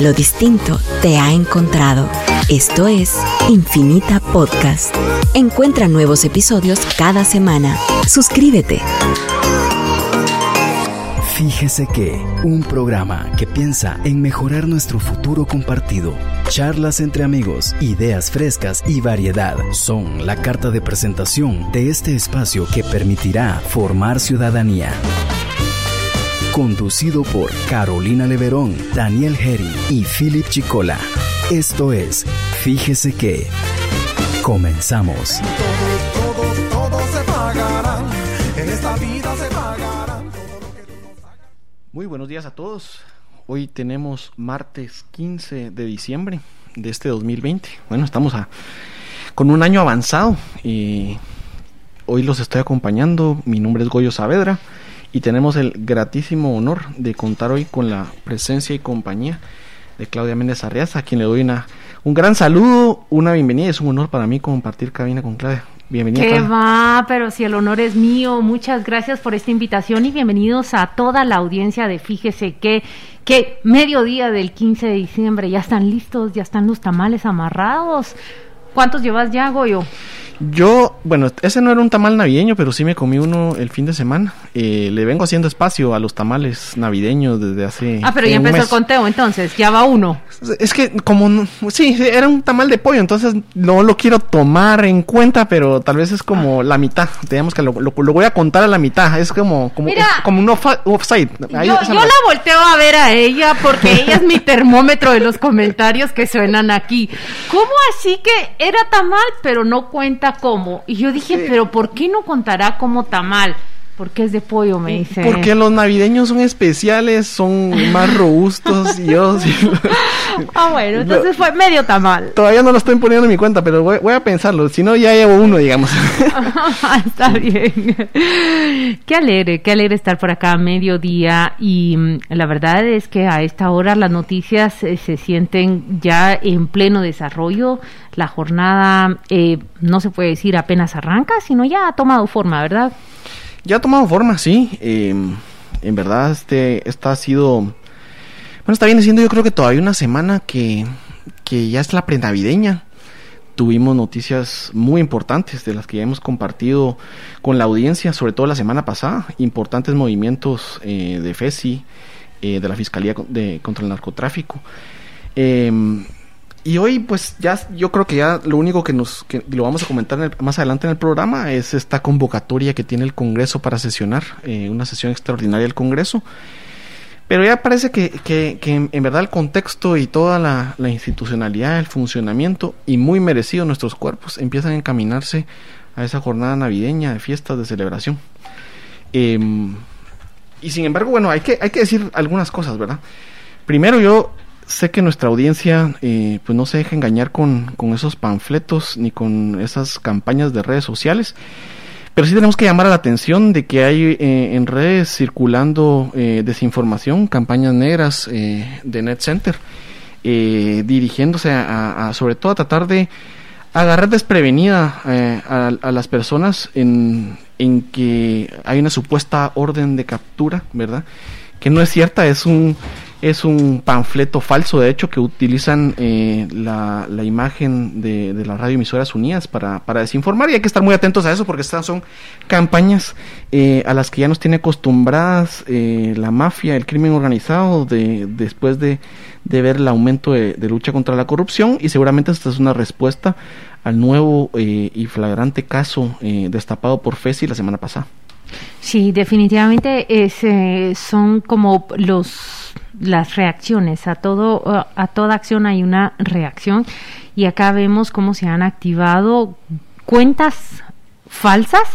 Lo distinto te ha encontrado. Esto es Infinita Podcast. Encuentra nuevos episodios cada semana. Suscríbete. Fíjese que un programa que piensa en mejorar nuestro futuro compartido. Charlas entre amigos, ideas frescas y variedad son la carta de presentación de este espacio que permitirá formar ciudadanía conducido por Carolina Leverón, Daniel Herry y Philip Chicola. Esto es Fíjese que comenzamos. Muy buenos días a todos. Hoy tenemos martes 15 de diciembre de este 2020. Bueno, estamos a, con un año avanzado y hoy los estoy acompañando. Mi nombre es Goyo Saavedra y tenemos el gratísimo honor de contar hoy con la presencia y compañía de Claudia Méndez Arriaza, a quien le doy una, un gran saludo, una bienvenida. Es un honor para mí compartir cabina con Claudia. Bienvenida. ¿Qué va? Pero si el honor es mío, muchas gracias por esta invitación y bienvenidos a toda la audiencia de Fíjese que, que mediodía del 15 de diciembre, ya están listos, ya están los tamales amarrados. ¿Cuántos llevas ya, Goyo? Yo, bueno, ese no era un tamal navideño, pero sí me comí uno el fin de semana. Eh, le vengo haciendo espacio a los tamales navideños desde hace. Ah, pero ya empezó el conteo, entonces, ya va uno. Es que, como, sí, era un tamal de pollo, entonces no lo quiero tomar en cuenta, pero tal vez es como la mitad. Digamos que lo, voy a contar a la mitad. Es como, como, como un offside. yo, yo la volteo a ver a ella porque ella es mi termómetro de los comentarios que suenan aquí. ¿Cómo así que era tamal, pero no cuenta? Como. Y yo dije, pero ¿por qué no contará como tamal? Porque es de pollo, me dice. Porque los navideños son especiales, son más robustos y yo... ah, bueno, entonces fue medio tamal. Todavía no lo estoy poniendo en mi cuenta, pero voy, a pensarlo. Si no, ya llevo uno, digamos. Está bien. Qué alegre, qué alegre estar por acá a mediodía. Y mm, la verdad es que a esta hora las noticias eh, se sienten ya en pleno desarrollo. La jornada, eh, no se puede decir apenas arranca, sino ya ha tomado forma, ¿verdad? Ya ha tomado forma, sí. Em, en verdad, este, esta ha sido. Bueno, está viene siendo yo creo que todavía una semana que, que ya es la prenavideña. Tuvimos noticias muy importantes de las que ya hemos compartido con la audiencia, sobre todo la semana pasada. Importantes movimientos eh, de FESI, eh, de la Fiscalía de, contra el Narcotráfico. Eh, y hoy, pues ya, yo creo que ya lo único que nos, que lo vamos a comentar más adelante en el programa es esta convocatoria que tiene el Congreso para sesionar, eh, una sesión extraordinaria del Congreso. Pero ya parece que, que, en, verdad el contexto y toda la, institucionalidad, el funcionamiento y muy merecido nuestros cuerpos empiezan a encaminarse a esa jornada navideña de fiestas, de celebración. Em, y sin embargo, bueno, hay que, hay que decir algunas cosas, ¿verdad? Primero yo sé que nuestra audiencia eh, pues no se deja engañar con, esos panfletos ni con esas campañas de redes sociales. Pero sí tenemos que llamar a la atención de que hay eh, en redes circulando eh, desinformación, campañas negras de Net Center, dirigiéndose a, sobre todo a tratar de agarrar desprevenida a, a, las personas en, en que hay una supuesta orden de captura, ¿verdad? Que no es cierta, es un es un panfleto falso, de hecho, que utilizan eh, la, la, imagen de, de las radioemisoras unidas para, para, desinformar y hay que estar muy atentos a eso porque estas son campañas eh, a las que ya nos tiene acostumbradas eh, la mafia, el crimen organizado, de, después de, de ver el aumento de, de, lucha contra la corrupción y seguramente esta es una respuesta al nuevo y flagrante caso destapado por FESI la semana pasada. Sí, definitivamente es, son como los las reacciones, a todo, a toda acción hay una reacción y acá vemos cómo se han activado cuentas falsas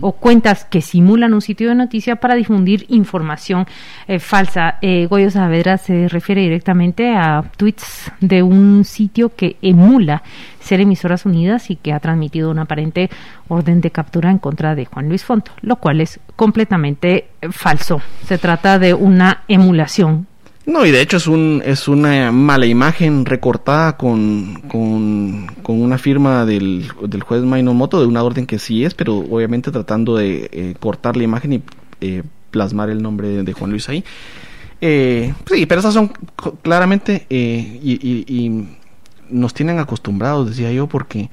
o cuentas que simulan un sitio de noticia para difundir información eh, falsa. Eh, Goyo Saavedra se refiere directamente a tweets de un sitio que emula ser emisoras unidas y que ha transmitido una aparente orden de captura en contra de Juan Luis Fonto, lo cual es completamente falso. Se trata de una emulación no, y de hecho es, un, es una mala imagen recortada con, con, una firma del, del juez Mainomoto de una orden que sí es, pero obviamente tratando de eh, cortar la imagen y eh, plasmar el nombre de, Juan Luis ahí. Eh, sí, pero esas son claramente eh, y, nos tienen acostumbrados, decía yo, porque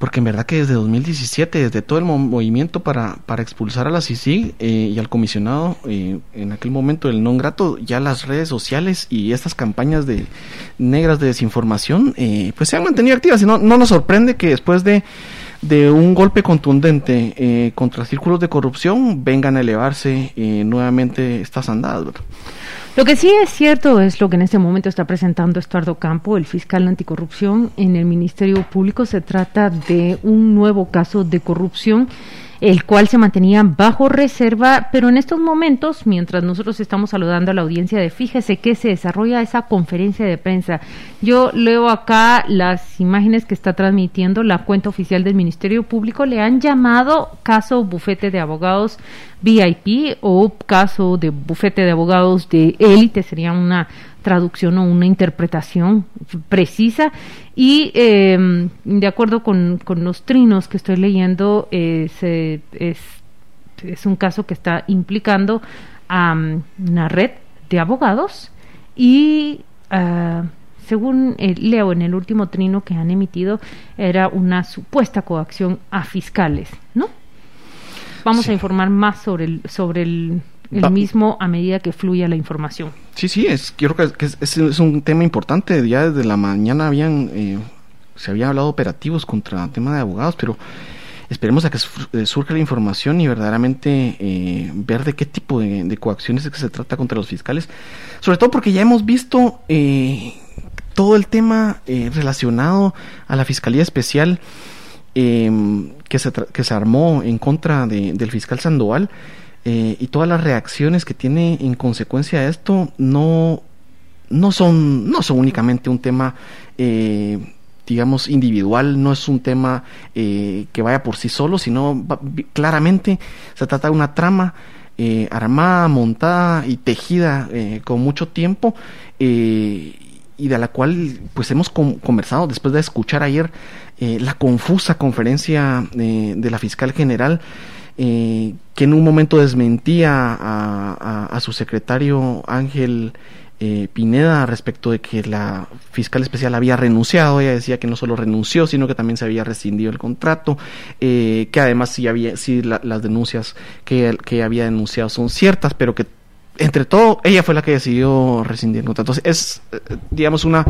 porque en verdad que desde 2017, desde todo el movimiento para, para expulsar a la CICIG eh, y al comisionado, en aquel momento el non grato, ya las redes sociales y estas campañas de negras de desinformación, pues se han mantenido activas y no, no nos sorprende que después de de un golpe contundente eh, contra círculos de corrupción vengan a elevarse eh, nuevamente estas andadas. Lo que sí es cierto es lo que en este momento está presentando Estuardo Campo, el fiscal anticorrupción en el Ministerio Público. Se trata de un nuevo caso de corrupción el cual se mantenía bajo reserva, pero en estos momentos, mientras nosotros estamos saludando a la audiencia de Fíjese que se desarrolla esa conferencia de prensa. Yo leo acá las imágenes que está transmitiendo la cuenta oficial del Ministerio Público, le han llamado caso bufete de abogados VIP o caso de bufete de abogados de élite, sería una traducción o una interpretación precisa y em, de acuerdo con, los trinos que estoy leyendo es, es, un caso que está implicando a una red de abogados y ah, según leo en el último trino que han emitido era una supuesta coacción a fiscales, ¿no? Vamos a informar más sobre el, sobre el el mismo a medida que fluya la información. Sí, sí, es, creo que, es, es, un tema importante. Ya desde la mañana habían eh, se había hablado operativos contra el tema de abogados, pero esperemos a que eh, surja la información y verdaderamente eh, ver de qué tipo de, coacciones es que se trata contra los fiscales. Sobre todo porque ya hemos visto todo el tema relacionado a la Fiscalía Especial que, se que se armó en contra del fiscal Sandoval eh, y todas las reacciones que tiene en consecuencia de esto no, no, son, no son únicamente un tema, eh, digamos, individual, no es un tema eh, que vaya por sí solo, sino claramente se trata de una trama armada, montada y tejida con mucho tiempo y de la cual pues hemos conversado después de escuchar ayer la confusa conferencia de la fiscal general eh, que en un momento desmentía a, su secretario Ángel eh, Pineda respecto de que la fiscal especial había renunciado. Ella decía que no solo renunció, sino que también se había rescindido el contrato, eh, que además sí, había, sí las denuncias que, que había denunciado son ciertas, pero que entre todo, ella fue la que decidió rescindir el contrato. Entonces, es, eh, digamos, una,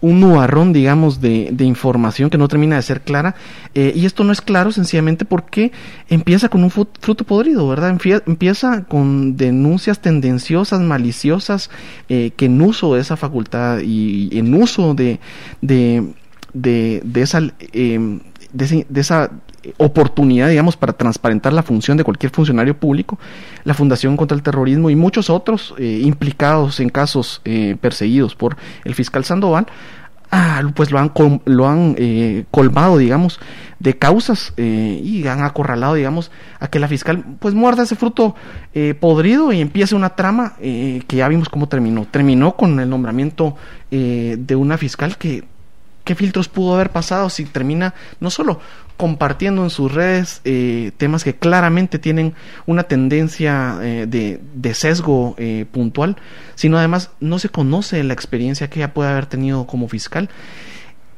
un nubarrón, digamos, de, de información que no termina de ser clara. Eh, y esto no es claro sencillamente porque empieza con un fruto podrido, ¿verdad? Empieza con denuncias tendenciosas, maliciosas, eh, que en uso de esa facultad y en uso de, de, de, de esa... de, de esa oportunidad, digamos, para transparentar la función de cualquier funcionario público, la Fundación contra el Terrorismo y muchos otros eh, implicados en casos eh, perseguidos por el fiscal Sandoval, ah, pues lo han, lo han eh, colmado, digamos, de causas y han acorralado, digamos, a que la fiscal pues muerda ese fruto podrido y empiece una trama que ya vimos cómo terminó. Terminó con el nombramiento de una fiscal que ¿Qué filtros pudo haber pasado si termina no solo compartiendo en sus redes eh, temas que claramente tienen una tendencia eh, de, sesgo eh, puntual, sino además no se conoce la experiencia que ella puede haber tenido como fiscal.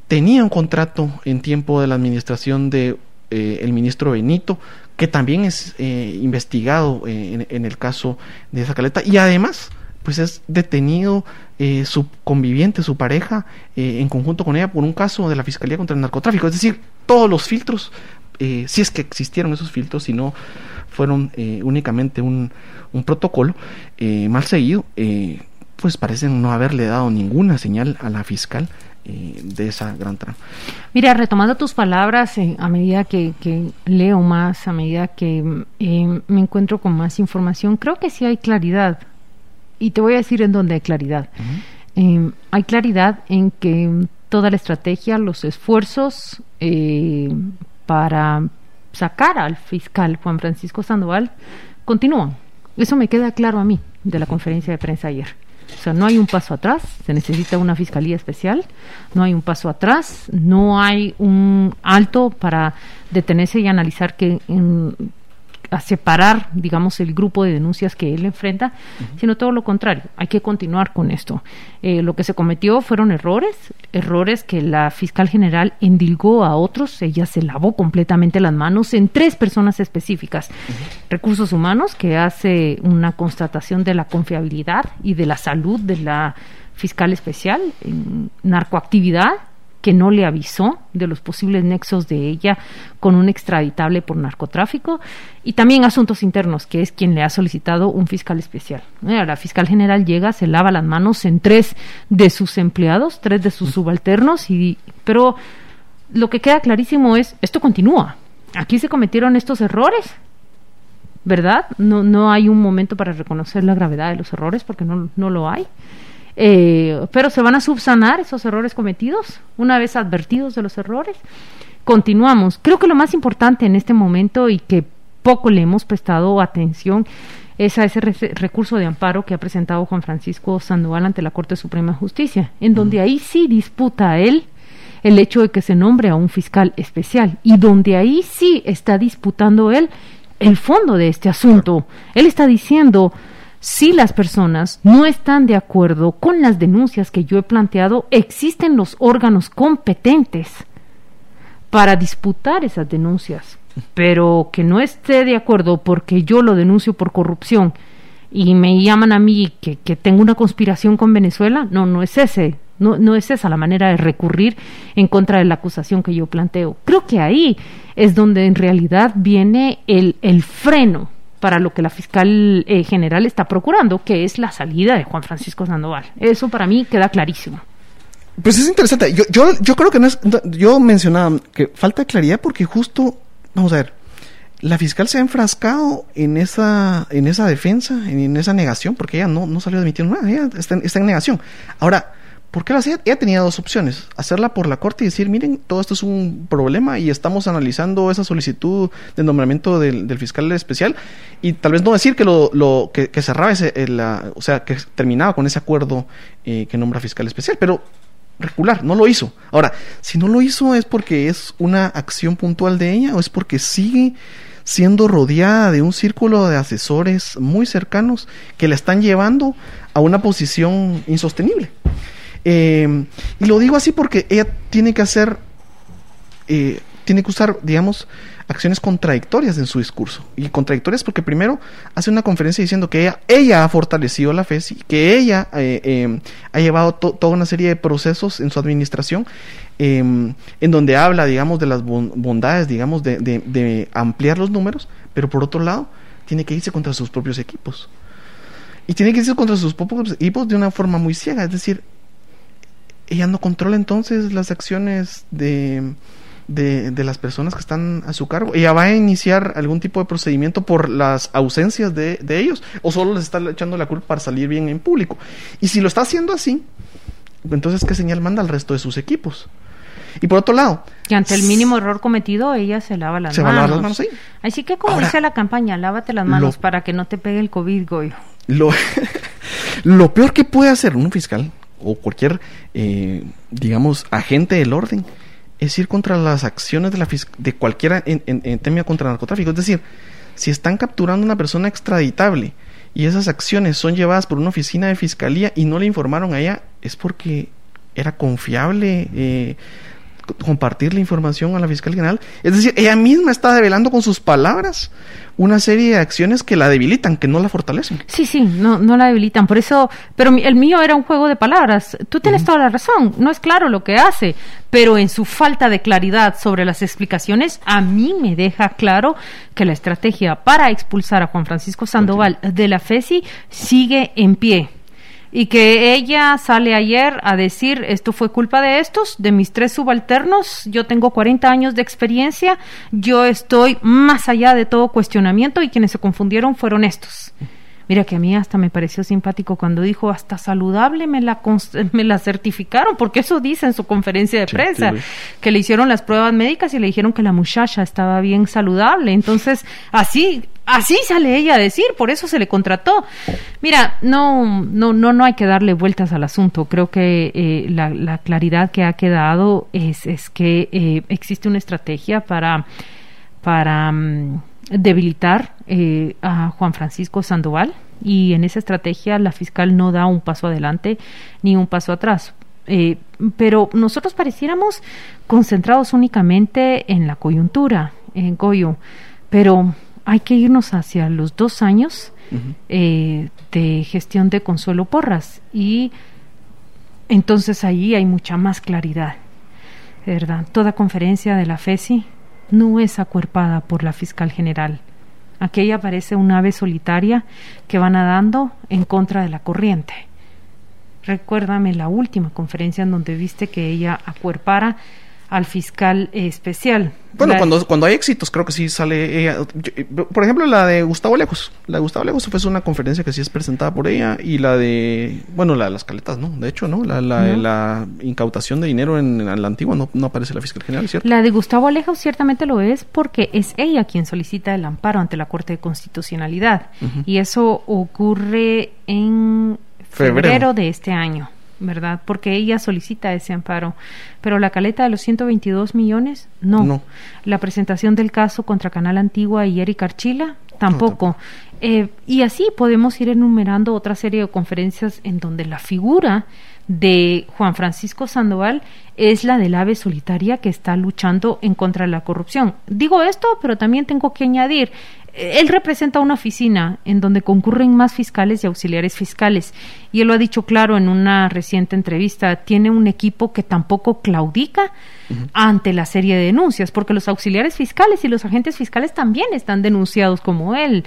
Tenía un contrato en tiempo de la administración de el ministro Benito, que también es investigado en, en, el caso de esa caleta, y además pues es detenido su conviviente, su pareja, en conjunto con ella por un caso de la Fiscalía contra el Narcotráfico. Es decir, todos los filtros, eh, si es que existieron esos filtros, si no fueron eh, únicamente un, un protocolo eh, mal seguido, pues parecen no haberle dado ninguna señal a la fiscal de esa gran trama. Mira, retomando tus palabras, a medida que, leo más, a medida que me encuentro con más información, creo que sí hay claridad. Y te voy a decir en dónde hay claridad. hay claridad en que toda la estrategia, los esfuerzos eh, para sacar al fiscal Juan Francisco Sandoval continúan. Eso me queda claro a mí de la conferencia de prensa ayer. O sea, no hay un paso atrás, se necesita una fiscalía especial, no hay un paso atrás, no hay un alto para detenerse y analizar que a separar, digamos, el grupo de denuncias que él enfrenta, sino todo lo contrario. Hay que continuar con esto. Eh, lo que se cometió fueron errores, errores que la fiscal general endilgó a otros. Ella se lavó completamente las manos en tres personas específicas. Recursos humanos, que hace una constatación de la confiabilidad y de la salud de la fiscal especial en narcoactividad que no le avisó de los posibles nexos de ella con un extraditable por narcotráfico y también asuntos internos, que es quien le ha solicitado un fiscal especial. La fiscal general llega, se lava las manos en tres de sus empleados, tres de sus subalternos, y, pero lo que queda clarísimo es, esto continúa. Aquí se cometieron estos errores, ¿verdad? No, no hay un momento para reconocer la gravedad de los errores porque no, no lo hay. Eh, pero se van a subsanar esos errores cometidos una vez advertidos de los errores. Continuamos. Creo que lo más importante en este momento y que poco le hemos prestado atención es a ese recurso de amparo que ha presentado Juan Francisco Sandoval ante la Corte Suprema de Justicia, en donde ahí sí disputa a él el hecho de que se nombre a un fiscal especial y donde ahí sí está disputando él el fondo de este asunto. Él está diciendo, si las personas no están de acuerdo con las denuncias que yo he planteado, existen los órganos competentes para disputar esas denuncias. Pero que no esté de acuerdo porque yo lo denuncio por corrupción y me llaman a mí que, tengo una conspiración con Venezuela, no, no es ese, no es esa la manera de recurrir en contra de la acusación que yo planteo. Creo que ahí es donde en realidad viene el, el freno para lo que la fiscal eh, general está procurando, que es la salida de Juan Francisco Sandoval. Eso para mí queda clarísimo. Pues es interesante. Yo, creo que no es. Yo mencionaba que falta claridad porque justo. Vamos a ver. La fiscal se ha enfrascado en esa, en esa defensa, en, esa negación, porque ella no, no salió admitiendo nada, ella está, está en negación. Ahora, ¿Por qué lo hacía? Ella tenía dos opciones. Hacerla por la corte y decir, miren, todo esto es un problema y estamos analizando esa solicitud de nombramiento del, fiscal especial y tal vez no decir que lo, lo que, cerraba ese, o sea, que terminaba con ese acuerdo eh, que nombra fiscal especial, pero regular, no lo hizo. Ahora, si no lo hizo es porque es una acción puntual de ella o es porque sigue siendo rodeada de un círculo de asesores muy cercanos que la están llevando a una posición insostenible. Eh, y lo digo así porque ella tiene que hacer, eh, tiene que usar, digamos, acciones contradictorias en su discurso. Y contradictorias porque primero hace una conferencia diciendo que ella, ella ha fortalecido la fe, que ella eh, ha llevado toda una serie de procesos en su administración en donde habla, digamos, de las bondades, digamos, de, de ampliar los números, pero por otro lado, tiene que irse contra sus propios equipos. Y tiene que irse contra sus propios equipos de una forma muy ciega, es decir, ella no controla entonces las acciones de, de, las personas que están a su cargo. Ella va a iniciar algún tipo de procedimiento por las ausencias de, de, ellos o solo les está echando la culpa para salir bien en público. Y si lo está haciendo así, entonces ¿qué señal manda al resto de sus equipos? Y por otro lado... Que ante el mínimo error cometido, ella se lava las se manos. Se va a lavar las manos, sí. Así que como dice la campaña, lávate las manos para que no te pegue el COVID, Goyo. Lo, lo peor que puede hacer un fiscal o cualquier, eh, digamos, agente del orden, es ir contra las acciones de, la de cualquiera en, en, tema contra el narcotráfico. Es decir, si están capturando a una persona extraditable y esas acciones son llevadas por una oficina de fiscalía y no le informaron a ella, es porque era confiable eh, compartir la información a la fiscal general. Es decir, ella misma está develando con sus palabras una serie de acciones que la debilitan, que no la fortalecen. Sí, sí, no, no la debilitan. Por eso, pero el mío era un juego de palabras. Tú tienes toda la razón. No es claro lo que hace, pero en su falta de claridad sobre las explicaciones, a mí me deja claro que la estrategia para expulsar a Juan Francisco Sandoval de la FESI sigue en pie y que ella sale ayer a decir esto fue culpa de estos, de mis tres subalternos, yo tengo 40 años de experiencia, yo estoy más allá de todo cuestionamiento y quienes se confundieron fueron estos. Mira que a mí hasta me pareció simpático cuando dijo hasta saludable me la me la certificaron, porque eso dice en su conferencia de prensa, que le hicieron las pruebas médicas y le dijeron que la muchacha estaba bien saludable. Entonces, así así sale ella a decir, por eso se le contrató. Mira, no, no, no, no hay que darle vueltas al asunto. Creo que eh, la, claridad que ha quedado es, es que eh, existe una estrategia para, para mm, debilitar eh, a Juan Francisco Sandoval y en esa estrategia la fiscal no da un paso adelante ni un paso atrás. Eh, pero nosotros pareciéramos concentrados únicamente en la coyuntura, en Goyo, pero hay que irnos hacia los dos años eh, de gestión de Consuelo Porras y entonces ahí hay mucha más claridad, ¿verdad? Toda conferencia de la FESI no es acuerpada por la fiscal general. Aquella parece un ave solitaria que va nadando en contra de la corriente. Recuérdame la última conferencia en donde viste que ella acuerpara al fiscal especial. Bueno, cuando, cuando hay éxitos, creo que sí sale ella. por ejemplo, la de Gustavo Lejos. La de Gustavo Lejos fue una conferencia que sí es presentada por ella. Y la de, bueno, la de las caletas, ¿no? De hecho, ¿no? La, la, la incautación de dinero en, la antigua no, no, aparece la fiscal general, ¿cierto? La de Gustavo Lejos ciertamente lo es porque es ella quien solicita el amparo ante la Corte de Constitucionalidad. Y eso ocurre en febrero de este año. ¿Verdad? Porque ella solicita ese amparo. Pero la caleta de los 122 millones, no. La presentación del caso contra Canal Antigua y Eric Archila, tampoco. Eh, y así podemos ir enumerando otra serie de conferencias en donde la figura de Juan Francisco Sandoval es la del ave solitaria que está luchando en contra de la corrupción. Digo esto, pero también tengo que añadir, él representa una oficina en donde concurren más fiscales y auxiliares fiscales. Y él lo ha dicho claro en una reciente entrevista. Tiene un equipo que tampoco claudica ante la serie de denuncias, porque los auxiliares fiscales y los agentes fiscales también están denunciados como él.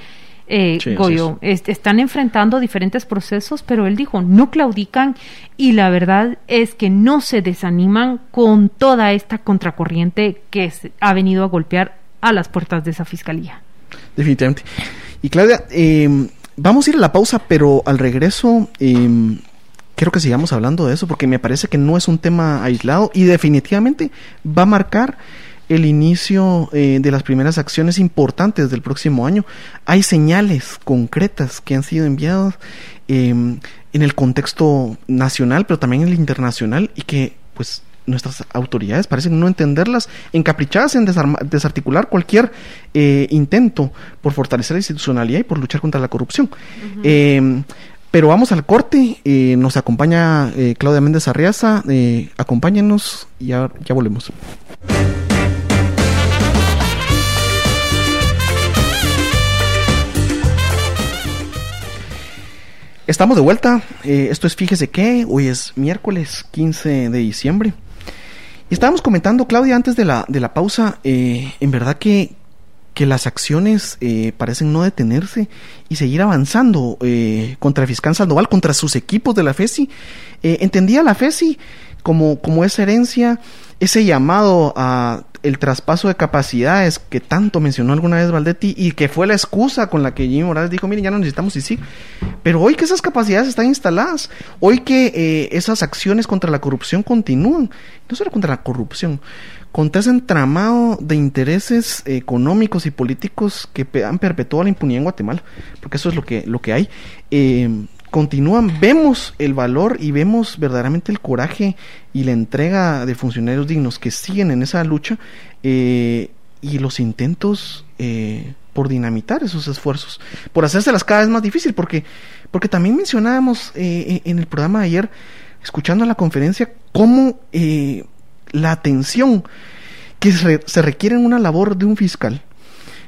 Eh, Goyo, están enfrentando diferentes procesos, pero él dijo, no claudican y la verdad es que no se desaniman con toda esta contracorriente que ha venido a golpear a las puertas de esa fiscalía definitivamente. Y Claudia, em, vamos a ir a la pausa, pero al regreso eh, quiero que sigamos hablando de eso porque me parece que no es un tema aislado y definitivamente va a marcar el inicio eh, de las primeras acciones importantes del próximo año. Hay señales concretas que han sido enviadas em, en el contexto nacional, pero también en el internacional y que pues nuestras autoridades parecen no entenderlas, encaprichadas en desarticular cualquier eh, intento por fortalecer la institucionalidad y por luchar contra la corrupción. Em, pero vamos al corte, eh, nos acompaña eh, Claudia Méndez Arriaza, acompáñenos y ya, ya volvemos. Estamos de vuelta. esto es Fíjese que hoy es miércoles 15 de diciembre. Estábamos comentando, Claudia, antes de la, de la pausa, eh, en verdad que, que las acciones eh, parecen no detenerse y seguir avanzando eh, contra fiscal Sandoval, contra sus equipos de la FESI. entendía la FESI como, como esa herencia, ese llamado a el traspaso de capacidades que tanto mencionó alguna vez Valdetti y que fue la excusa con la que Jimmy Morales dijo, miren, ya no necesitamos sí. Pero hoy que esas capacidades están instaladas, hoy que eh, esas acciones contra la corrupción continúan, no solo contra la corrupción, contra ese entramado de intereses económicos y políticos que han perpetuado la impunidad en Guatemala, porque eso es lo que, lo que hay. Eh, continúan, vemos el valor y vemos verdaderamente el coraje y la entrega de funcionarios dignos que siguen en esa lucha eh, y los intentos eh, por dinamitar esos esfuerzos, por hacérselas cada vez más difícil, porque, porque también mencionábamos eh, en el programa de ayer, escuchando la conferencia, cómo la atención que se requiere en una labor de un fiscal,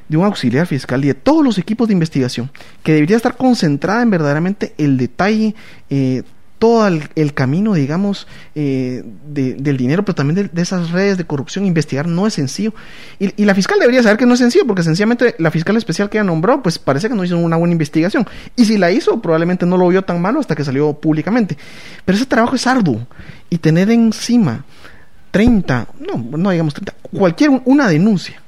de un auxiliar fiscal y de todos los equipos de investigación, que debería estar concentrada en verdaderamente el detalle, eh, todo el, camino, digamos, eh, del dinero, pero también de, esas redes de corrupción, investigar no es sencillo. Y, la fiscal debería saber que no es sencillo, porque sencillamente la fiscal especial que ella nombró, pues parece que no hizo una buena investigación. Y si la hizo, probablemente no lo vio tan malo hasta que salió públicamente. Pero ese trabajo es arduo. Y tener encima 30, no, no digamos 30, cualquier una denuncia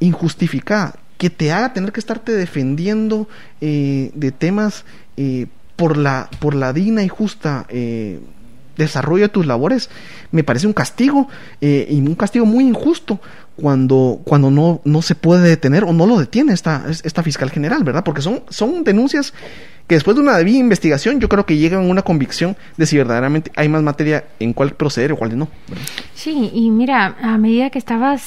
injustificada que te haga tener que estarte defendiendo eh, de temas eh, por, la, por la digna y justa eh, desarrollo de tus labores, me parece un castigo y un castigo muy injusto cuando, cuando no, no se puede detener o no lo detiene esta, esta fiscal general, ¿verdad? Porque son, son denuncias que después de una debida investigación yo creo que llegan a una convicción de si verdaderamente hay más materia en cuál proceder o cuál no. Sí, y mira, a medida que estabas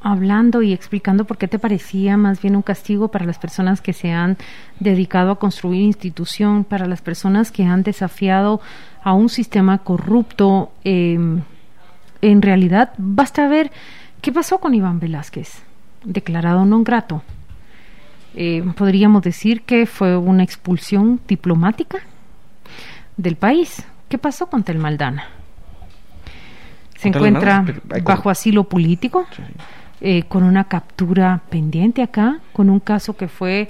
hablando y explicando por qué te parecía más bien un castigo para las personas que se han dedicado a construir institución, para las personas que han desafiado a un sistema corrupto. Em, en realidad, basta ver qué pasó con Iván Velázquez, declarado non grato. Eh, podríamos decir que fue una expulsión diplomática del país. ¿Qué pasó con Telmaldana? Se encuentra bajo asilo político. Eh, con una captura pendiente acá, con un caso que fue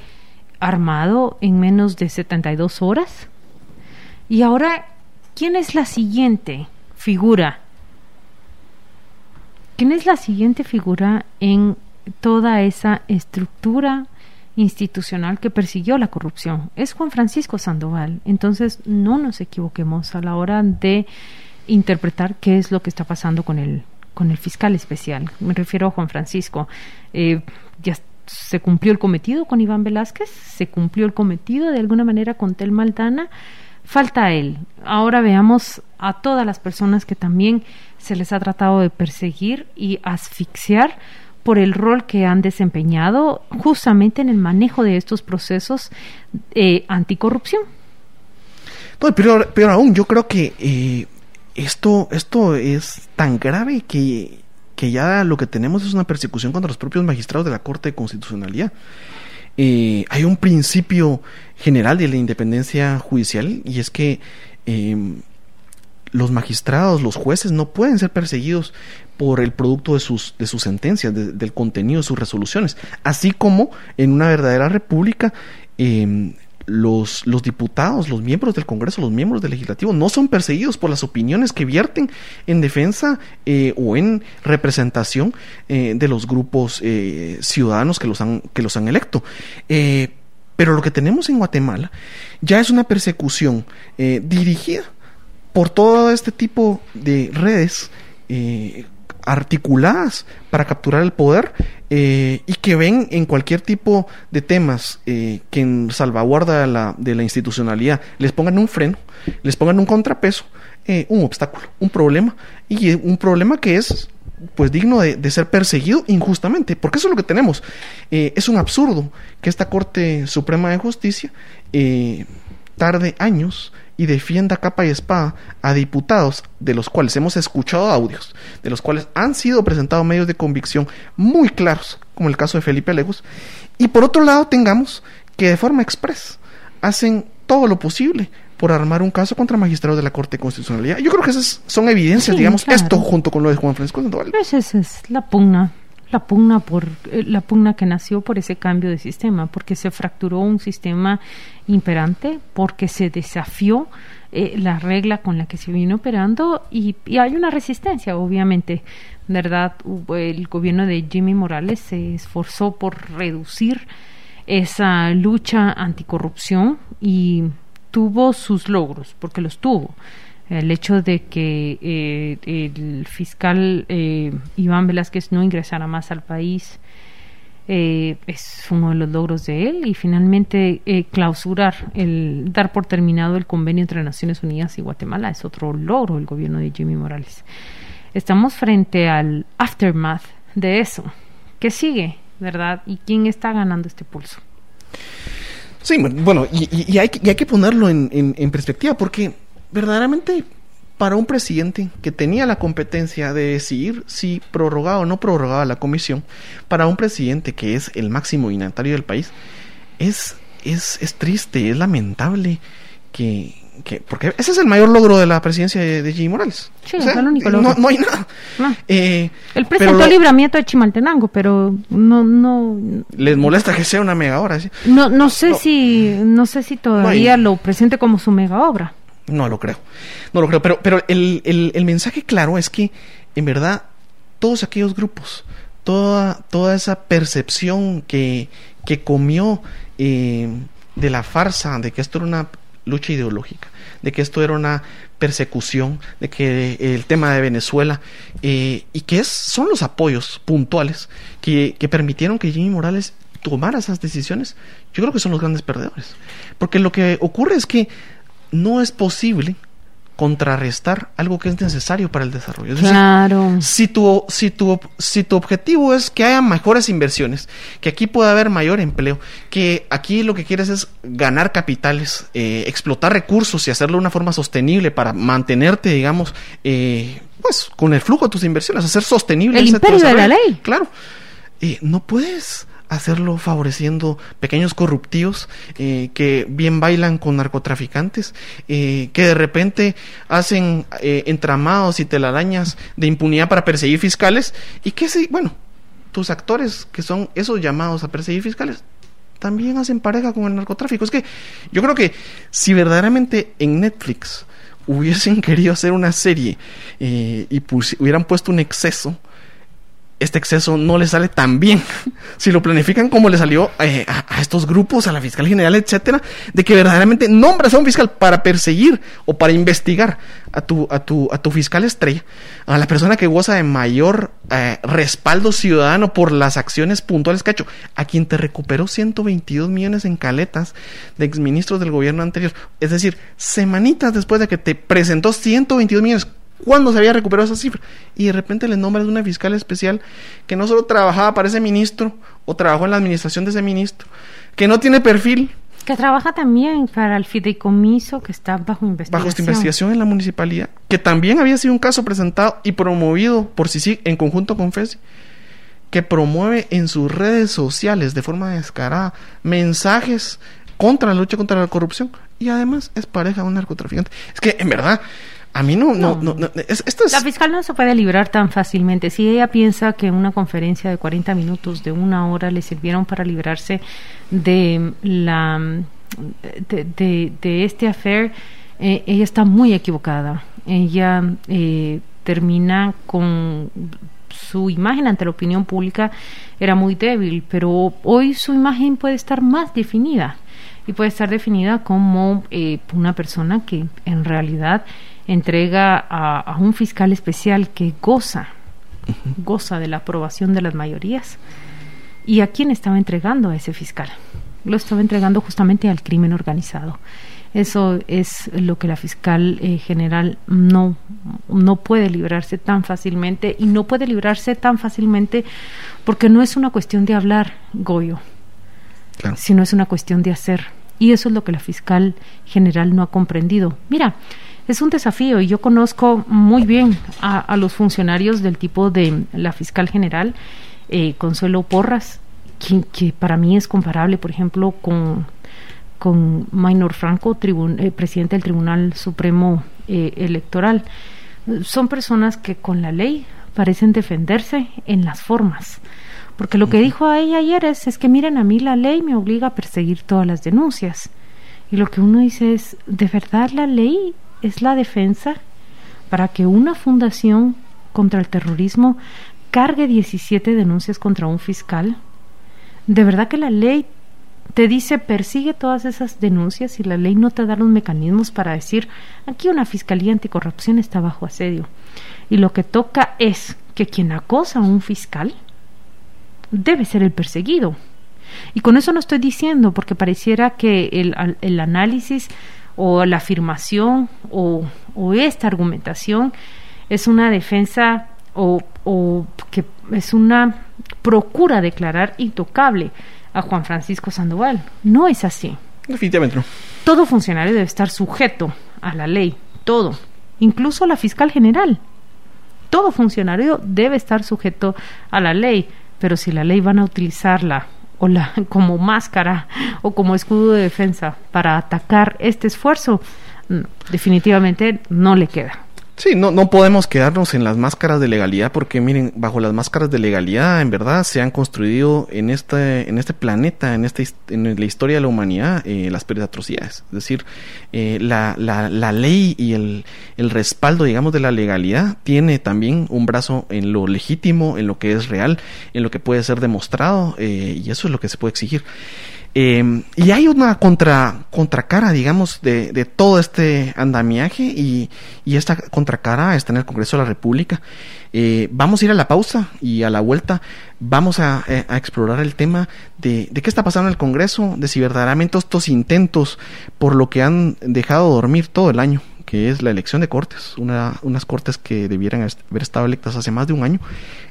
armado en menos de 72 horas. Y ahora, ¿quién es la siguiente figura? ¿Quién es la siguiente figura en toda esa estructura institucional que persiguió la corrupción? Es Juan Francisco Sandoval. Entonces, no nos equivoquemos a la hora de interpretar qué es lo que está pasando con el con el fiscal especial. Me refiero a Juan Francisco. Eh, ya se cumplió el cometido con Iván Velázquez, se cumplió el cometido de alguna manera con Tel Maldana. Falta él. Ahora veamos a todas las personas que también se les ha tratado de perseguir y asfixiar por el rol que han desempeñado justamente en el manejo de estos procesos eh, anticorrupción. pero, pero aún yo creo que eh, esto, esto es tan grave que, que ya lo que tenemos es una persecución contra los propios magistrados de la Corte de Constitucionalidad. Eh, hay un principio general de la independencia judicial y es que em, los magistrados, los jueces no pueden ser perseguidos por el producto de sus, de sus sentencias, del contenido de sus resoluciones, así como en una verdadera república em, los, los diputados, los miembros del Congreso, los miembros del Legislativo no son perseguidos por las opiniones que vierten en defensa eh, o en representación eh, de los grupos eh, ciudadanos que los han, que los han electo. pero lo que tenemos en Guatemala ya es una persecución dirigida por todo este tipo de redes articuladas para capturar el poder eh, y que ven en cualquier tipo de temas eh, que en salvaguarda la, de la, institucionalidad les pongan un freno, les pongan un contrapeso, eh, un obstáculo, un problema y un problema que es pues digno de, ser perseguido injustamente, porque eso es lo que tenemos. es un absurdo que esta Corte Suprema de Justicia tarde años y defienda capa y espada a diputados de los cuales hemos escuchado audios, de los cuales han sido presentados medios de convicción muy claros, como el caso de Felipe Alegos, y por otro lado tengamos que de forma express hacen todo lo posible por armar un caso contra magistrados de la Corte de Constitucionalidad. Yo creo que esas son evidencias, digamos, esto junto con lo de Juan Francisco Sandoval. Pues esa es la pugna la pugna por eh, la pugna que nació por ese cambio de sistema, porque se fracturó un sistema imperante, porque se desafió eh, la regla con la que se vino operando y, hay una resistencia, obviamente, verdad. El gobierno de Jimmy Morales se esforzó por reducir esa lucha anticorrupción y tuvo sus logros, porque los tuvo el hecho de que eh, el fiscal eh, Iván Velázquez no ingresara más al país eh, es uno de los logros de él. Y finalmente clausurar el dar por terminado el convenio entre Naciones Unidas y Guatemala es otro logro del gobierno de Jimmy Morales. Estamos frente al aftermath de eso. ¿qué sigue verdad y quién está ganando este pulso sí bueno y, hay, que ponerlo en perspectiva porque verdaderamente para un presidente que tenía la competencia de decidir si prorrogaba o no prorrogaba la comisión, para un presidente que es el máximo dignatario del país, es, es, es triste, es lamentable que, que, porque ese es el mayor logro de la presidencia de, de Jimmy Morales. Sí, es el único logro. No, hay nada. Eh, el presentó el libramiento de Chimaltenango, pero no, no. Les molesta que sea una mega obra. ¿sí? No, no sé si, no sé si todavía lo presente como su mega obra. No lo creo. No lo creo. Pero, pero el, el, el mensaje claro es que, en verdad, todos aquellos grupos, toda, toda esa percepción que, que comió eh, de la farsa, de que esto era una lucha ideológica, de que esto era una persecución, de que el tema de Venezuela, eh, y que es, son los apoyos puntuales que, que permitieron que Jimmy Morales tomara esas decisiones, yo creo que son los grandes perdedores. Porque lo que ocurre es que no es posible contrarrestar algo que es necesario para el desarrollo. Es claro. Decir, si, tu, si, tu, si tu objetivo es que haya mejores inversiones, que aquí pueda haber mayor empleo, que aquí lo que quieres es ganar capitales, eh, explotar recursos y hacerlo de una forma sostenible para mantenerte, digamos, eh, pues con el flujo de tus inversiones, hacer sostenible el imperio de la ley. Claro. Eh, no puedes hacerlo favoreciendo pequeños corruptivos eh, que bien bailan con narcotraficantes, eh, que de repente hacen eh, entramados y telarañas de impunidad para perseguir fiscales y que sí, bueno, tus actores que son esos llamados a perseguir fiscales también hacen pareja con el narcotráfico. Es que yo creo que si verdaderamente en Netflix hubiesen querido hacer una serie y hubieran puesto un exceso, este exceso no le sale tan bien si lo planifican como le salió eh, a, estos grupos, a la fiscal general, etcétera, de que verdaderamente nombras a un fiscal para perseguir o para investigar a tu, a tu, a tu fiscal estrella, a la persona que goza de mayor eh, respaldo ciudadano por las acciones puntuales que ha hecho, a quien te recuperó 122 millones en caletas de exministros del gobierno anterior. Es decir, semanitas después de que te presentó 122 millones cuándo se había recuperado esa cifra. Y de repente le nombras una fiscal especial que no solo trabajaba para ese ministro o trabajó en la administración de ese ministro, que no tiene perfil. Que trabaja también para el fideicomiso que está bajo investigación. Bajo esta investigación en la municipalidad, que también había sido un caso presentado y promovido por sí en conjunto con FESI, que promueve en sus redes sociales de forma descarada mensajes contra la lucha contra la corrupción y además es pareja de un narcotraficante. Es que en verdad a mí no, no, no, no es, esto es... La fiscal no se puede librar tan fácilmente. Si ella piensa que una conferencia de 40 minutos, de una hora, le sirvieron para librarse de la de, de, de este affair, eh, ella está muy equivocada. Ella eh, termina con su imagen ante la opinión pública era muy débil, pero hoy su imagen puede estar más definida y puede estar definida como eh, una persona que en realidad entrega a, a un fiscal especial que goza, goza de la aprobación de las mayorías. ¿Y a quién estaba entregando a ese fiscal? Lo estaba entregando justamente al crimen organizado. Eso es lo que la fiscal eh, general no, no puede librarse tan fácilmente y no puede librarse tan fácilmente porque no es una cuestión de hablar, Goyo, claro. sino es una cuestión de hacer. Y eso es lo que la fiscal general no ha comprendido. Mira, es un desafío y yo conozco muy bien a, a los funcionarios del tipo de la fiscal general, eh, Consuelo Porras, que, que, para mí es comparable, por ejemplo, con, con Maynor Franco, tribun, eh, presidente del Tribunal Supremo eh, Electoral. Son personas que con la ley parecen defenderse en las formas. Porque lo que dijo a ella ayer es, es que miren, a mí la ley me obliga a perseguir todas las denuncias. Y lo que uno dice es, ¿de verdad la ley es la defensa para que una fundación contra el terrorismo cargue 17 denuncias contra un fiscal? ¿De verdad que la ley te dice persigue todas esas denuncias y la ley no te da los mecanismos para decir aquí una fiscalía anticorrupción está bajo asedio? Y lo que toca es que quien acosa a un fiscal debe ser el perseguido. Y con eso no estoy diciendo, porque pareciera que el, el análisis o la afirmación o, o esta argumentación es una defensa o, o, que es una procura declarar intocable a Juan Francisco Sandoval. No es así. Definitivamente no. Todo funcionario debe estar sujeto a la ley, todo, incluso la fiscal general. Todo funcionario debe estar sujeto a la ley, pero si la ley van a utilizarla o la, como máscara o como escudo de defensa para atacar este esfuerzo, definitivamente no le queda. Sí, no, no podemos quedarnos en las máscaras de legalidad porque miren, bajo las máscaras de legalidad en verdad se han construido en este, en este planeta, en, este, en la historia de la humanidad, eh, las peores atrocidades. Es decir, eh, la, la, la, ley y el, el respaldo, digamos, de la legalidad tiene también un brazo en lo legítimo, en lo que es real, en lo que puede ser demostrado eh, y eso es lo que se puede exigir. Eh, y hay una contra, contracara, digamos, de, de todo este andamiaje y, y, esta contracara está en el Congreso de la República. Eh, vamos a ir a la pausa y a la vuelta vamos a, eh, a explorar el tema de, de, qué está pasando en el Congreso, de si verdaderamente estos intentos por lo que han dejado dormir todo el año que es la elección de cortes, una, unas cortes que debieran haber estado electas hace más de un año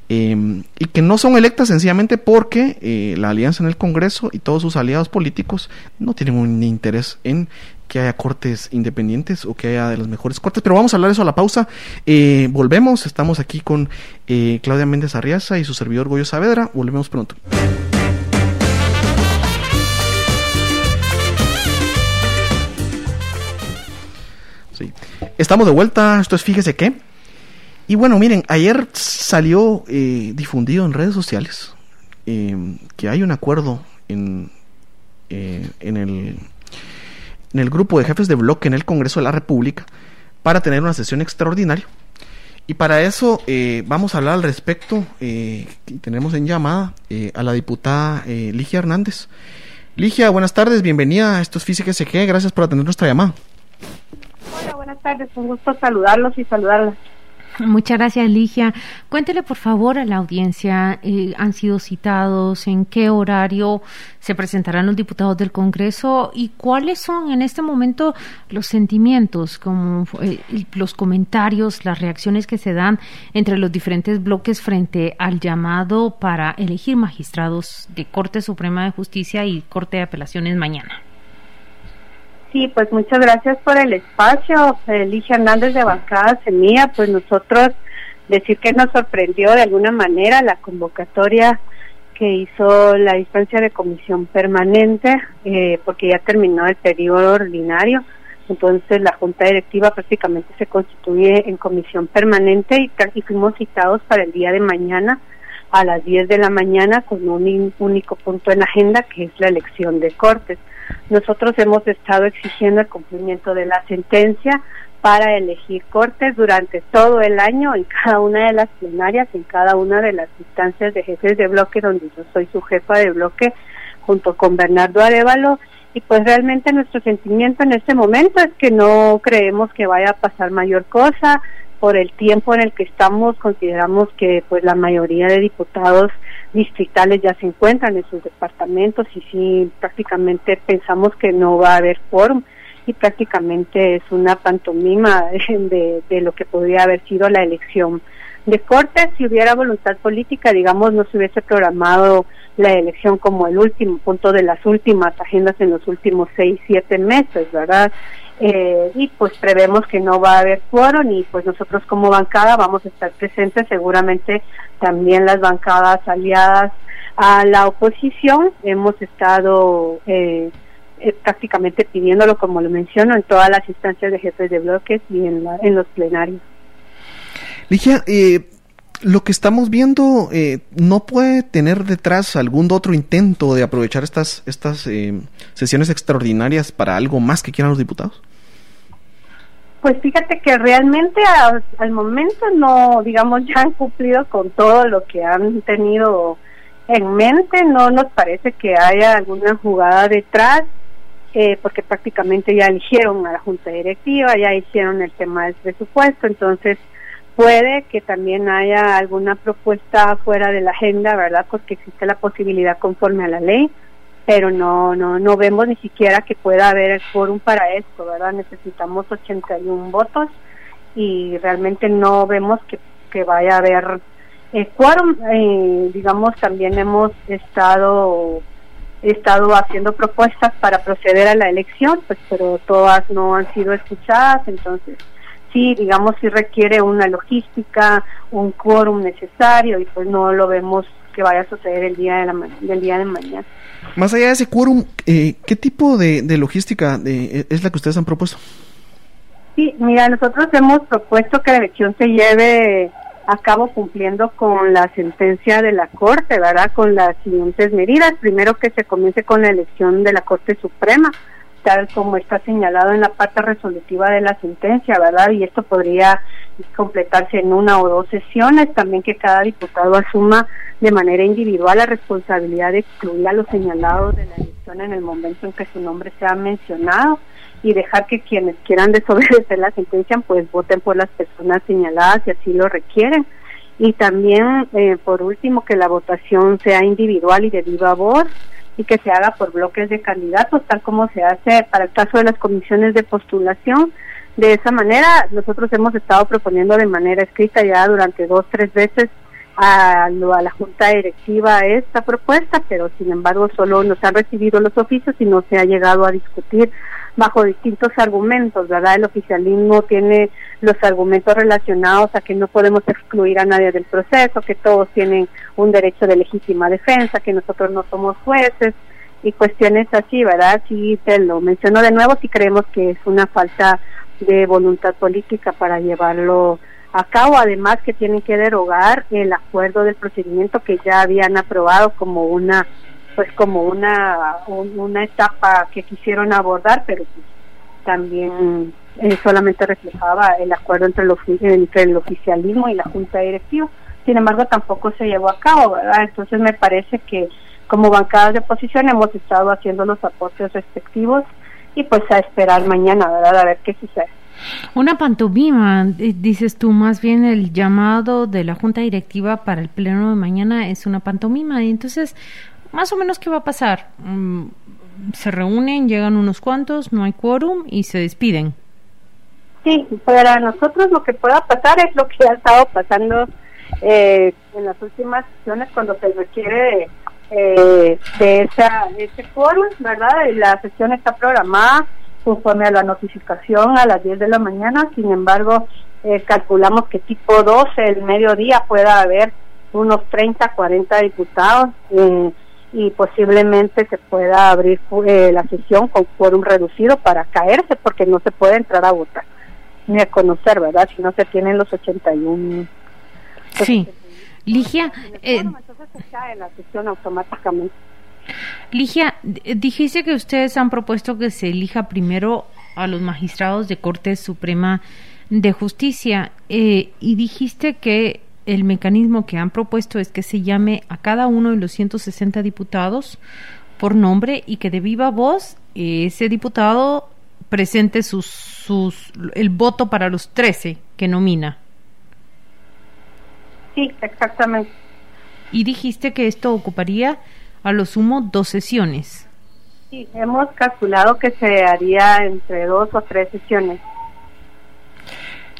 em, y que no son electas sencillamente porque eh, la alianza en el Congreso y todos sus aliados políticos no tienen un interés en que haya cortes independientes o que haya de las mejores cortes. Pero vamos a hablar eso a la pausa. Eh, volvemos, estamos aquí con eh, Claudia Méndez Arriaza y su servidor Goyo Saavedra. Volvemos pronto. Sí. Estamos de vuelta, esto es Fíjese qué. Y bueno, miren, ayer salió eh, difundido en redes sociales que hay un acuerdo en, en el en el grupo de jefes de bloque en el Congreso de la República para tener una sesión extraordinaria. Y para eso eh, vamos a hablar al respecto. Eh, tenemos en llamada eh, a la diputada eh, Ligia Hernández. Ligia, buenas tardes, bienvenida a estos Física SG. Gracias por atender nuestra llamada. Hola, buenas tardes, un gusto saludarlos y saludarlas. Muchas gracias, Ligia. Cuéntele, por favor, a la audiencia, eh, ¿han sido citados? ¿En qué horario se presentarán los diputados del Congreso? ¿Y cuáles son en este momento los sentimientos, como eh, los comentarios, las reacciones que se dan entre los diferentes bloques frente al llamado para elegir magistrados de Corte Suprema de Justicia y Corte de Apelaciones mañana? Sí, pues muchas gracias por el espacio. Elige Hernández de Bancada Semilla, pues nosotros decir que nos sorprendió de alguna manera la convocatoria que hizo la distancia de comisión permanente, eh, porque ya terminó el periodo ordinario. Entonces la Junta Directiva prácticamente se constituye en comisión permanente y, y fuimos citados para el día de mañana a las 10 de la mañana con un único punto en la agenda que es la elección de cortes. Nosotros hemos estado exigiendo el cumplimiento de la sentencia para elegir cortes durante todo el año en cada una de las plenarias, en cada una de las instancias de jefes de bloque donde yo soy su jefa de bloque junto con Bernardo Arevalo. Y pues realmente nuestro sentimiento en este momento es que no creemos que vaya a pasar mayor cosa, por el tiempo en el que estamos consideramos que pues la mayoría de diputados distritales ya se encuentran en sus departamentos y sí prácticamente pensamos que no va a haber quórum. Y prácticamente es una pantomima de, de lo que podría haber sido la elección de corte. Si hubiera voluntad política digamos no se hubiese programado la elección como el último punto de las últimas agendas en los últimos seis siete meses verdad eh, y pues prevemos que no va a haber quórum y pues nosotros como bancada vamos a estar presentes. Seguramente también las bancadas aliadas a la oposición hemos estado eh, eh, prácticamente pidiéndolo como lo menciono en todas las instancias de jefes de bloques y en, en los plenarios. Ligia, lo que estamos viendo no puede tener detrás algún otro intento de aprovechar estas estas sesiones extraordinarias para algo más que quieran los diputados. Pues fíjate que realmente al momento no, digamos, ya han cumplido con todo lo que han tenido en mente, no nos parece que haya alguna jugada detrás, eh, porque prácticamente ya eligieron a la Junta Directiva, ya hicieron el tema del presupuesto, entonces puede que también haya alguna propuesta fuera de la agenda, ¿verdad? Porque existe la posibilidad conforme a la ley pero no no no vemos ni siquiera que pueda haber el quórum para esto, ¿verdad? Necesitamos 81 votos y realmente no vemos que, que vaya a haber el quórum. Eh, digamos, también hemos estado estado haciendo propuestas para proceder a la elección, pues pero todas no han sido escuchadas, entonces sí, digamos, sí requiere una logística, un quórum necesario y pues no lo vemos que vaya a suceder el día de la del día de mañana. Más allá de ese quórum, eh, ¿qué tipo de, logística es la que ustedes han propuesto? Sí, mira, nosotros hemos propuesto que la elección se lleve a cabo cumpliendo con la sentencia de la Corte, ¿verdad? Con las siguientes medidas. Primero que se comience con la elección de la Corte Suprema, tal como está señalado en la parte resolutiva de la sentencia, ¿verdad? Y esto podría completarse en una o dos sesiones, también que cada diputado asuma de manera individual la responsabilidad de excluir a los señalados de la elección en el momento en que su nombre sea mencionado y dejar que quienes quieran desobedecer la sentencia pues voten por las personas señaladas si así lo requieren y también eh, por último que la votación sea individual y de viva voz y que se haga por bloques de candidatos tal como se hace para el caso de las comisiones de postulación de esa manera. Nosotros hemos estado proponiendo de manera escrita ya durante dos, tres veces a, a la Junta Directiva esta propuesta, pero sin embargo solo nos han recibido los oficios y no se ha llegado a discutir bajo distintos argumentos, ¿verdad? El oficialismo tiene los argumentos relacionados a que no podemos excluir a nadie del proceso, que todos tienen un derecho de legítima defensa, que nosotros no somos jueces y cuestiones así, ¿verdad? Sí, te lo menciono de nuevo, si creemos que es una falta de voluntad política para llevarlo a cabo, además que tienen que derogar el acuerdo del procedimiento que ya habían aprobado como una pues como una una etapa que quisieron abordar, pero pues, también eh, solamente reflejaba el acuerdo entre el, entre el oficialismo y la junta directiva. Sin embargo, tampoco se llevó a cabo, ¿verdad? Entonces me parece que como bancadas de oposición hemos estado haciendo los aportes respectivos y pues a esperar mañana, ¿verdad? A ver qué sucede. Una pantomima, dices tú, más bien el llamado de la Junta Directiva para el pleno de mañana es una pantomima. Entonces, más o menos, ¿qué va a pasar? Mm, se reúnen, llegan unos cuantos, no hay quórum y se despiden. Sí, para nosotros lo que pueda pasar es lo que ha estado pasando eh, en las últimas sesiones cuando se requiere eh, de esa, ese quórum, ¿verdad? La sesión está programada conforme a la notificación a las 10 de la mañana, sin embargo, eh, calculamos que tipo 12, el mediodía, pueda haber unos 30, 40 diputados y posiblemente se pueda abrir eh, la sesión con quórum reducido para caerse, porque no se puede entrar a votar ni a conocer, ¿verdad? Si no se tienen los 81. Sí. Ligia. Eh, entonces se cae la sesión automáticamente. Ligia, dijiste que ustedes han propuesto que se elija primero a los magistrados de Corte Suprema de Justicia eh, y dijiste que el mecanismo que han propuesto es que se llame a cada uno de los 160 diputados por nombre y que de viva voz ese diputado presente sus, sus, el voto para los 13 que nomina. Sí, exactamente. Y dijiste que esto ocuparía a lo sumo dos sesiones. Sí, hemos calculado que se haría entre dos o tres sesiones.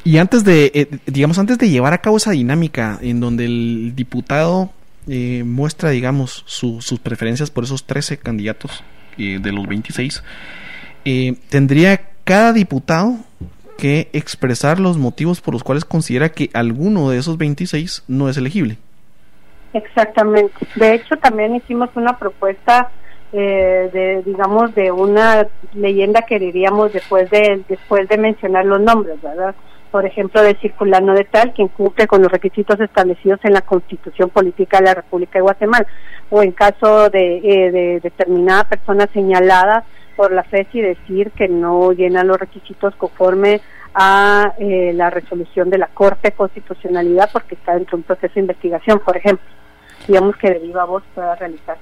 Y antes de, eh, digamos, antes de llevar a cabo esa dinámica en donde el diputado eh, muestra, digamos, sus preferencias por esos 13 candidatos eh, de los 26, tendría cada diputado que expresar los motivos por los cuales considera que alguno de esos 26 no es elegible. Exactamente. De hecho, también hicimos una propuesta eh, de, digamos, de una leyenda que diríamos después de después de mencionar los nombres, ¿verdad? Por ejemplo, de circulano de tal quien cumple con los requisitos establecidos en la Constitución Política de la República de Guatemala, o en caso de, eh, de determinada persona señalada por la FESI decir que no llena los requisitos conforme a eh, la resolución de la Corte Constitucionalidad porque está dentro de un proceso de investigación, por ejemplo digamos que de viva voz pueda realizar.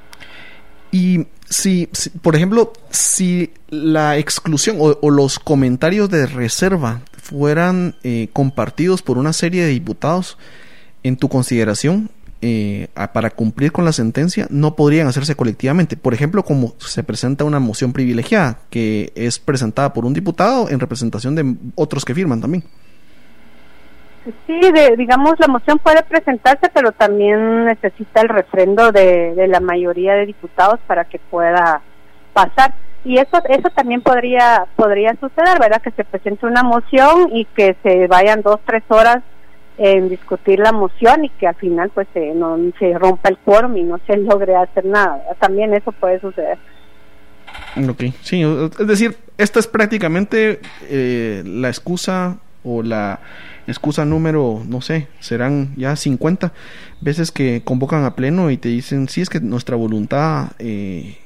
Y si, por ejemplo, si la exclusión o, los comentarios de reserva fueran eh, compartidos por una serie de diputados, en tu consideración, eh, para cumplir con la sentencia, no podrían hacerse colectivamente. Por ejemplo, como se presenta una moción privilegiada, que es presentada por un diputado en representación de otros que firman también. Sí, digamos, la moción puede presentarse, pero también necesita el refrendo de, la mayoría de diputados para que pueda pasar. Y eso eso también podría podría suceder, ¿verdad? Que se presente una moción y que se vayan dos, tres horas en discutir la moción y que al final pues se, no se rompa el quórum y no se logre hacer nada. También eso puede suceder. Ok, sí, es decir, esta es prácticamente eh, la excusa o la excusa número, no sé, serán ya 50 veces que convocan a pleno y te dicen, sí, es que nuestra voluntad eh,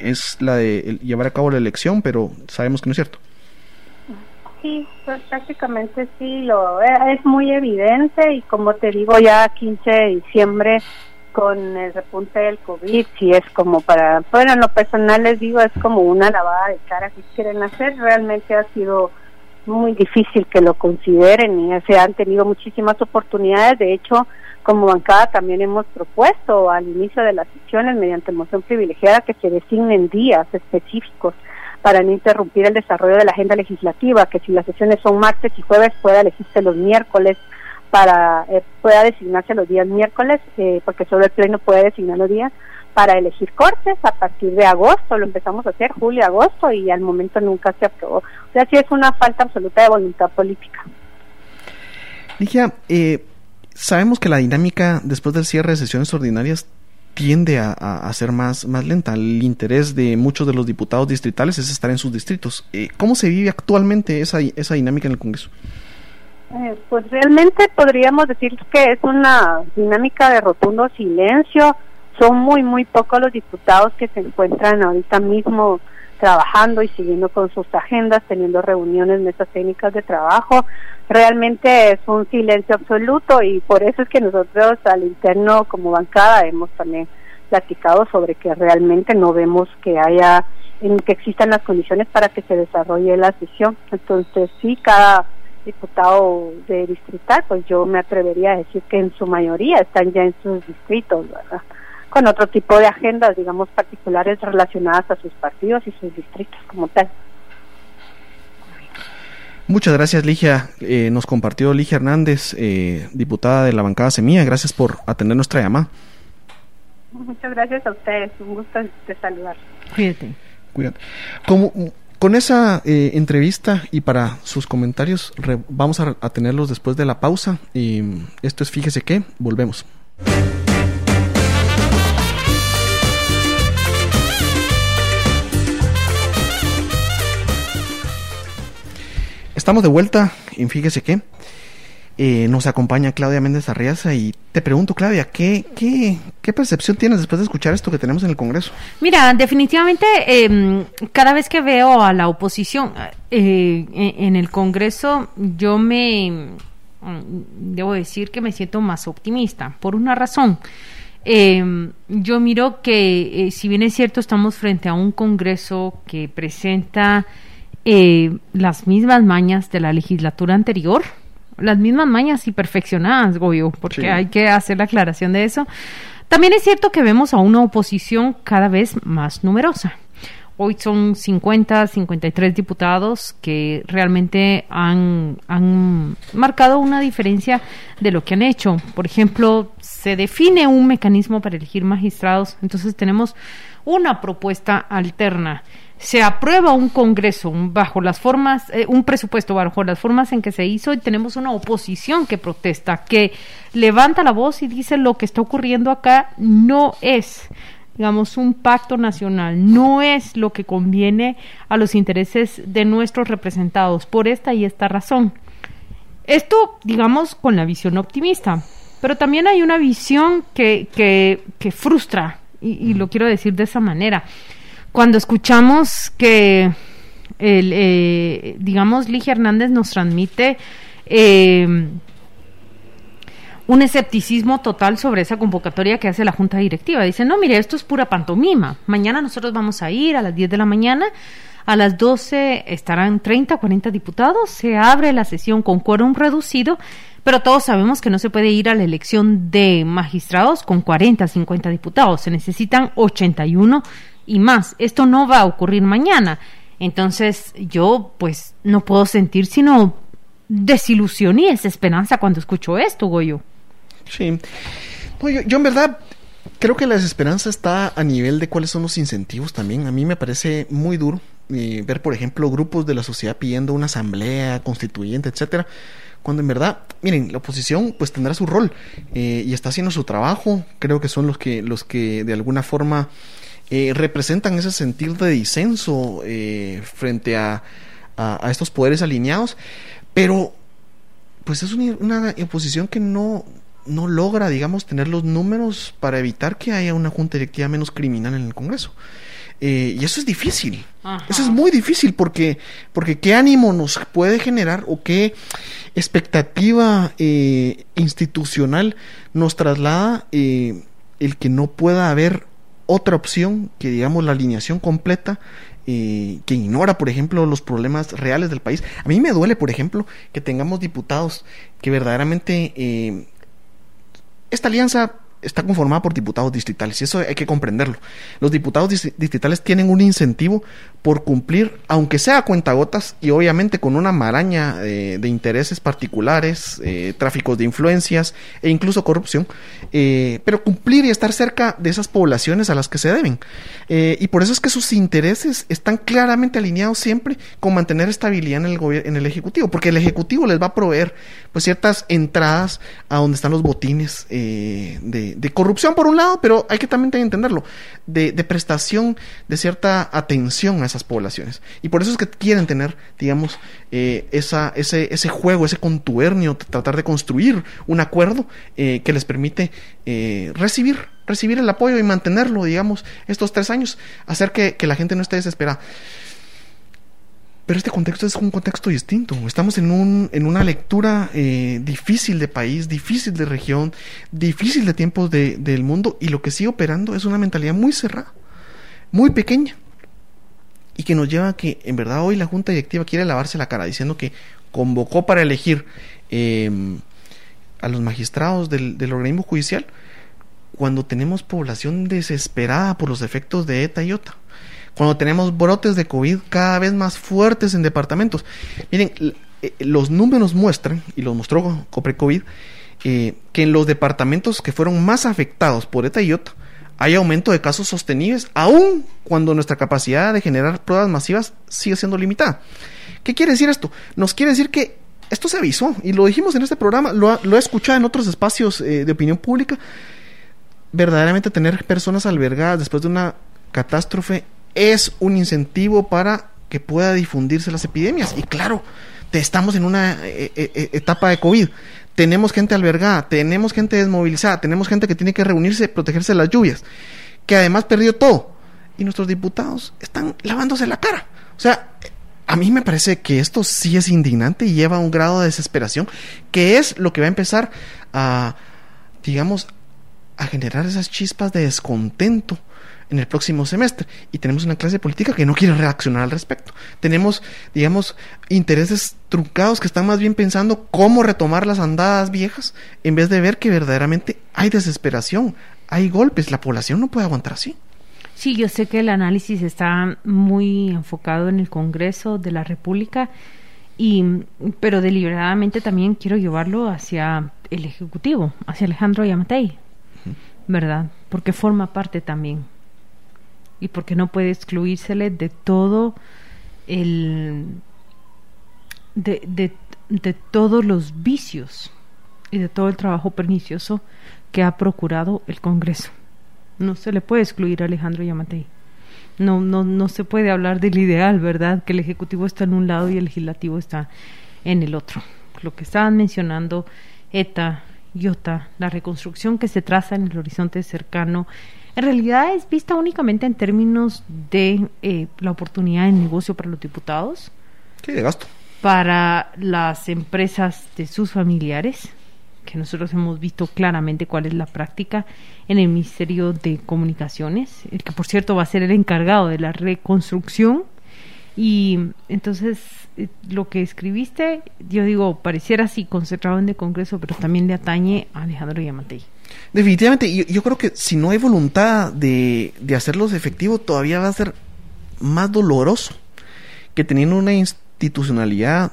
es la de llevar a cabo la elección, pero sabemos que no es cierto. Sí, pues prácticamente sí, lo eh, es muy evidente y como te digo, ya 15 de diciembre con el repunte del COVID, si es como para, bueno, en lo personal les digo, es como una lavada de cara que quieren hacer, realmente ha sido muy difícil que lo consideren y se han tenido muchísimas oportunidades. De hecho, como bancada también hemos propuesto al inicio de las sesiones mediante moción privilegiada que se designen días específicos para no interrumpir el desarrollo de la agenda legislativa, que si las sesiones son martes y jueves pueda elegirse los miércoles para eh, pueda designarse los días miércoles, eh, porque solo el pleno puede designar los días para elegir cortes a partir de agosto, lo empezamos a hacer julio, agosto y al momento nunca se aprobó. O sea, sí es una falta absoluta de voluntad política. Ligia, eh, sabemos que la dinámica después del cierre de sesiones ordinarias tiende a, ser más, más lenta. El interés de muchos de los diputados distritales es estar en sus distritos. Eh, ¿Cómo se vive actualmente esa, esa dinámica en el Congreso? Eh, pues realmente podríamos decir que es una dinámica de rotundo silencio son muy, muy pocos los diputados que se encuentran ahorita mismo trabajando y siguiendo con sus agendas, teniendo reuniones, mesas técnicas de trabajo. Realmente es un silencio absoluto y por eso es que nosotros al interno como bancada hemos también platicado sobre que realmente no vemos que haya, en que existan las condiciones para que se desarrolle la sesión. Entonces sí, cada diputado de distrital, pues yo me atrevería a decir que en su mayoría están ya en sus distritos, ¿verdad? Con otro tipo de agendas, digamos, particulares relacionadas a sus partidos y sus distritos como tal. Muchas gracias, Ligia. Eh, nos compartió Ligia Hernández, eh, diputada de la bancada Semilla. Gracias por atender nuestra llamada. Muchas gracias a ustedes. Un gusto de saludar. Cuídate. Cuídate. Como, con esa eh, entrevista y para sus comentarios, vamos a, a tenerlos después de la pausa. Y esto es Fíjese que, volvemos. Estamos de vuelta y fíjese que eh, nos acompaña Claudia Méndez Arriaza y te pregunto, Claudia, ¿qué, qué, qué percepción tienes después de escuchar esto que tenemos en el Congreso? Mira, definitivamente em, cada vez que veo a la oposición eh, en el Congreso, yo me, mm, debo decir que me siento más optimista, por una razón. Em, yo miro que, eh, si bien es cierto, estamos frente a un Congreso que presenta eh, las mismas mañas de la legislatura anterior, las mismas mañas y perfeccionadas, Goyo, porque hay que hacer la aclaración de eso. También es cierto que vemos a una oposición cada vez más numerosa. Hoy son 50, 53 diputados que realmente han, han marcado una diferencia de lo que han hecho. Por ejemplo, se define un mecanismo para elegir magistrados, entonces tenemos una propuesta alterna se aprueba un Congreso bajo las formas, eh, un presupuesto bajo las formas en que se hizo y tenemos una oposición que protesta, que levanta la voz y dice lo que está ocurriendo acá no es digamos, un pacto nacional, no es lo que conviene a los intereses de nuestros representados, por esta y esta razón. Esto, digamos, con la visión optimista, pero también hay una visión que, que, que frustra, y lo quiero decir de esa manera cuando escuchamos que, el, eh, digamos, Ligia Hernández nos transmite eh, un escepticismo total sobre esa convocatoria que hace la Junta Directiva. Dice, no, mire, esto es pura pantomima. Mañana nosotros vamos a ir a las 10 de la mañana. A las 12 estarán 30, 40 diputados. Se abre la sesión con quórum reducido, pero todos sabemos que no se puede ir a la elección de magistrados con 40, 50 diputados. Se necesitan 81 y más. Esto no va a ocurrir mañana. Entonces yo pues no puedo sentir sino desilusión y desesperanza cuando escucho esto, Goyo. Sí. yo, en verdad creo que la desesperanza está a nivel de cuáles son los incentivos también. A mí me parece muy duro eh, ver, por ejemplo, grupos de la sociedad pidiendo una asamblea constituyente, etcétera, cuando en verdad, miren, la oposición pues tendrá su rol eh, y está haciendo su trabajo. Creo que son los que los que de alguna forma eh, representan ese sentir de disenso eh, frente a, a, estos poderes alineados, pero pues es una, oposición que no, no logra, digamos, tener los números para evitar que haya una junta directiva menos criminal en el Congreso. Eh, y eso es difícil. Eso es muy difícil porque, porque qué ánimo nos puede generar o qué expectativa institucional nos traslada el que no pueda haber otra opción que digamos la alineación completa eh, que ignora, por ejemplo, los problemas reales del país. A mí me duele, por ejemplo, que tengamos diputados que verdaderamente eh, esta alianza está conformada por diputados distritales y eso hay que comprenderlo. Los diputados distritales tienen un incentivo por cumplir, aunque sea a cuentagotas y obviamente con una maraña de intereses particulares, eh, tráficos de influencias e incluso corrupción, eh, pero cumplir y estar cerca de esas poblaciones a las que se deben. Eh, y por eso es que sus intereses están claramente alineados siempre con mantener estabilidad en el, en el Ejecutivo, porque el Ejecutivo les va a proveer pues ciertas entradas a donde están los botines de, de, corrupción por un lado, pero hay que también entenderlo, de, de prestación de cierta atención a esas poblaciones. Y por eso es que quieren tener, digamos, eh, esa, ese, ese juego, ese contubernio, tratar de construir un acuerdo eh, que les permite eh, recibir, recibir el apoyo y mantenerlo, digamos, estos tres años, hacer que, que la gente no esté desesperada. Pero este contexto es un contexto distinto. Estamos en, un, en una lectura eh, difícil de país, difícil de región, difícil de tiempos de, del mundo y lo que sigue operando es una mentalidad muy cerrada, muy pequeña y que nos lleva a que en verdad hoy la Junta Directiva quiere lavarse la cara diciendo que convocó para elegir em, a los magistrados del, del organismo judicial cuando tenemos población desesperada por los efectos de ETA y OTA cuando tenemos brotes de COVID cada vez más fuertes en departamentos. Miren, eh, los números muestran, y los mostró Copre COVID, eh, que en los departamentos que fueron más afectados por ETA y IOTA hay aumento de casos sostenibles, aun cuando nuestra capacidad de generar pruebas masivas sigue siendo limitada. ¿Qué quiere decir esto? Nos quiere decir que esto se avisó, y lo dijimos en este programa, lo, he escuchado en otros espacios eh, de opinión pública, verdaderamente tener personas albergadas después de una catástrofe es un incentivo para que pueda difundirse las epidemias. Y claro, estamos en una eh, eh, eh, etapa de COVID. Tenemos gente albergada, tenemos gente desmovilizada, tenemos gente que tiene que reunirse, protegerse de las lluvias, que además perdió todo. Y nuestros diputados están lavándose la cara. O sea, a mí me parece que esto sí es indignante y lleva a un grado de desesperación, que es lo que va a empezar a, digamos, a generar esas chispas de descontento en el próximo semestre. Y tenemos una clase política que no quiere reaccionar al respecto. Tenemos, digamos, intereses truncados que están más bien pensando cómo retomar las andadas viejas en vez de ver que verdaderamente hay desesperación, hay golpes, la población no puede aguantar así. Sí, yo sé que el análisis está muy enfocado en el Congreso de la República y pero deliberadamente también quiero llevarlo hacia el ejecutivo, hacia Alejandro Yamatei, ¿verdad? Porque forma parte también y porque no puede excluírsele de todo el de, de, de todos los vicios y de todo el trabajo pernicioso que ha procurado el Congreso. No se le puede excluir a Alejandro Yamatei. No, no, no se puede hablar del ideal, ¿verdad? Que el Ejecutivo está en un lado y el Legislativo está en el otro. Lo que estaban mencionando ETA, IOTA, la reconstrucción que se traza en el horizonte cercano en realidad es vista únicamente en términos de eh, la oportunidad de negocio para los diputados. Sí, de gasto. Para las empresas de sus familiares, que nosotros hemos visto claramente cuál es la práctica en el Ministerio de Comunicaciones, el que por cierto va a ser el encargado de la reconstrucción. Y entonces lo que escribiste, yo digo, pareciera así concentrado en el Congreso, pero también le atañe a Alejandro Yamatei. Definitivamente, yo, yo creo que si no hay voluntad de, de hacerlos efectivos, todavía va a ser más doloroso que teniendo una institucionalidad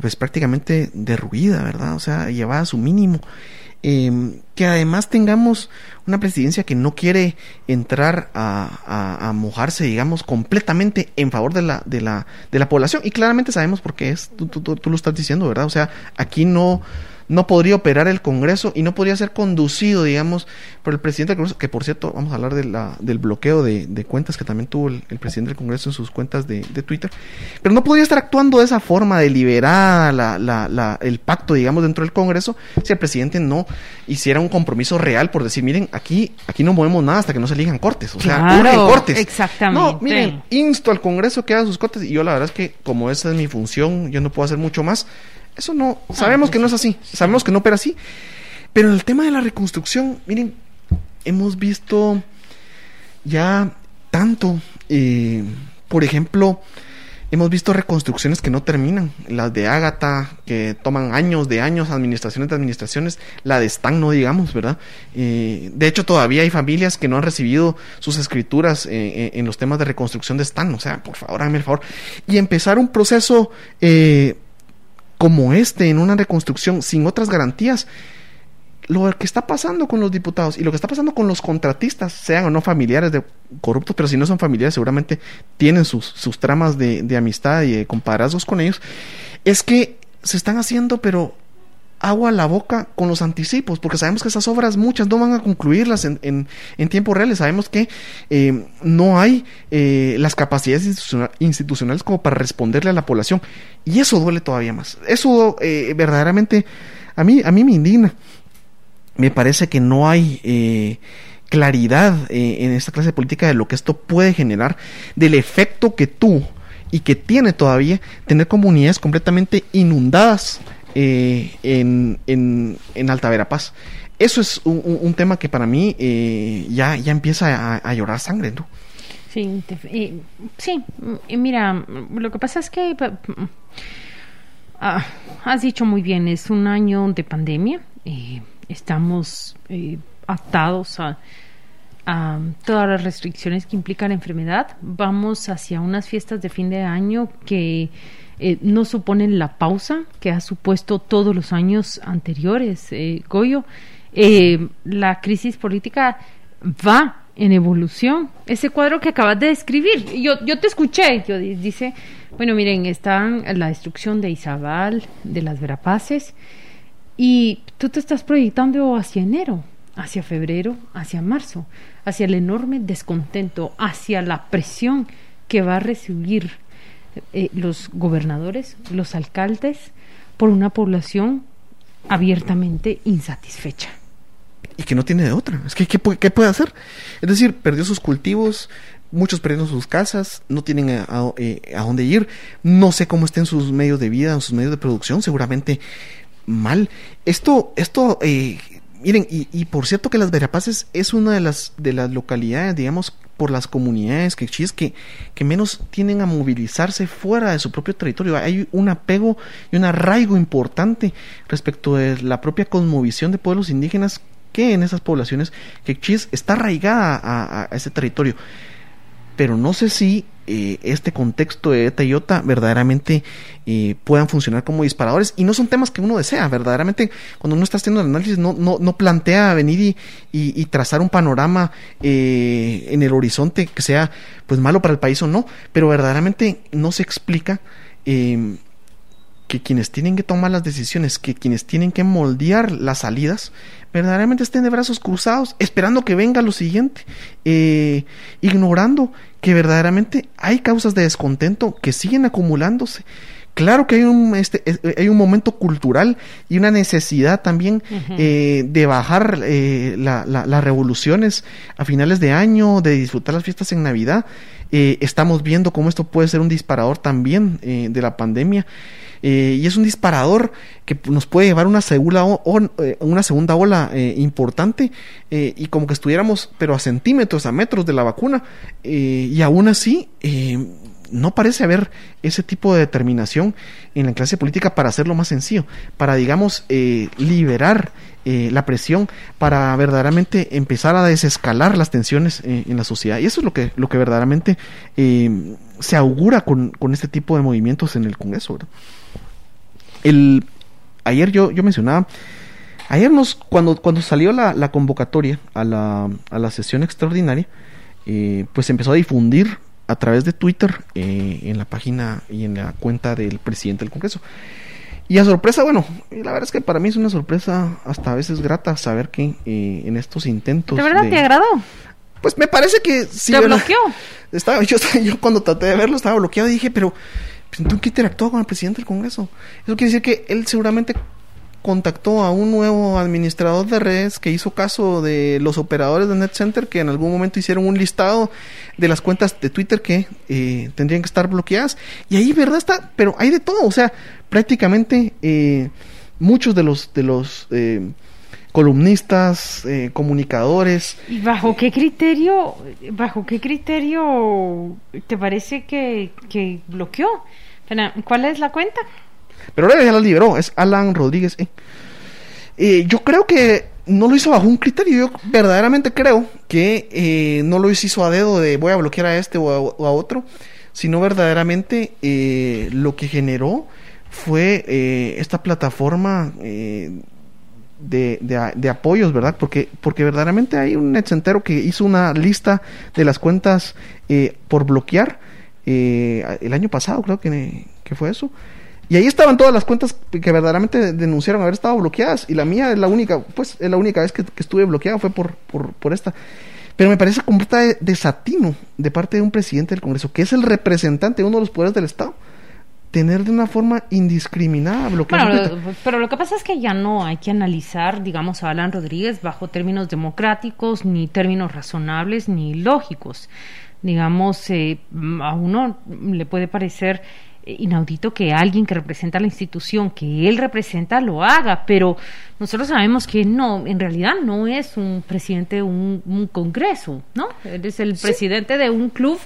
pues prácticamente derruida, ¿verdad? O sea, llevada a su mínimo. Em, que además tengamos una presidencia que no quiere entrar a, mojarse, digamos, completamente en favor de la, de la, de la población. Y claramente sabemos por qué es, tú, tú, tú lo estás diciendo, ¿verdad? O sea, aquí no, no podría operar el Congreso y no podría ser conducido, digamos, por el presidente del Congreso, que por cierto, vamos a hablar de la, del bloqueo de, cuentas que también tuvo el, presidente del Congreso en sus cuentas de, Twitter, pero no podría estar actuando de esa forma deliberada la, la, el pacto, digamos, dentro del Congreso, si el presidente no hiciera un compromiso real por decir, miren, aquí, aquí no movemos nada hasta que no se elijan cortes, o sea, claro, cortes. Exactamente. No, miren, insto al Congreso que haga sus cortes y yo la verdad es que como esa es mi función, yo no puedo hacer mucho más eso no, ah, sabemos que no es así, sabemos que no opera así. Pero en el tema de la reconstrucción, miren, hemos visto ya tanto, eh, por ejemplo, hemos visto reconstrucciones que no terminan. Las de Ágata, que toman años de años, administraciones de administraciones. La de Stan, no digamos, ¿verdad? Eh, de hecho, todavía hay familias que no han recibido sus escrituras eh, en los temas de reconstrucción de Stan. O sea, por favor, háganme el favor. Y empezar un proceso como este en una reconstrucción sin otras garantías. Lo que está pasando con los diputados y lo que está pasando con los contratistas, sean o no familiares de corruptos, pero si no son familiares, seguramente tienen sus, sus tramas de, de amistad y de compadrazgos con ellos, es que se están haciendo, pero agua a la boca con los anticipos, porque sabemos que esas obras muchas no van a concluirlas en, en, en tiempo real, sabemos que eh, no hay eh, las capacidades institucionales como para responderle a la población, y eso duele todavía más, eso eh, verdaderamente a mí, a mí me indigna. Me parece que no hay eh, claridad en esta clase de política de lo que esto puede generar, del efecto que tú y que tiene todavía tener comunidades completamente inundadas eh, en, en, en, Alta Verapaz. Eso es un, tema que para mí ya, ya empieza a, llorar sangre, ¿no? Sí, sí, mira, lo que pasa es que ah, has dicho muy bien, es un año de pandemia estamos eh, atados a, todas las restricciones que implica la enfermedad. Vamos hacia unas fiestas de fin de año que eh, no suponen la pausa que ha supuesto todos los años anteriores. Eh, Goyo, la crisis política va en evolución. Ese cuadro que acabas de describir, yo, yo te escuché, yo dice, bueno, miren, están la destrucción de Izabal, de las Verapaces, y tú te estás proyectando hacia enero, hacia febrero, hacia marzo, hacia el enorme descontento, hacia la presión que va a recibir eh, los gobernadores, los alcaldes, por una población abiertamente insatisfecha. Y que no tiene de otra. Es que, ¿qué, puede hacer? Es decir, perdió sus cultivos, muchos perdieron sus casas, no tienen a, eh, a, dónde ir, no sé cómo estén sus medios de vida, sus medios de producción, seguramente mal. Esto, esto, eh, miren, y, y, por cierto que Las Verapaces es una de las, de las localidades, digamos, por las comunidades que que, que menos tienen a movilizarse fuera de su propio territorio. Hay un apego y un arraigo importante respecto de la propia cosmovisión de pueblos indígenas que en esas poblaciones que está arraigada a ese territorio. Pero no sé si eh, este contexto de ETA y OTA verdaderamente eh, puedan funcionar como disparadores. Y no son temas que uno desea, verdaderamente cuando uno está haciendo el análisis no, no, no plantea venir y, y, trazar un panorama eh, en el horizonte que sea pues malo para el país o no, pero verdaderamente no se explica que quienes tienen que tomar las decisiones, que quienes tienen que moldear las salidas, verdaderamente estén de brazos cruzados, esperando que venga lo siguiente, ignorando que verdaderamente hay causas de descontento que siguen acumulándose. Claro que hay un, este, hay un momento cultural y una necesidad también eh, de bajar eh, las revoluciones a finales de año, de disfrutar las fiestas en Navidad. Eh, estamos viendo cómo esto puede ser un disparador también de la pandemia. Y es un disparador que nos puede llevar una segunda, una segunda ola importante y como que estuviéramos pero a centímetros, a metros de la vacuna. Y aún así no parece haber ese tipo de determinación en la clase política para hacerlo más sencillo, para, digamos, eh, liberar eh, la presión, para verdaderamente empezar a desescalar las tensiones eh, en la sociedad. Y eso es lo que, lo que verdaderamente se augura con, este tipo de movimientos en el Congreso. El, ayer yo, yo mencionaba, ayer nos, cuando, cuando salió la, la convocatoria a la, a la sesión extraordinaria, pues empezó a difundir a través de Twitter eh, en la página y en la cuenta del presidente del Congreso. Y a sorpresa, bueno, la verdad es que para mí es una sorpresa hasta a veces grata saber que eh, en estos intentos... ¿De verdad te agradó? Pues me parece que sí. ¿Te bloqueó? Estaba, yo, yo, cuando traté de verlo estaba bloqueado y dije, pero pues, ¿tú qué interactuó con el presidente del Congreso? Eso quiere decir que él seguramente contactó a un nuevo administrador de redes que hizo caso de los operadores de NetCenter que en algún momento hicieron un listado de las cuentas de Twitter que eh, tendrían que estar bloqueadas. Y ahí, ¿verdad? Está, pero hay de todo. O sea, prácticamente eh, muchos de los, de los eh, columnistas, eh, comunicadores. ¿Y bajo qué criterio, bajo qué criterio te parece que, que bloqueó? ¿Cuál es la cuenta? Pero ahora ya la liberó, es Alan Rodríguez. Eh. Eh, yo creo que no lo hizo bajo un criterio. Yo verdaderamente creo que eh, no lo hizo a dedo de voy a bloquear a este o a, otro, sino verdaderamente lo que generó fue esta plataforma de, de, apoyos, ¿verdad? Porque, porque verdaderamente hay un entero que hizo una lista de las cuentas por bloquear el año pasado, creo que, que fue eso. Y ahí estaban todas las cuentas que verdaderamente denunciaron haber estado bloqueadas. Y la mía es la única, pues es la única vez que, estuve bloqueado fue por, por, esta. Pero me parece completa desatino de parte de un presidente del Congreso, que es el representante de uno de los poderes del Estado, tener de una forma indiscriminada bloquear. pero lo que pasa es que ya no hay que analizar, digamos, a Alan Rodríguez bajo términos democráticos, ni términos razonables, ni lógicos. Digamos, eh, a uno le puede parecer inaudito que alguien que representa la institución que él representa lo haga, pero nosotros sabemos que no, en realidad no es un presidente de un, congreso, ¿no? Él es el presidente de un club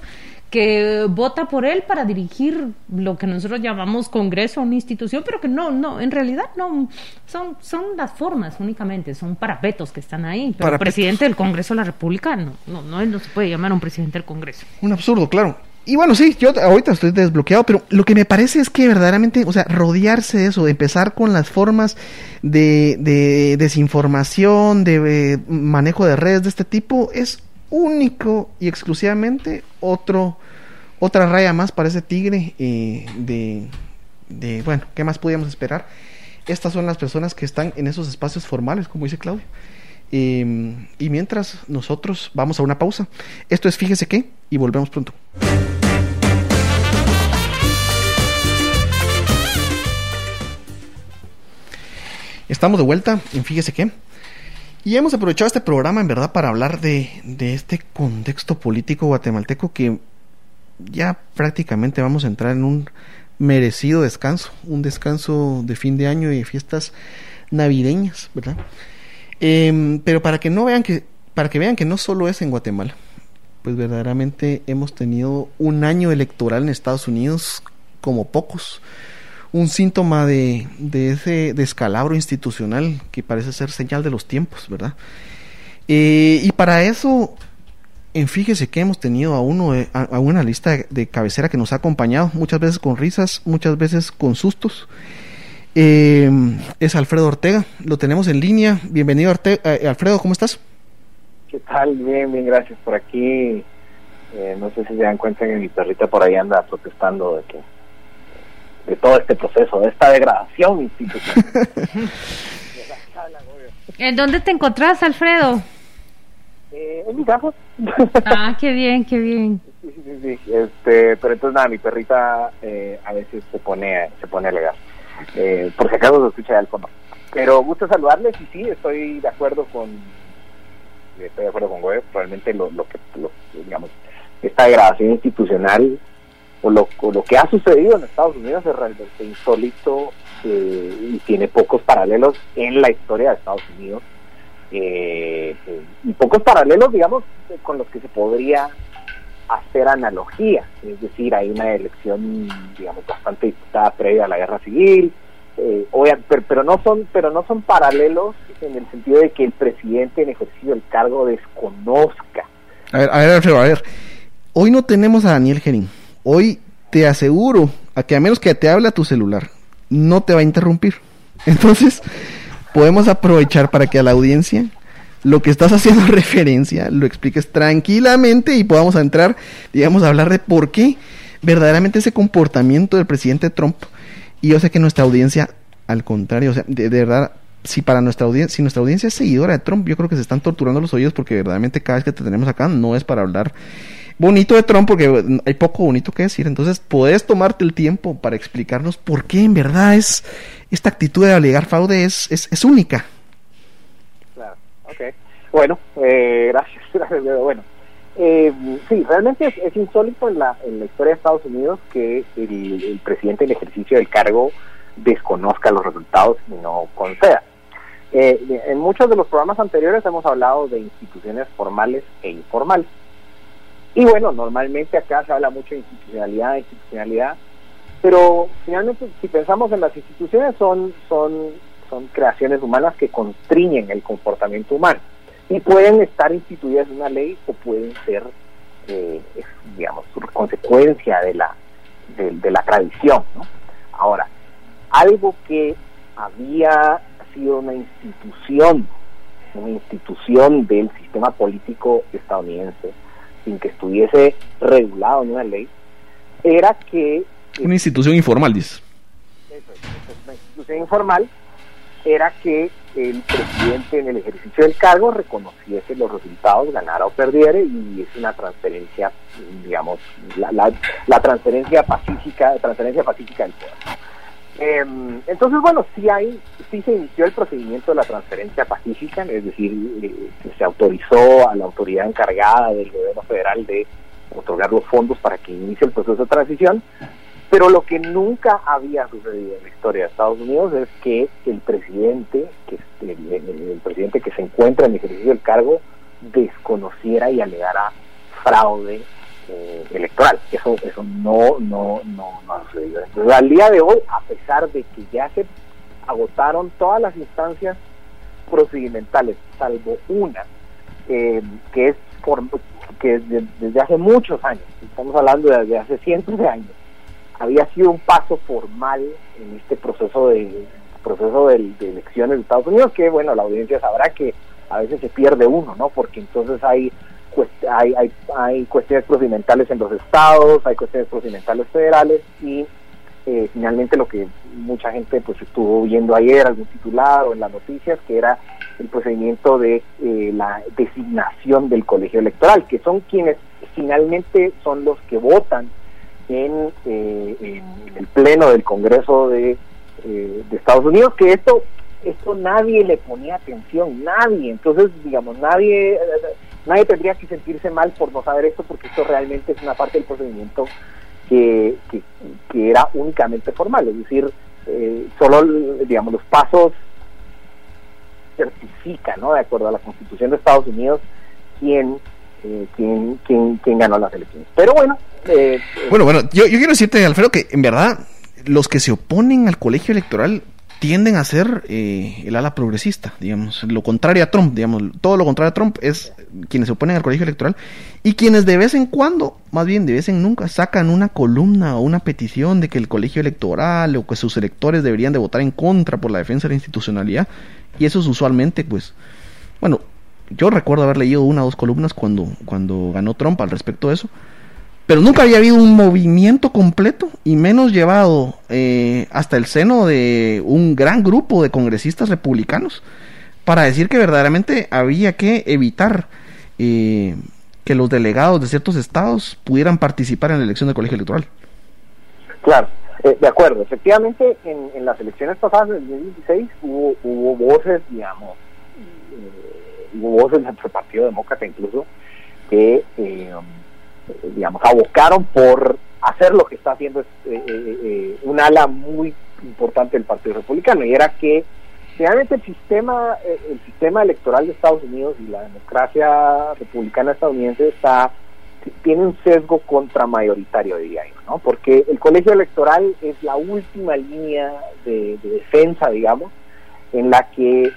que vota por él para dirigir lo que nosotros llamamos congreso, una institución, pero que no, no, en realidad no, son, son las formas únicamente, son parapetos que están ahí, pero el presidente del Congreso de la República no, no, no, no se puede llamar un presidente del Congreso. Un absurdo, claro. Y bueno, sí, yo ahorita estoy desbloqueado, pero lo que me parece es que verdaderamente, o sea, rodearse de eso, de empezar con las formas de, de desinformación, de, eh, manejo de redes de este tipo, es único y exclusivamente otro, otra raya más para ese tigre eh, de, de, bueno, ¿qué más podíamos esperar? Estas son las personas que están en esos espacios formales, como dice Claudio. Em, y mientras nosotros vamos a una pausa, esto es Fíjese qué y volvemos pronto. Estamos de vuelta en Fíjese qué. Y hemos aprovechado este programa en verdad para hablar de, este contexto político guatemalteco que ya prácticamente vamos a entrar en un merecido descanso, un descanso de fin de año y de fiestas navideñas, ¿verdad? Em, pero para que no vean que, para que vean que no solo es en Guatemala, pues verdaderamente hemos tenido un año electoral en Estados Unidos como pocos un síntoma de, ese descalabro institucional que parece ser señal de los tiempos, ¿verdad? Eh, y para eso, en fíjese que hemos tenido a uno a, una lista de, cabecera que nos ha acompañado, muchas veces con risas, muchas veces con sustos. Eh, es Alfredo Ortega, lo tenemos en línea. Bienvenido eh, Alfredo, ¿cómo estás? ¿Qué tal? Bien, bien, gracias por aquí. no sé si se dan cuenta que mi perrita por ahí anda protestando de que de todo este proceso, de esta degradación institucional. ¿En dónde te encontrás, Alfredo? Eh, en mi casa. ah, qué bien, qué bien. Sí, sí, sí, Este, pero entonces nada, mi perrita eh, a veces se pone, se pone a alegar. Eh, por si acaso se escucha al fondo. Pero gusto saludarles y sí, estoy de acuerdo con, estoy de acuerdo con Web, realmente lo, lo que, lo, digamos, esta degradación institucional o lo, lo que ha sucedido en Estados Unidos es realmente insólito eh, y tiene pocos paralelos en la historia de Estados Unidos eh, eh, y pocos paralelos digamos con los que se podría hacer analogía es decir hay una elección digamos bastante disputada previa a la guerra civil pero, pero no son pero no son paralelos en el sentido de que el presidente en ejercicio del cargo desconozca. A ver a ver a ver. Hoy no tenemos a Daniel Gerín. Hoy te aseguro a que a menos que te hable tu celular, no te va a interrumpir. Entonces, podemos aprovechar para que a la audiencia lo que estás haciendo referencia lo expliques tranquilamente y podamos entrar, digamos, a hablar de por qué verdaderamente ese comportamiento del presidente Trump. Y yo sé que nuestra audiencia, al contrario, o sea, de, verdad, si para nuestra audiencia, si nuestra audiencia es seguidora de Trump, yo creo que se están torturando los oídos porque verdaderamente cada vez que te tenemos acá no es para hablar bonito de Trump porque hay poco bonito que decir. Entonces, puedes tomarte el tiempo para explicarnos por qué en verdad es esta actitud de alegar fraude es, es, única. Ok. Bueno, eh, gracias, Bueno, eh, sí, realmente es, insólito en la, en la historia de Estados Unidos que el, el presidente en ejercicio del cargo desconozca los resultados y no conceda. Eh, en muchos de los programas anteriores hemos hablado de instituciones formales e informales. Y bueno, normalmente acá se habla mucho de institucionalidad, institucionalidad, pero finalmente si pensamos en las instituciones son, son, son creaciones humanas que constriñen el comportamiento humano y pueden estar instituidas en una ley o pueden ser, eh, digamos, consecuencia de la, de, la tradición. Ahora, algo que había sido una institución, una institución del sistema político estadounidense, sin que estuviese regulado en una ley, era que... Una institución informal, dice. Eso, una institución informal era que el presidente en el ejercicio del cargo reconociese los resultados, ganara o perdiera, y es una transferencia, digamos, la, la, la transferencia pacífica, transferencia pacífica del poder. Em, entonces, bueno, sí hay, sí se inició el procedimiento de la transferencia pacífica, es decir, eh, se autorizó a la autoridad encargada del gobierno federal de otorgar los fondos para que inicie el proceso de transición, pero lo que nunca había sucedido en la historia de Estados Unidos es que el presidente, que el, el presidente que se encuentra en ejercicio del cargo, desconociera y alegara fraude eh, electoral. Eso eso no, no, no, no ha sucedido. Entonces, al día de hoy, a pesar de que ya se agotaron todas las instancias procedimentales, salvo una, eh, que es por, que desde hace muchos años, estamos hablando de hace cientos de años, había sido un paso formal en este proceso de proceso de, elecciones de Estados Unidos, que bueno, la audiencia sabrá que a veces se pierde uno, ¿no? Porque entonces hay hay, hay, hay cuestiones procedimentales en los estados, hay cuestiones procedimentales federales y eh, finalmente lo que mucha gente pues estuvo viendo ayer, algún titular o en las noticias, que era el procedimiento de eh, la designación del colegio electoral, que son quienes finalmente son los que votan en, eh, en el pleno del Congreso de, de Estados Unidos, que esto esto nadie le ponía atención, nadie, entonces digamos, nadie nadie tendría que sentirse mal por no saber esto porque esto realmente es una parte del procedimiento que, que, era únicamente formal, es decir, eh, solo digamos los pasos certifican, ¿no? De acuerdo a la Constitución de Estados Unidos, quién eh, quién, quién, quién ganó las elecciones. Pero bueno. Eh, bueno, bueno, yo, yo quiero decirte, Alfredo, que en verdad los que se oponen al colegio electoral tienden a ser eh, el ala progresista, digamos, lo contrario a Trump, digamos, todo lo contrario a Trump es quienes se oponen al colegio electoral y quienes de vez en cuando, más bien de vez en nunca, sacan una columna o una petición de que el colegio electoral o que sus electores deberían de votar en contra por la defensa de la institucionalidad y eso es usualmente, pues, bueno, yo recuerdo haber leído una o dos columnas cuando, cuando ganó Trump al respecto de eso pero nunca había habido un movimiento completo y menos llevado eh, hasta el seno de un gran grupo de congresistas republicanos para decir que verdaderamente había que evitar eh, que los delegados de ciertos estados pudieran participar en la elección del colegio electoral. Claro, eh, de acuerdo. Efectivamente, en, las elecciones pasadas del 2016 hubo, hubo voces, digamos, hubo voces del Partido Demócrata incluso, que digamos, abocaron por hacer lo que está haciendo eh, eh, eh, un ala muy importante del Partido Republicano, y era que realmente el sistema, el sistema electoral de Estados Unidos y la democracia republicana estadounidense está tiene un sesgo contramayoritario, diría yo, ¿no? Porque el colegio electoral es la última línea de, defensa, digamos, en la que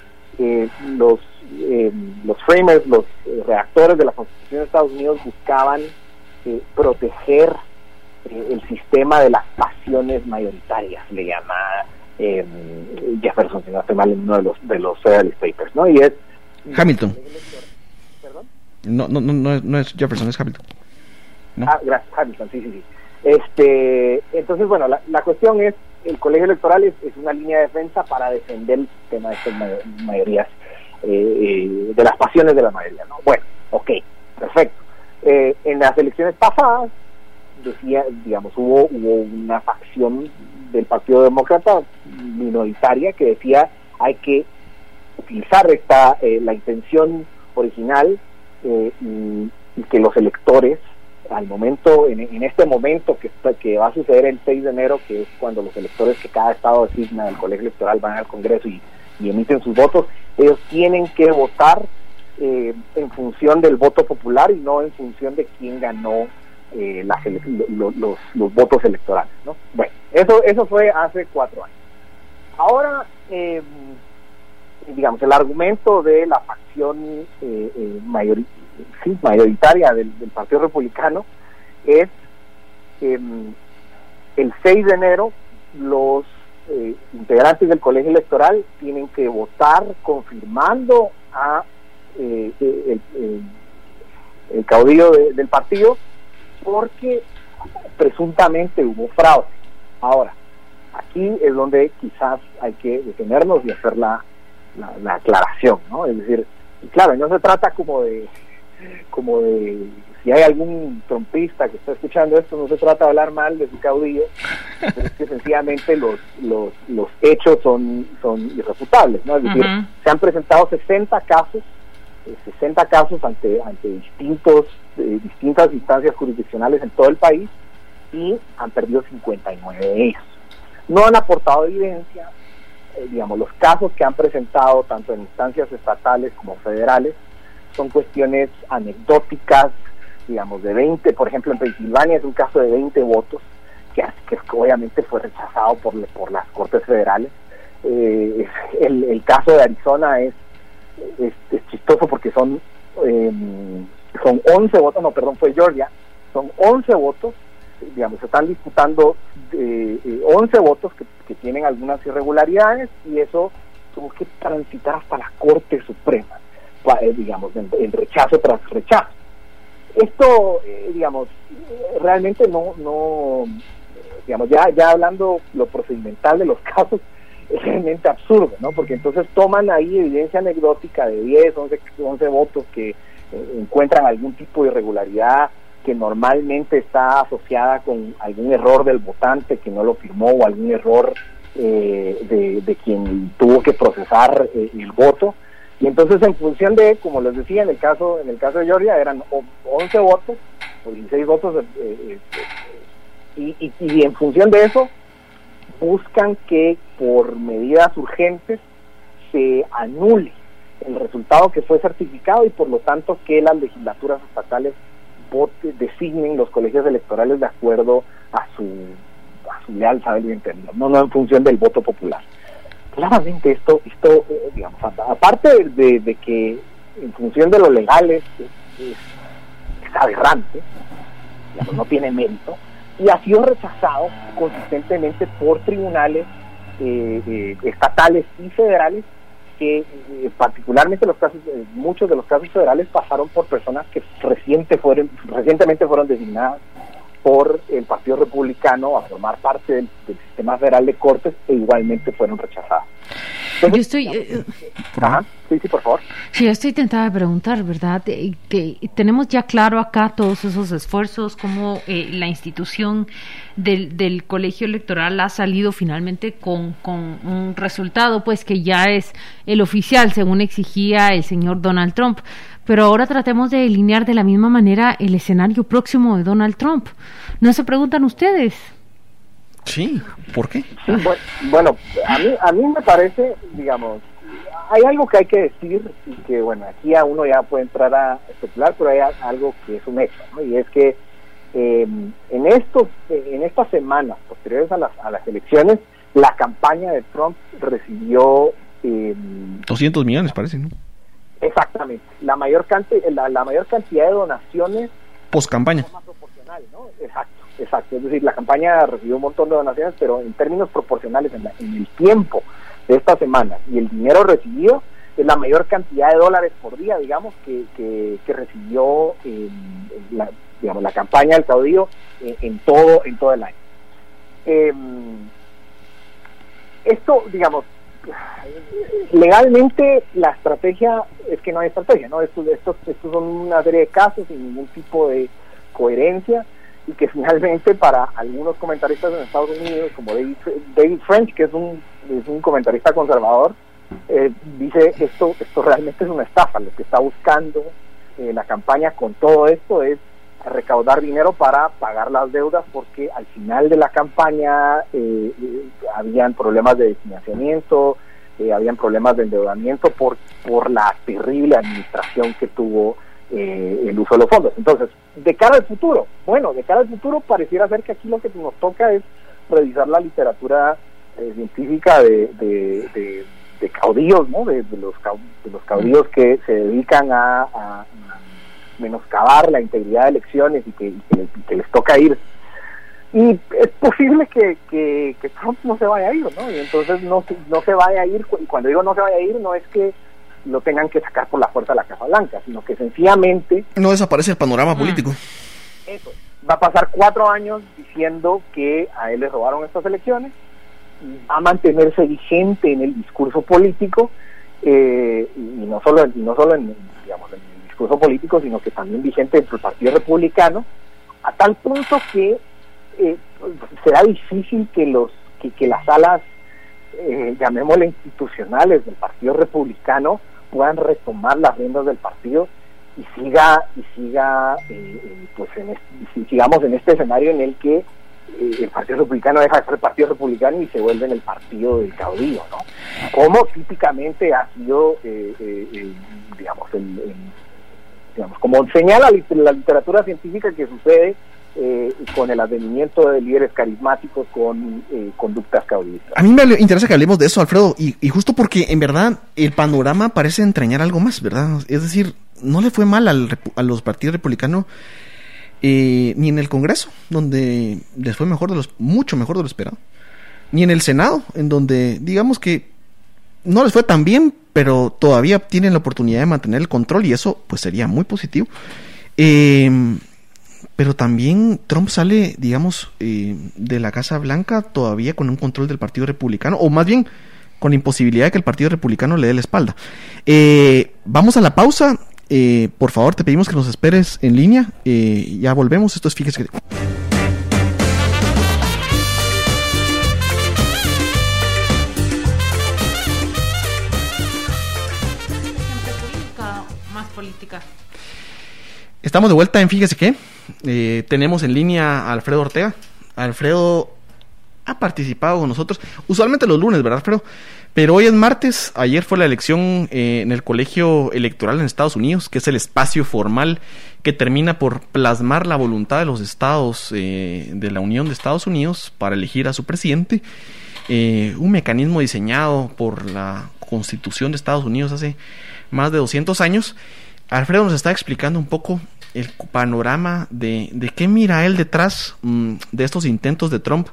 los, los framers, los redactores de la Constitución de Estados Unidos buscaban eh, proteger eh, el sistema de las pasiones mayoritarias, le llama eh, Jefferson, si no estoy mal, en uno de los, de los Federalist Papers, ¿no? Y es... Hamilton. ¿Perdón? No, no, no, no es Jefferson, es Hamilton. Ah, gracias, Hamilton, sí, sí, sí. Este, entonces, bueno, la, la cuestión es, el colegio electoral es, es, una línea de defensa para defender el sistema de estas mayorías, eh, de las pasiones de la mayoría, ¿no? Bueno, ok, perfecto. Eh, en las elecciones pasadas, decía, digamos, hubo, hubo una facción del Partido Demócrata minoritaria que decía hay que utilizar esta eh, la intención original eh, y, que los electores al momento en, este momento que que va a suceder el 6 de enero que es cuando los electores que cada estado designa del colegio electoral van al Congreso y emiten sus votos Ellos tienen que votar eh, en función del voto popular y no en función de quién ganó eh, los, los, votos electorales. ¿no? Bueno, eso, eso fue hace cuatro años. Ahora, eh, digamos, el argumento de la facción eh, mayoritaria del, Partido Republicano es que mm, el 6 de enero los integrantes del colegio electoral tienen que votar confirmando a el, el, caudillo del partido porque presuntamente hubo fraude. Ahora, aquí es donde quizás hay que detenernos y hacer la, la, aclaración, ¿no? Es decir, claro, no se trata como de, como de, si hay algún trompista que está escuchando esto, no se trata de hablar mal de su caudillo, es que sencillamente los, los, los hechos son, son irrefutables, ¿no? Es decir, se han presentado 60 casos 60 casos ante, ante distintos, eh, distintas instancias jurisdiccionales en todo el país y han perdido 59 de ellos. No han aportado evidencia, eh, digamos, los casos que han presentado tanto en instancias estatales como federales son cuestiones anecdóticas, digamos, de 20, por ejemplo, en Pensilvania es un caso de 20 votos, que, que obviamente fue rechazado por, por las Cortes Federales. Eh, el caso de Arizona es es, chistoso porque son em, son 11 votos, no, perdón, fue Georgia, son 11 votos, digamos, se están disputando eh, 11 votos que, tienen algunas irregularidades y eso tuvo que transitar hasta la Corte Suprema, eh, digamos, en, rechazo tras rechazo. Esto, eh, digamos, realmente no, no, digamos, ya, ya hablando lo procedimental de los casos, es realmente absurdo, ¿no? Porque entonces toman ahí evidencia anecdótica de 10, 11, 11 votos que eh, encuentran algún tipo de irregularidad que normalmente está asociada con algún error del votante que no lo firmó o algún error eh, de, quien tuvo que procesar eh, el voto y entonces en función de como les decía en el caso en el caso de Georgia eran 11 votos o 16 votos y, y en función de eso buscan que por medidas urgentes se anule el resultado que fue certificado y por lo tanto que las legislaturas estatales vote, designen los colegios electorales de acuerdo a su, a su leal saber y no, no en función del voto popular. Claramente esto, esto eh, digamos, aparte de, que en función de lo legal es, es, aberrante, no tiene mérito, y ha sido rechazado consistentemente por tribunales eh, eh, estatales y federales que eh, particularmente los casos muchos de los casos federales pasaron por personas que reciente fueron, recientemente fueron designadas por el Partido Republicano a formar parte del, sistema federal de cortes e igualmente fueron rechazadas. yo estoy... Eh, sí, sí, por favor. Sí, yo estoy tentada de preguntar, ¿verdad? que tenemos ya claro acá todos esos esfuerzos, cómo eh, la institución del, del, colegio electoral ha salido finalmente con, con un resultado, pues que ya es el oficial, según exigía el señor Donald Trump. Pero ahora tratemos de delinear de la misma manera el escenario próximo de Donald Trump. ¿No se preguntan ustedes? Sí, ¿por qué? bueno, a mí, a mí me parece, digamos, hay algo que hay que decir y que, bueno, aquí a uno ya puede entrar a especular, pero hay algo que es un hecho, ¿no? Y es que eh, en estos, en estas semanas posteriores a las, a las elecciones, la campaña de Trump recibió... Eh, 200 millones, parece, ¿no? Exactamente. La mayor, la, la mayor cantidad de donaciones. Post campaña. proporcional, ¿no? Exacto, exacto. Es decir, la campaña recibió un montón de donaciones, pero en términos proporcionales, en, el tiempo de esta semana y el dinero recibido, es la mayor cantidad de dólares por día, digamos, que, que, recibió la, digamos, la campaña del caudillo en, todo, en todo el año. Em, esto, digamos, legalmente la estrategia es que no hay estrategia, ¿no? Estos, estos, estos son una serie de casos sin ningún tipo de coherencia y que finalmente para algunos comentaristas en Estados Unidos, como David, David French, que es un, es un comentarista conservador, eh, dice esto, esto realmente es una estafa, lo que está buscando eh, la campaña con todo esto es recaudar dinero para pagar las deudas porque al final de la campaña eh, habían problemas de financiamiento, eh, habían problemas de endeudamiento por, por la terrible administración que tuvo eh, el uso de los fondos. Entonces, de cara al futuro, bueno, de cara al futuro pareciera ser que aquí lo que nos toca es revisar la literatura eh, científica de, caudillos, ¿no? De, los, de los caudillos que se dedican a, menoscabar la integridad de elecciones y que, que, les toca ir y es posible que, que, Trump no se vaya a ir, ¿no? Y entonces no, no se vaya a ir, y cuando digo no se vaya a ir, no es que lo tengan que sacar por la fuerza de la Casa Blanca, sino que sencillamente... No desaparece el panorama mm. político. Eso. Va a pasar cuatro años diciendo que a él le robaron estas elecciones, va a mantenerse vigente en el discurso político, eh, y no solo, y no solo en, digamos, en discurso político, sino que también vigente dentro del Partido Republicano, a tal punto que eh, será difícil que los que, las alas eh, llamémosle institucionales del Partido Republicano puedan retomar las riendas del partido y siga y siga eh, eh, pues en sigamos en este escenario en el que eh, el Partido Republicano deja de ser el Partido Republicano y se vuelve en el partido del caudillo, ¿no? Como típicamente ha sido, digamos, digamos, como señala la literatura científica que sucede eh, con el advenimiento de líderes carismáticos con eh, conductas caudillistas. A mí me interesa que hablemos de eso, Alfredo, y, justo porque en verdad el panorama parece entrañar algo más, ¿verdad? Es decir, no le fue mal a los partidos republicanos eh, ni en el Congreso, donde les fue mejor de los, mucho mejor de lo esperado, ni en el Senado, en donde digamos que no les fue tan bien, pero todavía tienen la oportunidad de mantener el control y eso pues sería muy positivo. Eh, pero también Trump sale, digamos, eh, de la Casa Blanca todavía con un control del Partido Republicano, o más bien con la imposibilidad de que el Partido Republicano le dé la espalda. Eh, vamos a la pausa. Eh, por favor, te pedimos que nos esperes en línea. ya volvemos. Esto es Fíjese que... Estamos de vuelta en Fíjese que eh, tenemos en línea a Alfredo Ortega. Alfredo ha participado con nosotros, usualmente los lunes, ¿verdad, Alfredo? Pero hoy es martes, ayer fue la elección eh, en el colegio electoral en Estados Unidos, que es el espacio formal que termina por plasmar la voluntad de los estados eh, de la Unión de Estados Unidos para elegir a su presidente. un mecanismo diseñado por la Constitución de Estados Unidos hace más de 200 años. Alfredo nos está explicando un poco el panorama de, de qué mira él detrás mm, de estos intentos de Trump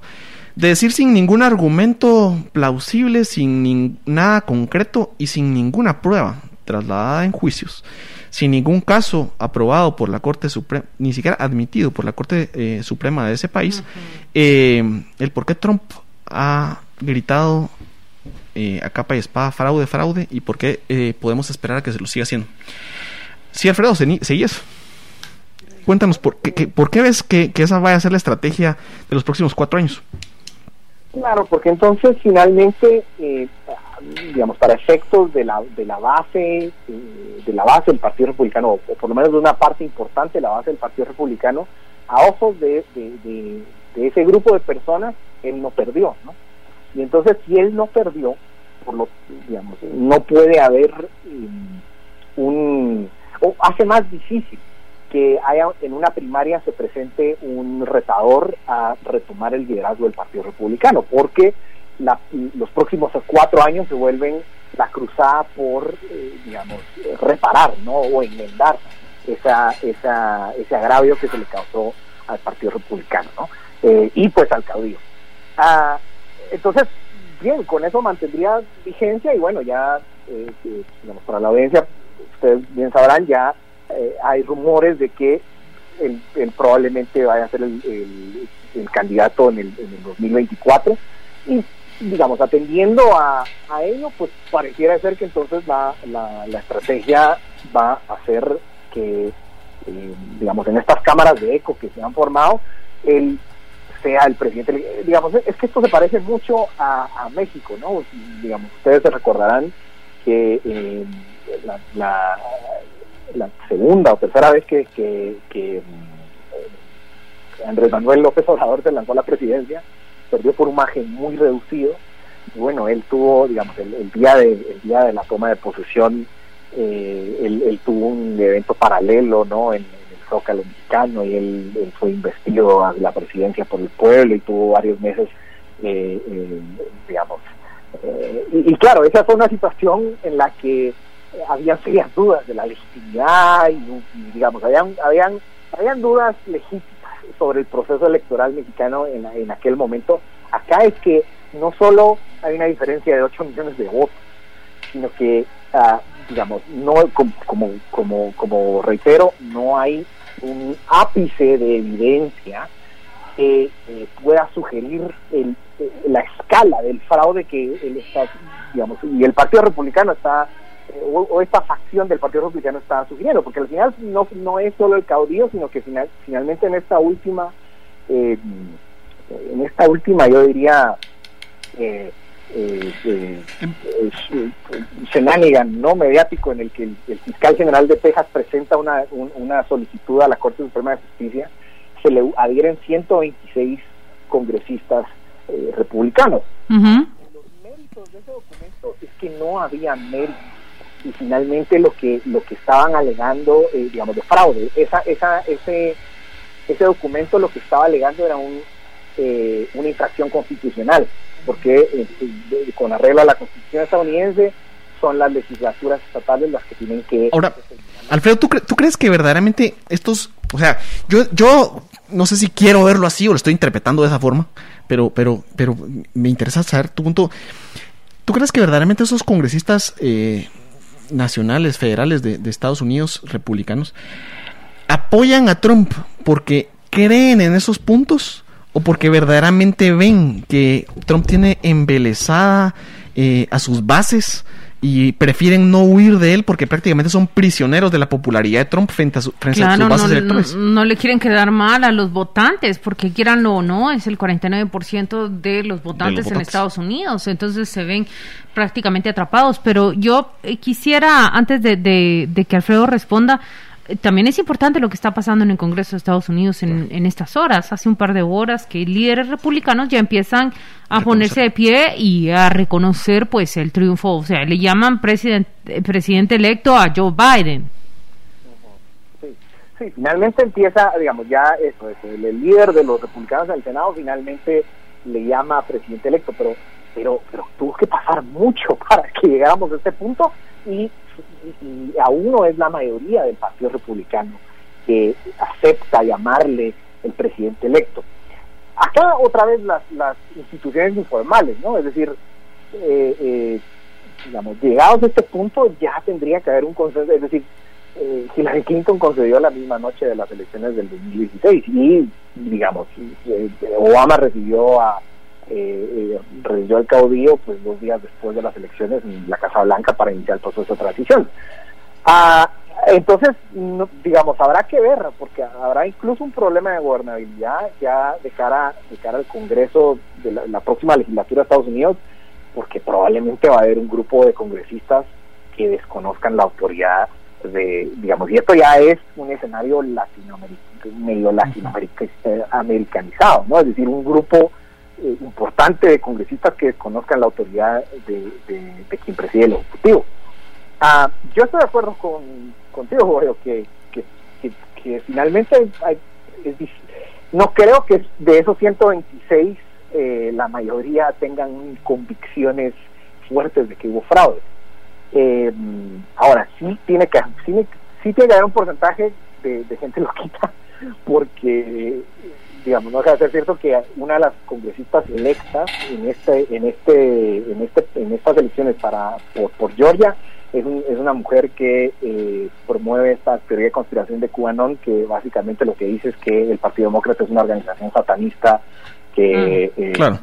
de decir sin ningún argumento plausible, sin nada concreto y sin ninguna prueba trasladada en juicios, sin ningún caso aprobado por la Corte Suprema, ni siquiera admitido por la Corte eh, Suprema de ese país, eh, el por qué Trump ha gritado eh, a capa y espada fraude, fraude y por qué podemos esperar a que se lo siga haciendo. Sí, Alfredo, seguías. Cuéntanos, ¿por qué, por qué ves que, esa vaya a ser la estrategia de los próximos cuatro años? Claro, porque entonces finalmente, eh, digamos, para efectos de la, de la base, eh, de la base del Partido Republicano, o por lo menos de una parte importante de la base del Partido Republicano, a ojos de, de, ese grupo de personas, él no perdió, ¿no? Y entonces, si él no perdió, por lo, digamos, no puede haber eh, un, o hace más difícil que haya en una primaria se presente un retador a retomar el liderazgo del Partido Republicano, porque los próximos cuatro años se vuelven la cruzada por, eh, digamos, reparar, ¿no? O enmendar esa, esa, ese agravio que se le causó al Partido Republicano, ¿no? Eh, y pues al caudillo. Ah, entonces, bien, con eso mantendría vigencia y bueno, ya, eh, digamos, para la audiencia, ustedes bien sabrán, ya eh, hay rumores de que él, probablemente vaya a ser el, candidato en el, 2024 y digamos atendiendo a, ello pues pareciera ser que entonces la, la, estrategia va a ser que eh, digamos en estas cámaras de eco que se han formado él sea el presidente. Digamos es que esto se parece mucho a, México no digamos ustedes se recordarán que eh, la, la segunda o tercera vez que, que, eh, Andrés Manuel López Obrador se lanzó a la presidencia, perdió por un margen muy reducido. bueno, él tuvo, digamos, el, día, de, el día de la toma de posesión, eh, él, tuvo un evento paralelo, ¿no? En, el Zócalo mexicano y él, fue investido a la presidencia por el pueblo y tuvo varios meses, eh, eh, digamos. Y, y, claro, esa fue una situación en la que había serias dudas de la legitimidad y, digamos, habían, habían, habían dudas legítimas sobre el proceso electoral mexicano en, en aquel momento. Acá es que no solo hay una diferencia de 8 millones de votos, sino que, ah, digamos, no como, como, como, reitero, no hay un ápice de evidencia que eh, pueda sugerir el, eh, la escala del fraude que él está, digamos, y el Partido Republicano está, eh, o, esta facción del Partido Republicano está sugiriendo, porque al final no, no es solo el caudillo, sino que final, finalmente en esta última, en esta última, yo diría, eh, eh, eh, no mediático en el que el, fiscal general de Texas presenta una, una solicitud a la Corte Suprema de Justicia, se le adhieren 126 congresistas eh, republicanos. Los méritos de ese documento es que no había méritos y finalmente lo que lo que estaban alegando, eh, digamos, de fraude, esa, esa, ese, ese documento lo que estaba alegando era un, una infracción constitucional porque eh, eh, con arreglo a la Constitución estadounidense son las legislaturas estatales las que tienen que... Ahora, Alfredo, ¿tú, ¿tú crees que verdaderamente estos, o sea, yo, yo no sé si quiero verlo así o lo estoy interpretando de esa forma, pero, pero, pero me interesa saber tu punto. ¿Tú crees que verdaderamente esos congresistas eh, nacionales, federales de, Estados Unidos, republicanos, apoyan a Trump porque creen en esos puntos? o porque verdaderamente ven que Trump tiene embelesada eh, a sus bases y prefieren no huir de él porque prácticamente son prisioneros de la popularidad de Trump frente a, sus bases no, No, le quieren quedar mal a los votantes porque quieran o no, es el 49% de los votantes en Estados Unidos, entonces se ven prácticamente atrapados. Pero yo eh, quisiera, antes de que Alfredo responda, también es importante lo que está pasando en el Congreso de Estados Unidos en, estas horas. Hace un par de horas que líderes republicanos ya empiezan a ponerse de pie y a reconocer pues el triunfo. O sea, le llaman presidente, presidente electo a Joe Biden. Sí, finalmente empieza, digamos, ya eso, el, líder de los republicanos del Senado finalmente le llama presidente electo, pero, pero, pero tuvo que pasar mucho para que llegáramos a este punto y y, aún no es la mayoría del Partido Republicano que acepta llamarle el presidente electo. Acá otra vez las, las instituciones informales, ¿no? Es decir, eh, eh, digamos, llegados a este punto ya tendría que haber un consenso, es decir, eh, Hillary Clinton concedió la misma noche de las elecciones del 2016 y, digamos, eh, Obama recibió a eh, eh al caudillo pues dos días después de las elecciones en la Casa Blanca para iniciar el proceso de transición. Ah, entonces, digamos, habrá que ver, porque habrá incluso un problema de gobernabilidad ya de cara, de cara al Congreso de la, próxima legislatura de Estados Unidos, porque probablemente va a haber un grupo de congresistas que desconozcan la autoridad de, digamos, y esto ya es un escenario latinoamericano, medio latinoamericanizado, ¿no? Es decir, un grupo importante de congresistas que desconozcan la autoridad de, quien preside el Ejecutivo. Ah, yo estoy de acuerdo con, contigo, Jorge, que, que, finalmente no creo que de esos 126 eh, la mayoría tengan convicciones fuertes de que hubo fraude. Eh, ahora, sí tiene que sí, sí tiene que haber un porcentaje de, de gente loquita porque digamos, no deja de ser cierto que una de las congresistas electas en este, en este, en este, en estas elecciones para por, Georgia es, es una mujer que eh, promueve esta teoría de conspiración de QAnon, que básicamente lo que dice es que el Partido Demócrata es una organización satanista que mm. eh, claro.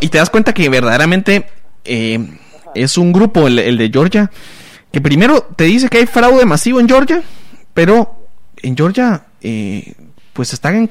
y te das cuenta que verdaderamente eh, es un grupo el, el de Georgia que primero te dice que hay fraude masivo en Georgia, pero en Georgia eh, pues están en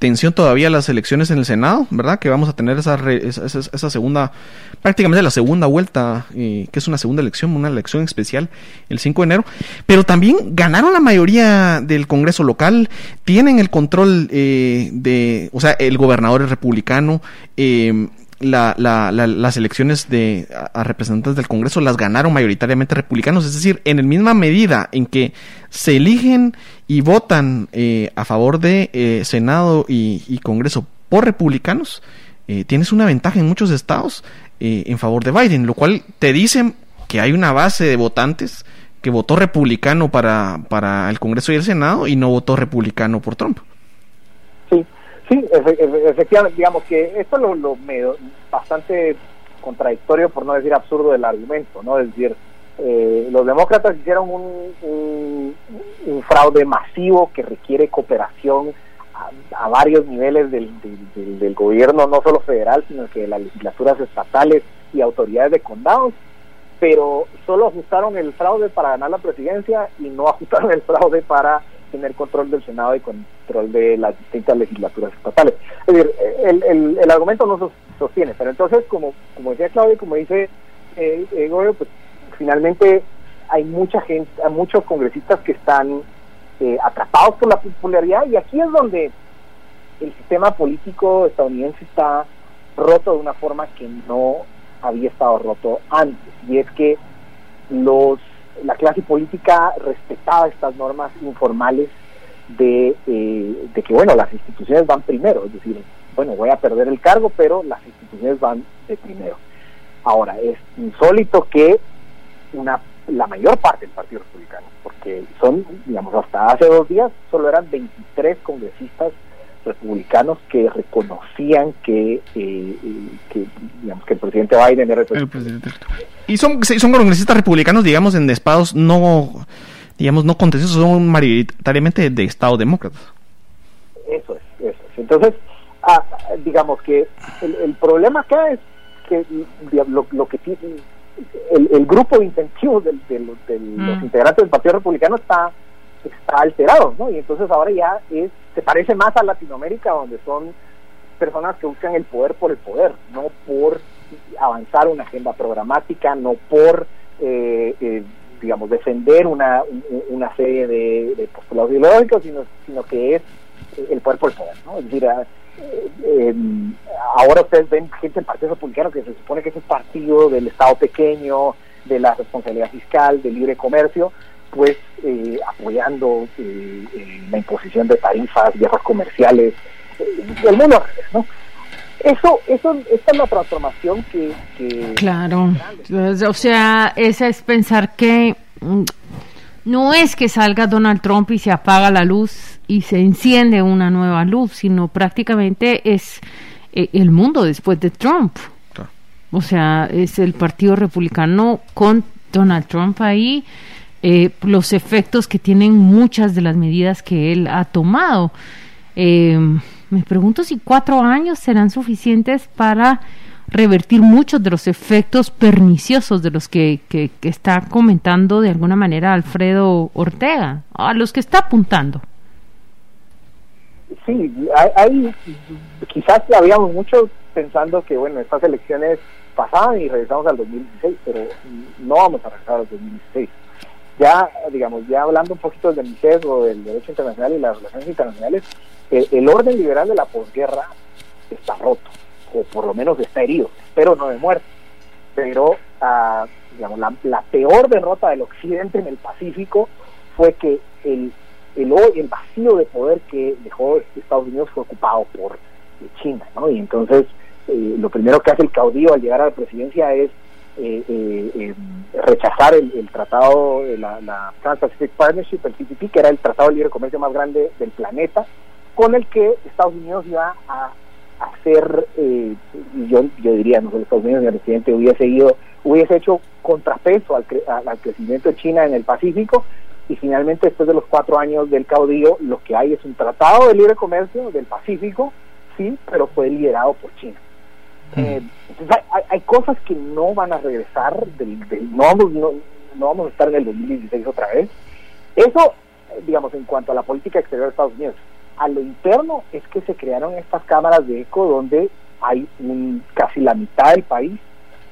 contención todavía las elecciones en el Senado, ¿verdad? Que vamos a tener esa, esa, segunda, prácticamente la segunda vuelta, eh, que es una segunda elección, una elección especial el 5 de enero. Pero también ganaron la mayoría del Congreso local, tienen el control eh, de, o sea, el gobernador es republicano, eh, las elecciones de a, representantes del Congreso las ganaron mayoritariamente republicanos, es decir, en la misma medida en que se eligen y votan eh, a favor de eh, Senado y, Congreso por republicanos, eh, tienes una ventaja en muchos estados en favor de Biden, lo cual te dicen que hay una base de votantes que votó republicano para, para el Congreso y el Senado y no votó republicano por Trump. Sí, efectivamente, digamos que esto es lo, bastante contradictorio, por no decir absurdo, del argumento, ¿no? Es decir, eh, los demócratas hicieron un, un, fraude masivo que requiere cooperación a, varios niveles del, del, gobierno, no solo federal, sino que de las legislaturas estatales y autoridades de condados, pero solo ajustaron el fraude para ganar la presidencia y no ajustaron el fraude para tener control del Senado y control de las distintas legislaturas estatales. Es decir, el, el, argumento no sostiene, pero entonces, como, como decía Claudio, como dice eh, eh pues finalmente hay mucha gente, hay muchos congresistas que están eh, atrapados por la popularidad y aquí es donde el sistema político estadounidense está roto de una forma que no había estado roto antes y es que los la clase política respetaba estas normas informales de, eh, de que, bueno, las instituciones van primero, es decir, bueno, voy a perder el cargo, pero las instituciones van de primero. Ahora, es insólito que una la mayor parte del Partido Republicano, porque son, digamos, hasta hace dos días solo eran 23 congresistas republicanos que reconocían que, eh, eh, que, digamos, que el presidente Biden era el presidente. Y son, son congresistas republicanos, digamos, en estados no, digamos, no contenciosos, son mayoritariamente de estados demócratas. Eso es, eso es. Entonces, ah, digamos que el, problema acá es que lo, lo que el, el, grupo de incentivos de, los mm. integrantes del Partido Republicano está está alterado, ¿no? Y entonces ahora ya es, se parece más a Latinoamérica, donde son personas que buscan el poder por el poder, no por avanzar una agenda programática, no por, eh, eh, digamos, defender una, una serie de, postulados ideológicos, sino, sino que es el poder por el poder, ¿no? Es decir, ah, eh, ahora ustedes ven gente del Partido Republicano que se supone que es un partido del Estado pequeño, de la responsabilidad fiscal, del libre comercio, pues eh, apoyando eh, eh, la imposición de tarifas, guerras comerciales, del mundo ¿no? Eso, eso, esta es la transformación que... claro, o sea, esa es pensar que mm, no es que salga Donald Trump y se apaga la luz y se enciende una nueva luz, sino prácticamente es el mundo después de Trump. O sea, es el Partido Republicano con Donald Trump ahí eh, los efectos que tienen muchas de las medidas que él ha tomado. Eh, me pregunto si cuatro años serán suficientes para revertir muchos de los efectos perniciosos de los que, que, está comentando de alguna manera Alfredo Ortega, a los que está apuntando. Sí, hay, quizás habíamos mucho pensando que, bueno, estas elecciones pasaban y regresamos al 2016, pero no vamos a regresar al 2016 ya, digamos, ya hablando un poquito del o del derecho internacional y las relaciones internacionales, el, orden liberal de la posguerra está roto, o por lo menos está herido, pero no de muerte. Pero, ah, digamos, la, peor derrota del Occidente en el Pacífico fue que el, el, el vacío de poder que dejó Estados Unidos fue ocupado por China, ¿no? Y entonces, eh, lo primero que hace el caudillo al llegar a la presidencia es eh, eh, eh, rechazar el, tratado de la, la Trans-Pacific Partnership, el TPP, que era el tratado de libre comercio más grande del planeta, con el que Estados Unidos iba a hacer, yo, yo diría, no sé, Estados Unidos, el presidente hubiese ido, hubiese hecho contrapeso al, al crecimiento de China en el Pacífico, y finalmente después de los cuatro años del caudillo, lo que hay es un tratado de libre comercio del Pacífico, sí, pero fue liderado por China. Eh, hay, cosas que no van a regresar, del, no, vamos, no, vamos a estar en el 2016 otra vez. Eso, digamos, en cuanto a la política exterior de Estados Unidos. A lo interno es que se crearon estas cámaras de eco donde hay un, casi la mitad del país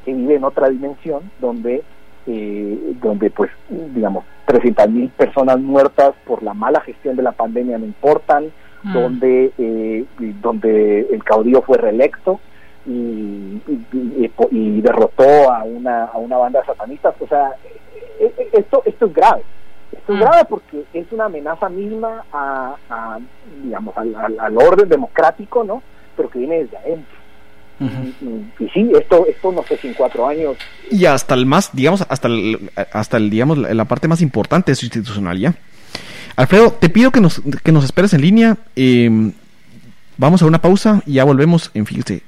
que vive en otra dimensión, donde, eh, donde pues, digamos, 300 mil personas muertas por la mala gestión de la pandemia no importan, mm. donde, eh, donde el caudillo fue reelecto, y, y, derrotó a una, a una banda satanista. O sea, e, e, esto, esto es grave. Esto es mm. grave porque es una amenaza misma a, digamos, al, al, orden democrático, ¿no? Pero que viene desde adentro. y, sí, esto, esto no sé si en cuatro años. Y hasta el más, digamos, hasta el, hasta el, digamos, la parte más importante de su institucionalidad. Alfredo, te pido que nos, que nos esperes en línea. Eh, vamos a una pausa y ya volvemos en Fíjese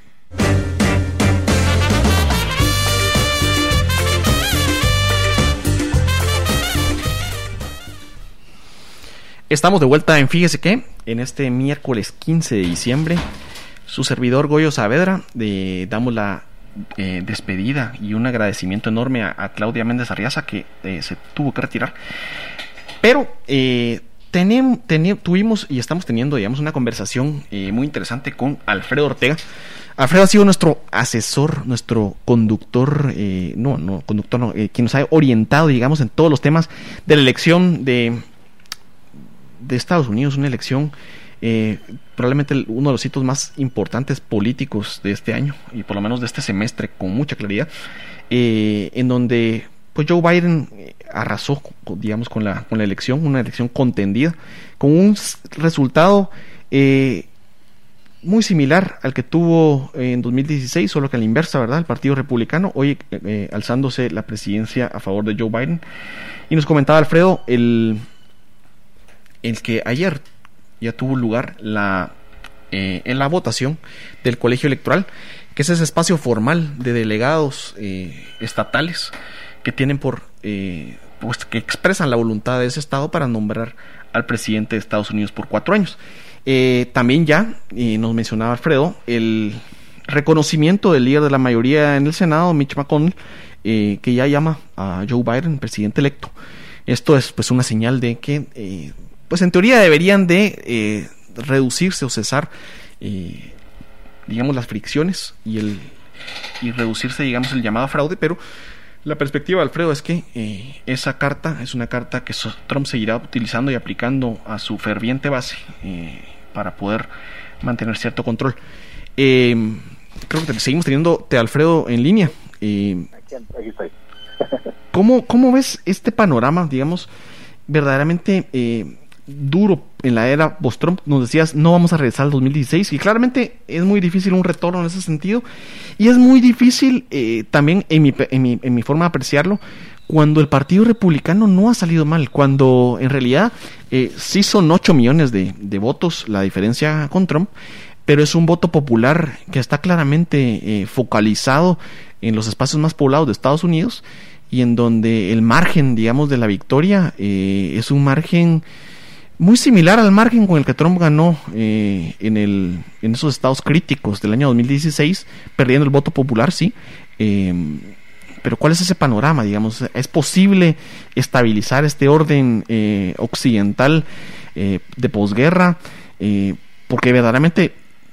Estamos de vuelta en Fíjese que, en este miércoles 15 de diciembre, su servidor Goyo Saavedra, le damos la eh, despedida y un agradecimiento enorme a, Claudia Méndez Arriaza que eh, se tuvo que retirar. Pero eh, tuvimos y estamos teniendo, digamos, una conversación muy interesante con Alfredo Ortega. Alfredo ha sido nuestro asesor, nuestro conductor, no, no, conductor no, quien nos ha orientado, digamos, en todos los temas de la elección de de Estados Unidos, una elección eh, probablemente uno de los hitos más importantes políticos de este año y por lo menos de este semestre con mucha claridad, eh, en donde pues Joe Biden eh, arrasó, digamos, con la, con la elección, una elección contendida, con un resultado muy similar al que tuvo en 2016, solo que a la inversa, ¿verdad? El Partido Republicano, hoy alzándose la presidencia a favor de Joe Biden. Y nos comentaba Alfredo el el que ayer ya tuvo lugar la, eh, en la votación del colegio electoral, que es ese espacio formal de delegados eh, estatales que tienen por, eh, pues, que expresan la voluntad de ese estado para nombrar al presidente de Estados Unidos por cuatro años. También ya, nos mencionaba Alfredo, el reconocimiento del líder de la mayoría en el Senado, Mitch McConnell, que ya llama a Joe Biden presidente electo. Esto es pues una señal de que pues en teoría deberían de eh, reducirse o cesar, eh, digamos, las fricciones y, el, y reducirse, digamos, el llamado fraude, pero la perspectiva, Alfredo, es que eh, esa carta es una carta que Trump seguirá utilizando y aplicando a su ferviente base para poder mantener cierto control. creo que seguimos teniendo te Alfredo en línea. aquí, estoy. ¿cómo, ¿Cómo ves este panorama, digamos, verdaderamente duro en la era post-Trump. Nos decías, no vamos a regresar al 2016. Y claramente es muy difícil un retorno en ese sentido. Y es muy difícil eh, también, en mi, en, mi, en mi forma de apreciarlo, cuando el Partido Republicano no ha salido mal. Cuando en realidad eh, sí son 8 millones de, de, votos la diferencia con Trump. Pero es un voto popular que está claramente eh, focalizado en los espacios más poblados de Estados Unidos y en donde el margen, digamos, de la victoria es un margen muy similar al margen con el que Trump ganó eh, en, el, en esos estados críticos del año 2016, perdiendo el voto popular, sí. Em, pero ¿cuál es ese panorama? Digamos, ¿es posible estabilizar este orden eh, occidental eh, de posguerra? porque verdaderamente,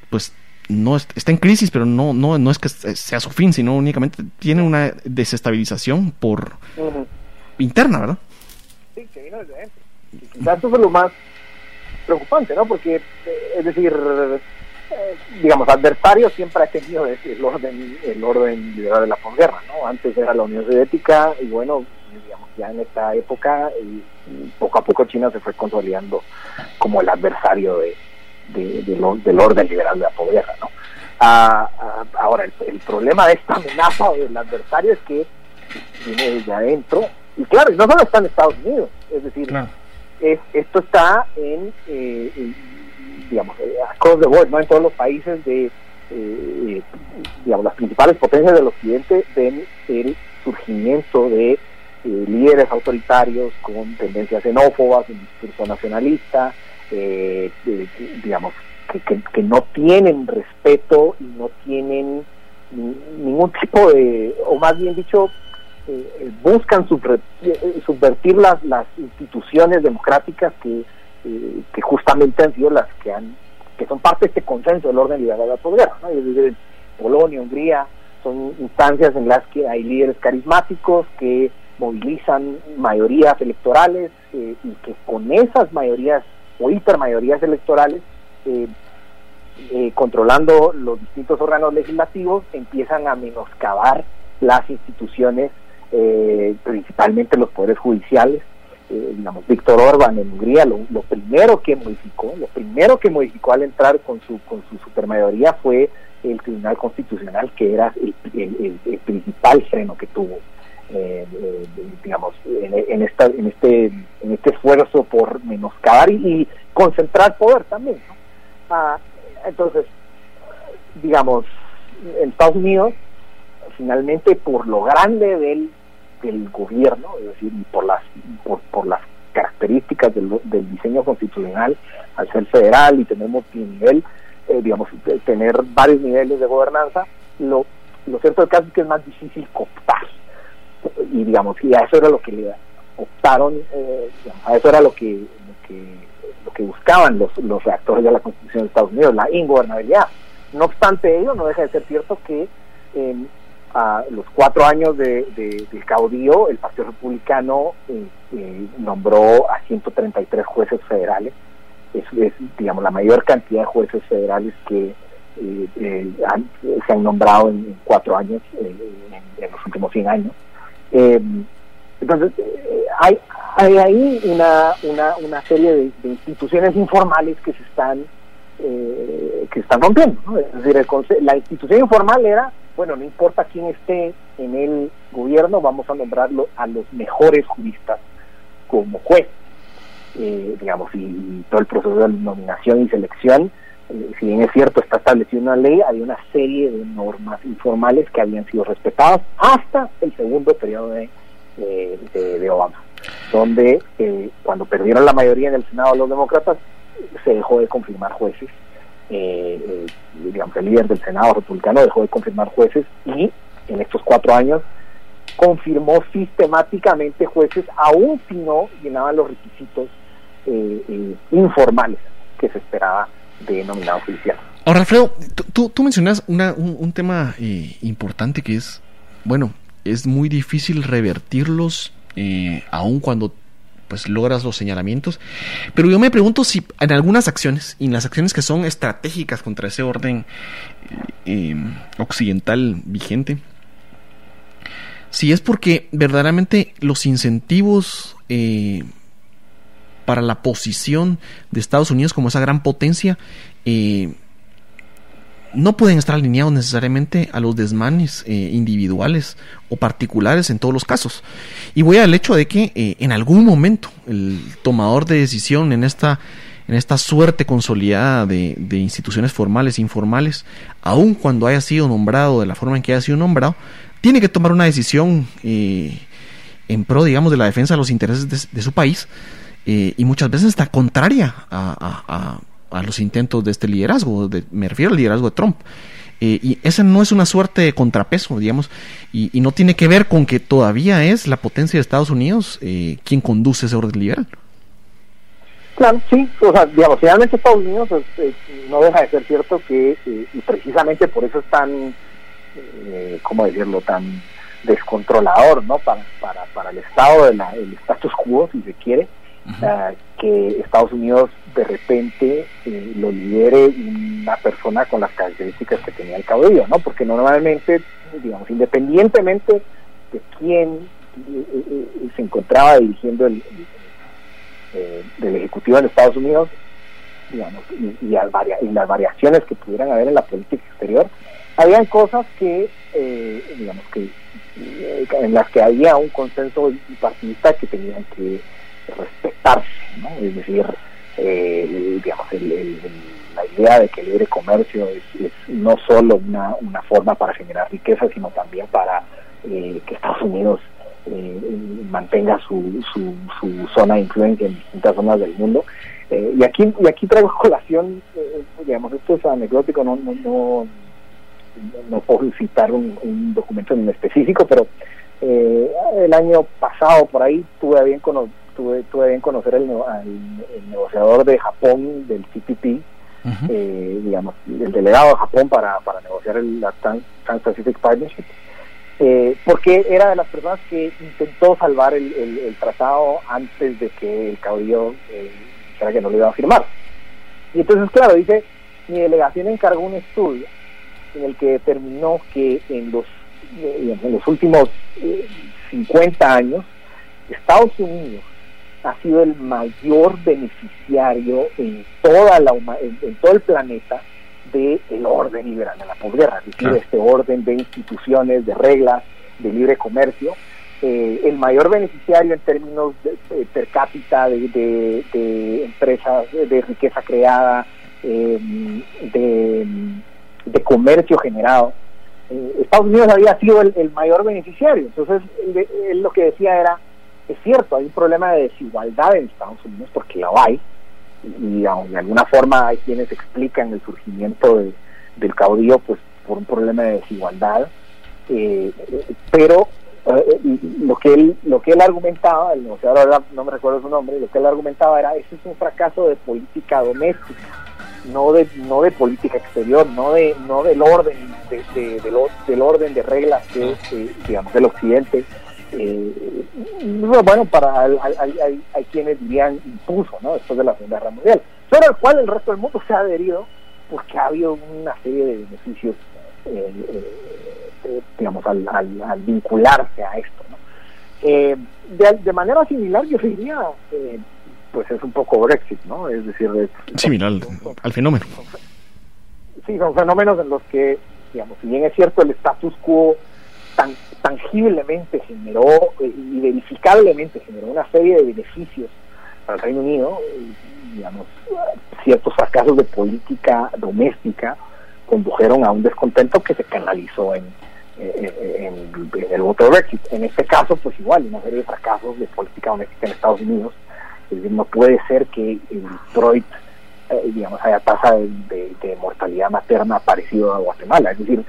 pues, no está en crisis, pero no, no, no es que sea su fin, sino únicamente tiene una desestabilización por interna, ¿verdad? Sí, que vino desde dentro eso es lo más preocupante, ¿no? Porque, eh, es decir, eh, digamos, adversario siempre ha tenido el orden, el orden liberal de la posguerra, ¿no? Antes era la Unión Soviética y bueno, digamos, ya en esta época, y, poco a poco China se fue consolidando como el adversario de, del orden liberal de la posguerra, ¿no? Ah, ah, ahora, el, problema de esta amenaza del adversario es que viene desde adentro, y claro, no solo está en Estados Unidos, es decir, esto está en, eh, digamos, eh, across the ¿no? en todos los países de, eh, digamos, las principales potencias del occidente ven el surgimiento de líderes autoritarios con tendencias xenófobas, un discurso nacionalista, digamos, que, que, no tienen respeto y no tienen ningún tipo de, o más bien dicho, eh, buscan eh, subvertir las, las instituciones democráticas que, eh, que justamente han sido las que han que son parte de este consenso del orden liberal de la posguerra. Polonia, Hungría, son instancias en las que hay líderes carismáticos que movilizan mayorías electorales y que con esas mayorías o hipermayorías electorales eh, controlando los distintos órganos legislativos, empiezan a menoscabar las instituciones, eh, principalmente los poderes judiciales. Eh, digamos, Víctor Orban en Hungría, lo, primero que modificó, lo primero que modificó al entrar con su, con su supermayoría fue el Tribunal Constitucional, que era el, principal freno que tuvo digamos en, esta en este en este esfuerzo por menoscabar y, concentrar poder también ah, entonces, digamos, en Estados Unidos, finalmente por lo grande del, del gobierno, es decir, por las, por, las características del, diseño constitucional, al ser federal y tener multinivel, eh, digamos, tener varios niveles de gobernanza, lo, lo cierto del caso es que es más difícil cooptar. Y digamos, y a eso era lo que le optaron, eh, a eso era lo que, lo que lo que buscaban los, los reactores de la Constitución de Estados Unidos, la ingobernabilidad. No obstante ello, no deja de ser cierto que a los cuatro años de, del caudillo, el Partido Republicano eh, eh, nombró a 133 jueces federales. Es, digamos, la mayor cantidad de jueces federales que eh, se han nombrado en, cuatro años, en, los últimos 100 años. entonces, hay, hay ahí una, una, una serie de, instituciones informales que se están eh, que están rompiendo. Es decir, la institución informal era, bueno, no importa quién esté en el gobierno, vamos a nombrarlo a los mejores juristas como juez. Eh, digamos, y, todo el proceso de nominación y selección, eh, si bien es cierto, está establecido una ley, hay una serie de normas informales que habían sido respetadas hasta el segundo periodo de, de Obama donde eh, cuando perdieron la mayoría en el Senado los demócratas, se dejó de confirmar jueces. Eh, eh, digamos, el líder del Senado republicano dejó de confirmar jueces y en estos cuatro años confirmó sistemáticamente jueces, aún si no llenaban los requisitos informales que se esperaba de nominado judicial. Ahora, Alfredo, tú, tú mencionas una, un, un, tema importante que es, bueno, es muy difícil revertirlos eh, aun cuando pues logras los señalamientos. Pero yo me pregunto si en algunas acciones, y en las acciones que son estratégicas contra ese orden eh, em, occidental vigente, si es porque verdaderamente los incentivos eh, para la posición de Estados Unidos como esa gran potencia eh, no pueden estar alineados necesariamente a los desmanes eh, individuales o particulares en todos los casos. Y voy al hecho de que eh, en algún momento el tomador de decisión en esta, en esta suerte consolidada de, instituciones formales e informales, aun cuando haya sido nombrado de la forma en que haya sido nombrado, tiene que tomar una decisión eh, en pro, digamos, de la defensa de los intereses de, su país y muchas veces está contraria a los intentos de este liderazgo, de, me refiero al liderazgo de Trump. Eh, y esa no es una suerte de contrapeso, digamos, y, no tiene que ver con que todavía es la potencia de Estados Unidos eh, quien conduce ese orden liberal. Claro, sí, o sea, digamos, finalmente Estados Unidos pues, eh, no deja de ser cierto que, y precisamente por eso es tan, ¿cómo decirlo?, tan descontrolador, ¿no?, para, para, para el Estado, del el status quo, si se quiere, que Estados Unidos de repente eh, lo lidere una persona con las características que tenía el caudillo, ¿no? Porque normalmente, digamos, independientemente de quién eh, eh, se encontraba dirigiendo el, del Ejecutivo en Estados Unidos, digamos, y, y, las variaciones que pudieran haber en la política exterior, habían cosas que, digamos, que en las que había un consenso partidista que tenían que respetarse, ¿no? Es decir, eh, digamos, la idea de que el libre comercio es, no solo una, forma para generar riqueza, sino también para eh, que Estados Unidos eh, mantenga su, su, su, zona de influencia en distintas zonas del mundo. y aquí y aquí traigo colación, digamos, esto es anecdótico, no, no, no, no puedo citar un, un documento en específico, pero el año pasado por ahí tuve bien con tuve, tuve bien conocer al, negociador de Japón del TPP, eh, digamos, el delegado de Japón para, para negociar el, la Trans-Pacific Partnership, eh, porque era de las personas que intentó salvar el, el, tratado antes de que el caudillo eh, dijera que no lo iba a firmar. Y entonces, claro, dice, mi delegación encargó un estudio en el que determinó que en los, en los últimos 50 años, Estados Unidos ha sido el mayor beneficiario en toda la en, todo el planeta del el orden liberal de la posguerra, es decir, este orden de instituciones, de reglas, de libre comercio, eh, el mayor beneficiario en términos de, per cápita de, de, empresas de riqueza creada, eh, de, comercio generado. Eh, Estados Unidos había sido el, mayor beneficiario, entonces él lo que decía era, es cierto, hay un problema de desigualdad en Estados Unidos porque la hay, y, de alguna forma hay quienes explican el surgimiento del caudillo pues por un problema de desigualdad, eh, pero eh, lo que él lo que él argumentaba, el negociador no me recuerdo su nombre, lo que él argumentaba era ese es un fracaso de política doméstica, no de no de política exterior, no de no del orden de, del orden de reglas que digamos del occidente eh, bueno, para hay, quienes dirían impuso, ¿no? Después de la Segunda Guerra Mundial, sobre el cual el resto del mundo se ha adherido porque ha habido una serie de beneficios, eh, eh, digamos, al, vincularse a esto, ¿no? De, manera similar, yo diría, pues es un poco Brexit, ¿no? Es decir, similar al fenómeno. Sí, son fenómenos en los que, digamos, si bien es cierto el status quo tan tangiblemente generó eh, y verificablemente generó una serie de beneficios para el Reino Unido, digamos, ciertos fracasos de política doméstica condujeron a un descontento que se canalizó en, el voto de Brexit. En este caso, pues igual, una serie de fracasos de política doméstica en Estados Unidos. Es decir, no puede ser que en Detroit, eh, digamos, haya tasa de, de, mortalidad materna parecido a Guatemala. Es decir,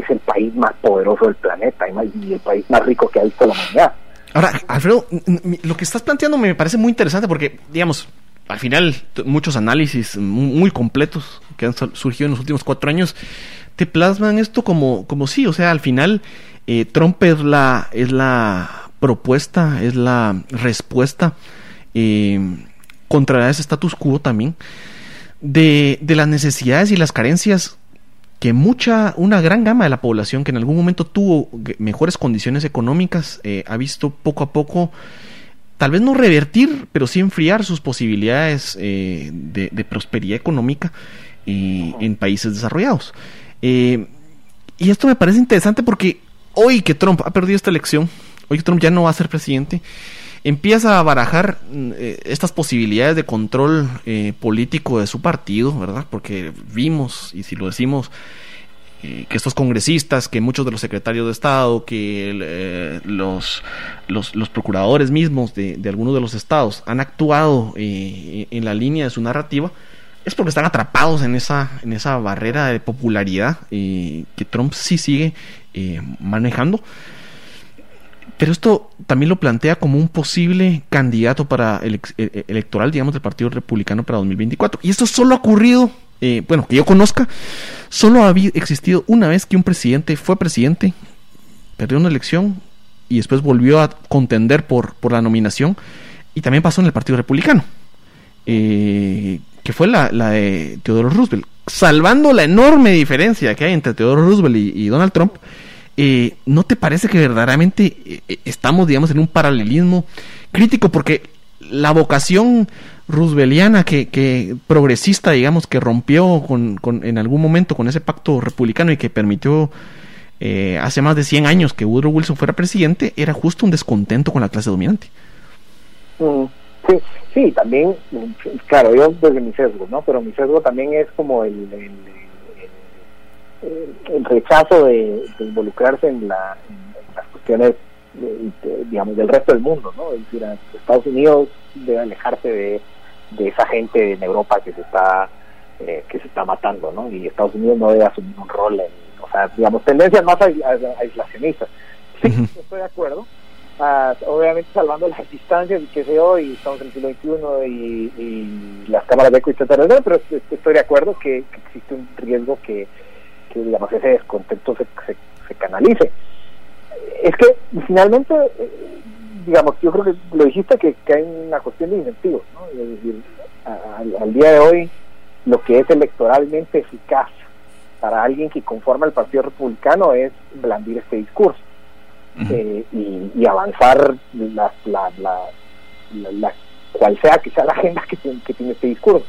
es el país más poderoso del planeta y, el país más rico que ha visto la humanidad. Ahora, Alfredo, lo que estás planteando me parece muy interesante porque, digamos, al final muchos análisis muy completos que han surgido en los últimos cuatro años te plasman esto como, como sí, o sea, al final eh, Trump es la, es la propuesta, es la respuesta eh, contra ese status quo también de, de las necesidades y las carencias que mucha, una gran gama de la población que en algún momento tuvo mejores condiciones económicas, eh, ha visto poco a poco, tal vez no revertir, pero sí enfriar sus posibilidades eh, de, prosperidad económica eh, en países desarrollados. y esto me parece interesante porque hoy que Trump ha perdido esta elección, hoy que Trump ya no va a ser presidente, empieza a barajar estas posibilidades de control político de su partido, ¿verdad? Porque vimos, y si lo decimos, eh, que estos congresistas, que muchos de los secretarios de Estado, que eh, los, los, procuradores mismos de, de, algunos de los estados han actuado eh, en la línea de su narrativa, es porque están atrapados en esa, en esa barrera de popularidad que Trump sí sigue manejando. Pero esto también lo plantea como un posible candidato para el, electoral, digamos, del Partido Republicano para 2024. Y esto solo ha ocurrido eh, bueno, que yo conozca, solo ha existido una vez que un presidente fue presidente, perdió una elección y después volvió a contender por, por la nominación y también pasó en el Partido Republicano, eh, que fue la, de Teodoro Roosevelt. Salvando la enorme diferencia que hay entre Teodoro Roosevelt y, Donald Trump, eh, ¿no te parece que verdaderamente estamos, digamos, en un paralelismo crítico? Porque la vocación rooseveliana que, que progresista, digamos, que rompió con, en algún momento con ese pacto republicano y que permitió eh, hace más de 100 años que Woodrow Wilson fuera presidente, era justo un descontento con la clase dominante. Mm, sí, sí, también, claro, yo desde mi sesgo, ¿no? Pero mi sesgo también es como el, el, rechazo de, involucrarse en, la, en las cuestiones digamos, del resto del mundo, ¿no? Es decir, Estados Unidos debe alejarse de, de esa gente en Europa que se está eh, que se está matando, ¿no? Y Estados Unidos no debe asumir un rol en, o sea, digamos, tendencias más aislacionistas. Sí, estoy de acuerdo. Ah, obviamente salvando las distancias, que sé yo, y estamos en el siglo XXI y, y las cámaras de eco, etcétera, pero estoy de acuerdo que, existe un riesgo que, que, digamos, ese descontento se, se canalice es que finalmente, eh, digamos, yo creo que lo dijiste que, hay una cuestión de incentivos, ¿no? Es decir, al, día de hoy, lo que es electoralmente eficaz para alguien que conforma el Partido Republicano es blandir este discurso eh, y, avanzar la, la, la, cual sea que sea la agenda que tiene, que tiene este discurso.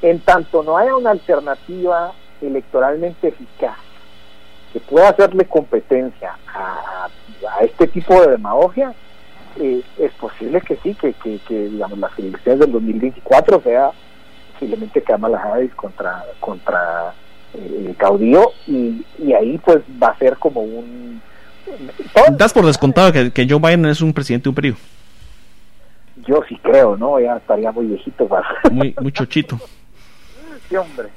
En tanto no haya una alternativa electoralmente eficaz que pueda hacerle competencia a, este tipo de demagogia, eh, es posible que sí, que, que, digamos las elecciones del 2024 sea posiblemente Kamala Harris contra contra eh, el caudillo y, y ahí pues va a ser como un das por descontado que, que Joe Biden es un presidente de un periodo yo sí creo no ya estaría muy viejito para muy muy chochito hombre.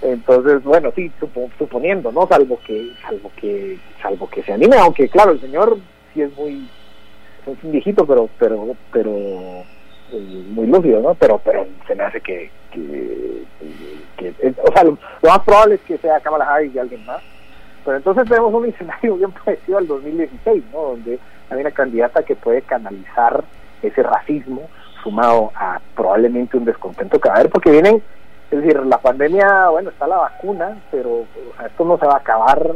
Entonces bueno sí suponiendo no salvo que salvo que salvo que se anime aunque claro el señor sí es muy es un viejito pero pero pero eh, muy lúcido no pero pero se me hace que, que, o sea lo, más probable es que sea Kamala Harris y alguien más. Pero entonces tenemos un escenario bien parecido al 2016 no donde hay una candidata que puede canalizar ese racismo sumado a probablemente un descontento que va a haber porque vienen es decir, la pandemia, bueno, está la vacuna, pero esto no se va a acabar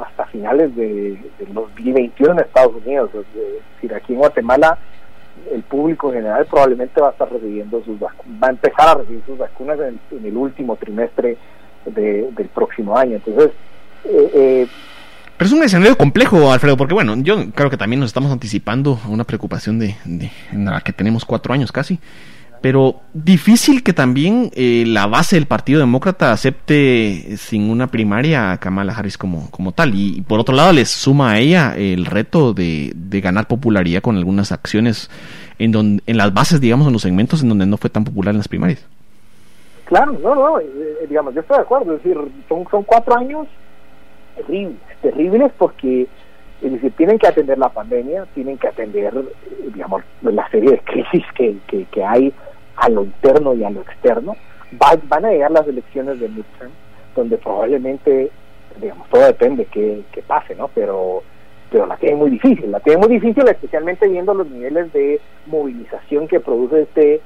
hasta finales de, de 2021 en Estados Unidos. Es decir, aquí en Guatemala el público en general probablemente va a estar recibiendo sus va a empezar a recibir sus vacunas en el, último trimestre del próximo año. Entonces, eh, eh, pero es un escenario complejo, Alfredo, porque bueno, yo creo que también nos estamos anticipando a una preocupación de, de en la que tenemos cuatro años casi pero difícil que también eh, la base del Partido Demócrata acepte sin una primaria a Kamala Harris como, como tal. Y, por otro lado, les suma a ella el reto de, ganar popularidad con algunas acciones en, donde, en las bases, digamos, en los segmentos en donde no fue tan popular en las primarias. Claro, no, no, eh, digamos, yo estoy de acuerdo. Es decir, son, son cuatro años terribles, terribles porque es decir, tienen que atender la pandemia, tienen que atender, eh, digamos, la serie de crisis que, que hay a lo interno y a lo externo. van a llegar las elecciones de midterm, donde probablemente, digamos, todo depende que, que pase, ¿no? Pero pero la tiene muy difícil, la tiene muy difícil especialmente viendo los niveles de movilización que produce este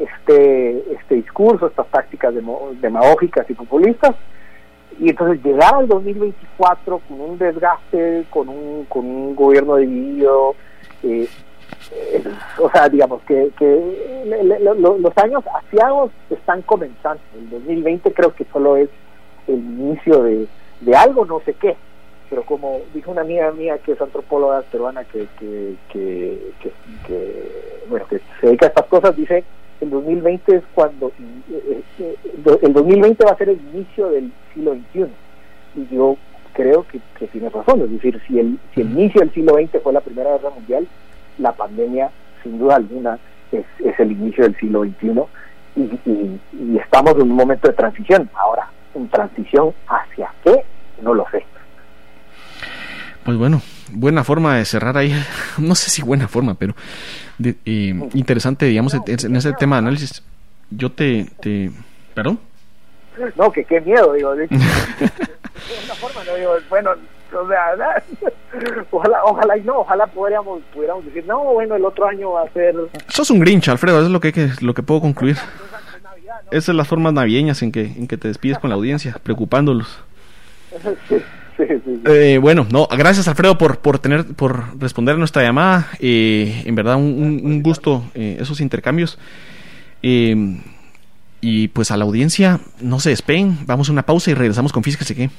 este este discurso, estas tácticas demagógicas y populistas, y entonces llegar al 2024 con un desgaste, con un, con un gobierno dividido, eh, eh, o sea, digamos que, los años asiagos están comenzando. El 2020 creo que solo es el inicio de, algo, no sé qué. Pero como dijo una amiga mía que es antropóloga peruana que, que, que, bueno, que se dedica a estas cosas, dice el 2020 es cuando eh, eh, el 2020 va a ser el inicio del siglo XXI y yo creo que, que tiene razón es decir si el si el inicio del siglo XX fue la primera guerra mundial la pandemia, sin duda alguna, es, el inicio del siglo XXI y, estamos en un momento de transición. Ahora, ¿en transición hacia qué? No lo sé. Pues bueno, buena forma de cerrar ahí. No sé si buena forma, pero eh, interesante, digamos, en ese tema de análisis. Yo te, te... ¿Perdón? No, que qué miedo, digo. De, una forma, no digo, bueno, o sea, ojalá, ojalá y no, ojalá pudiéramos, pudiéramos decir, no, bueno, el otro año va a ser... Sos un grinch, Alfredo, eso es lo que, lo que puedo concluir. Esas son las formas navideñas en que, en que te despides con la audiencia, preocupándolos. Eh, bueno, no, gracias Alfredo por, por tener, por responder a nuestra llamada. Eh, en verdad, un, gusto eh, esos intercambios. y pues a la audiencia, no se despeguen, vamos a una pausa y regresamos con Física que.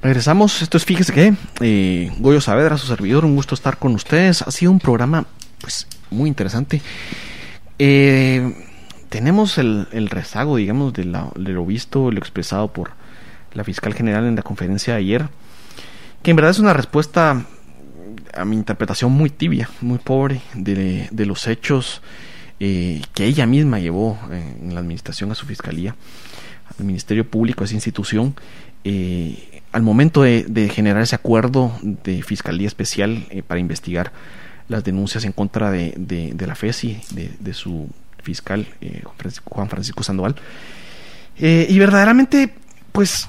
Regresamos, esto es Fíjese que eh, Goyo Saavedra, su servidor, un gusto estar con ustedes. Ha sido un programa pues muy interesante. Eh, tenemos el, rezago, digamos, de, lo visto, lo expresado por la fiscal general en la conferencia de ayer, que en verdad es una respuesta a mi interpretación muy tibia, muy pobre de, los hechos eh, que ella misma llevó en la administración a su fiscalía, al Ministerio Público, a esa institución. Eh, al momento de, generar ese acuerdo de Fiscalía Especial eh, para investigar las denuncias en contra de, la FESI, de, su fiscal eh, Juan Francisco Sandoval. Eh, y verdaderamente, pues,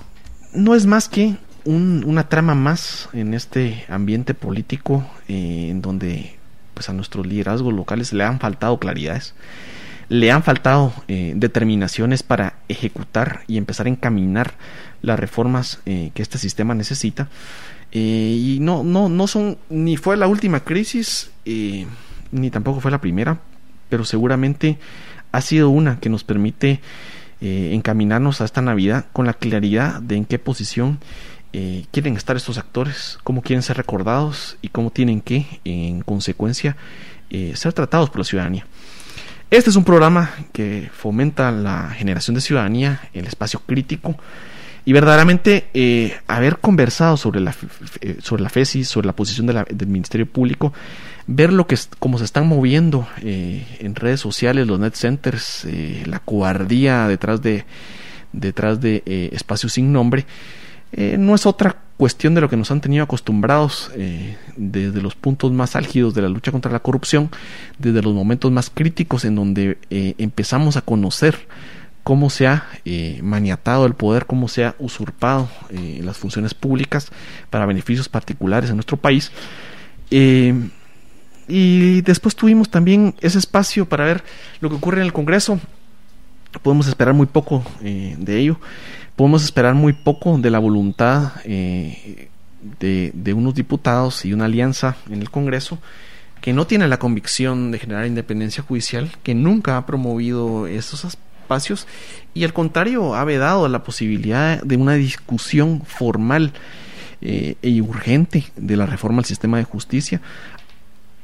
no es más que una trama más en este ambiente político en donde pues a nuestros liderazgos locales le han faltado claridades, le han faltado determinaciones para ejecutar y empezar a encaminar las reformas que este sistema necesita. y no, no, no son, ni fue la última crisis, ni tampoco fue la primera, pero seguramente ha sido una que nos permite eh, encaminarnos a esta Navidad con la claridad de en qué posición eh, quieren estar estos actores, cómo quieren ser recordados y cómo tienen que, en consecuencia, eh, ser tratados por la ciudadanía. Este es un programa que fomenta la generación de ciudadanía, el espacio crítico y verdaderamente haber conversado sobre la, sobre la FESI, sobre la posición del Ministerio Público, ver lo que cómo se están moviendo eh, en redes sociales los net centers, eh, la cobardía detrás de detrás de eh, espacios sin nombre, no es otra cuestión de lo que nos han tenido acostumbrados desde los puntos más álgidos de la lucha contra la corrupción, desde los momentos más críticos en donde empezamos a conocer cómo se ha maniatado el poder, cómo se ha usurpado las funciones públicas para beneficios particulares en nuestro país. Y después tuvimos también ese espacio para ver lo que ocurre en el Congreso. Podemos esperar muy poco eh, de ello. Podemos esperar muy poco de la voluntad eh, de, de, unos diputados y una alianza en el Congreso que no tiene la convicción de generar independencia judicial, que nunca ha promovido esos y al contrario ha vedado la posibilidad de una discusión formal eh, e urgente de la reforma al sistema de justicia.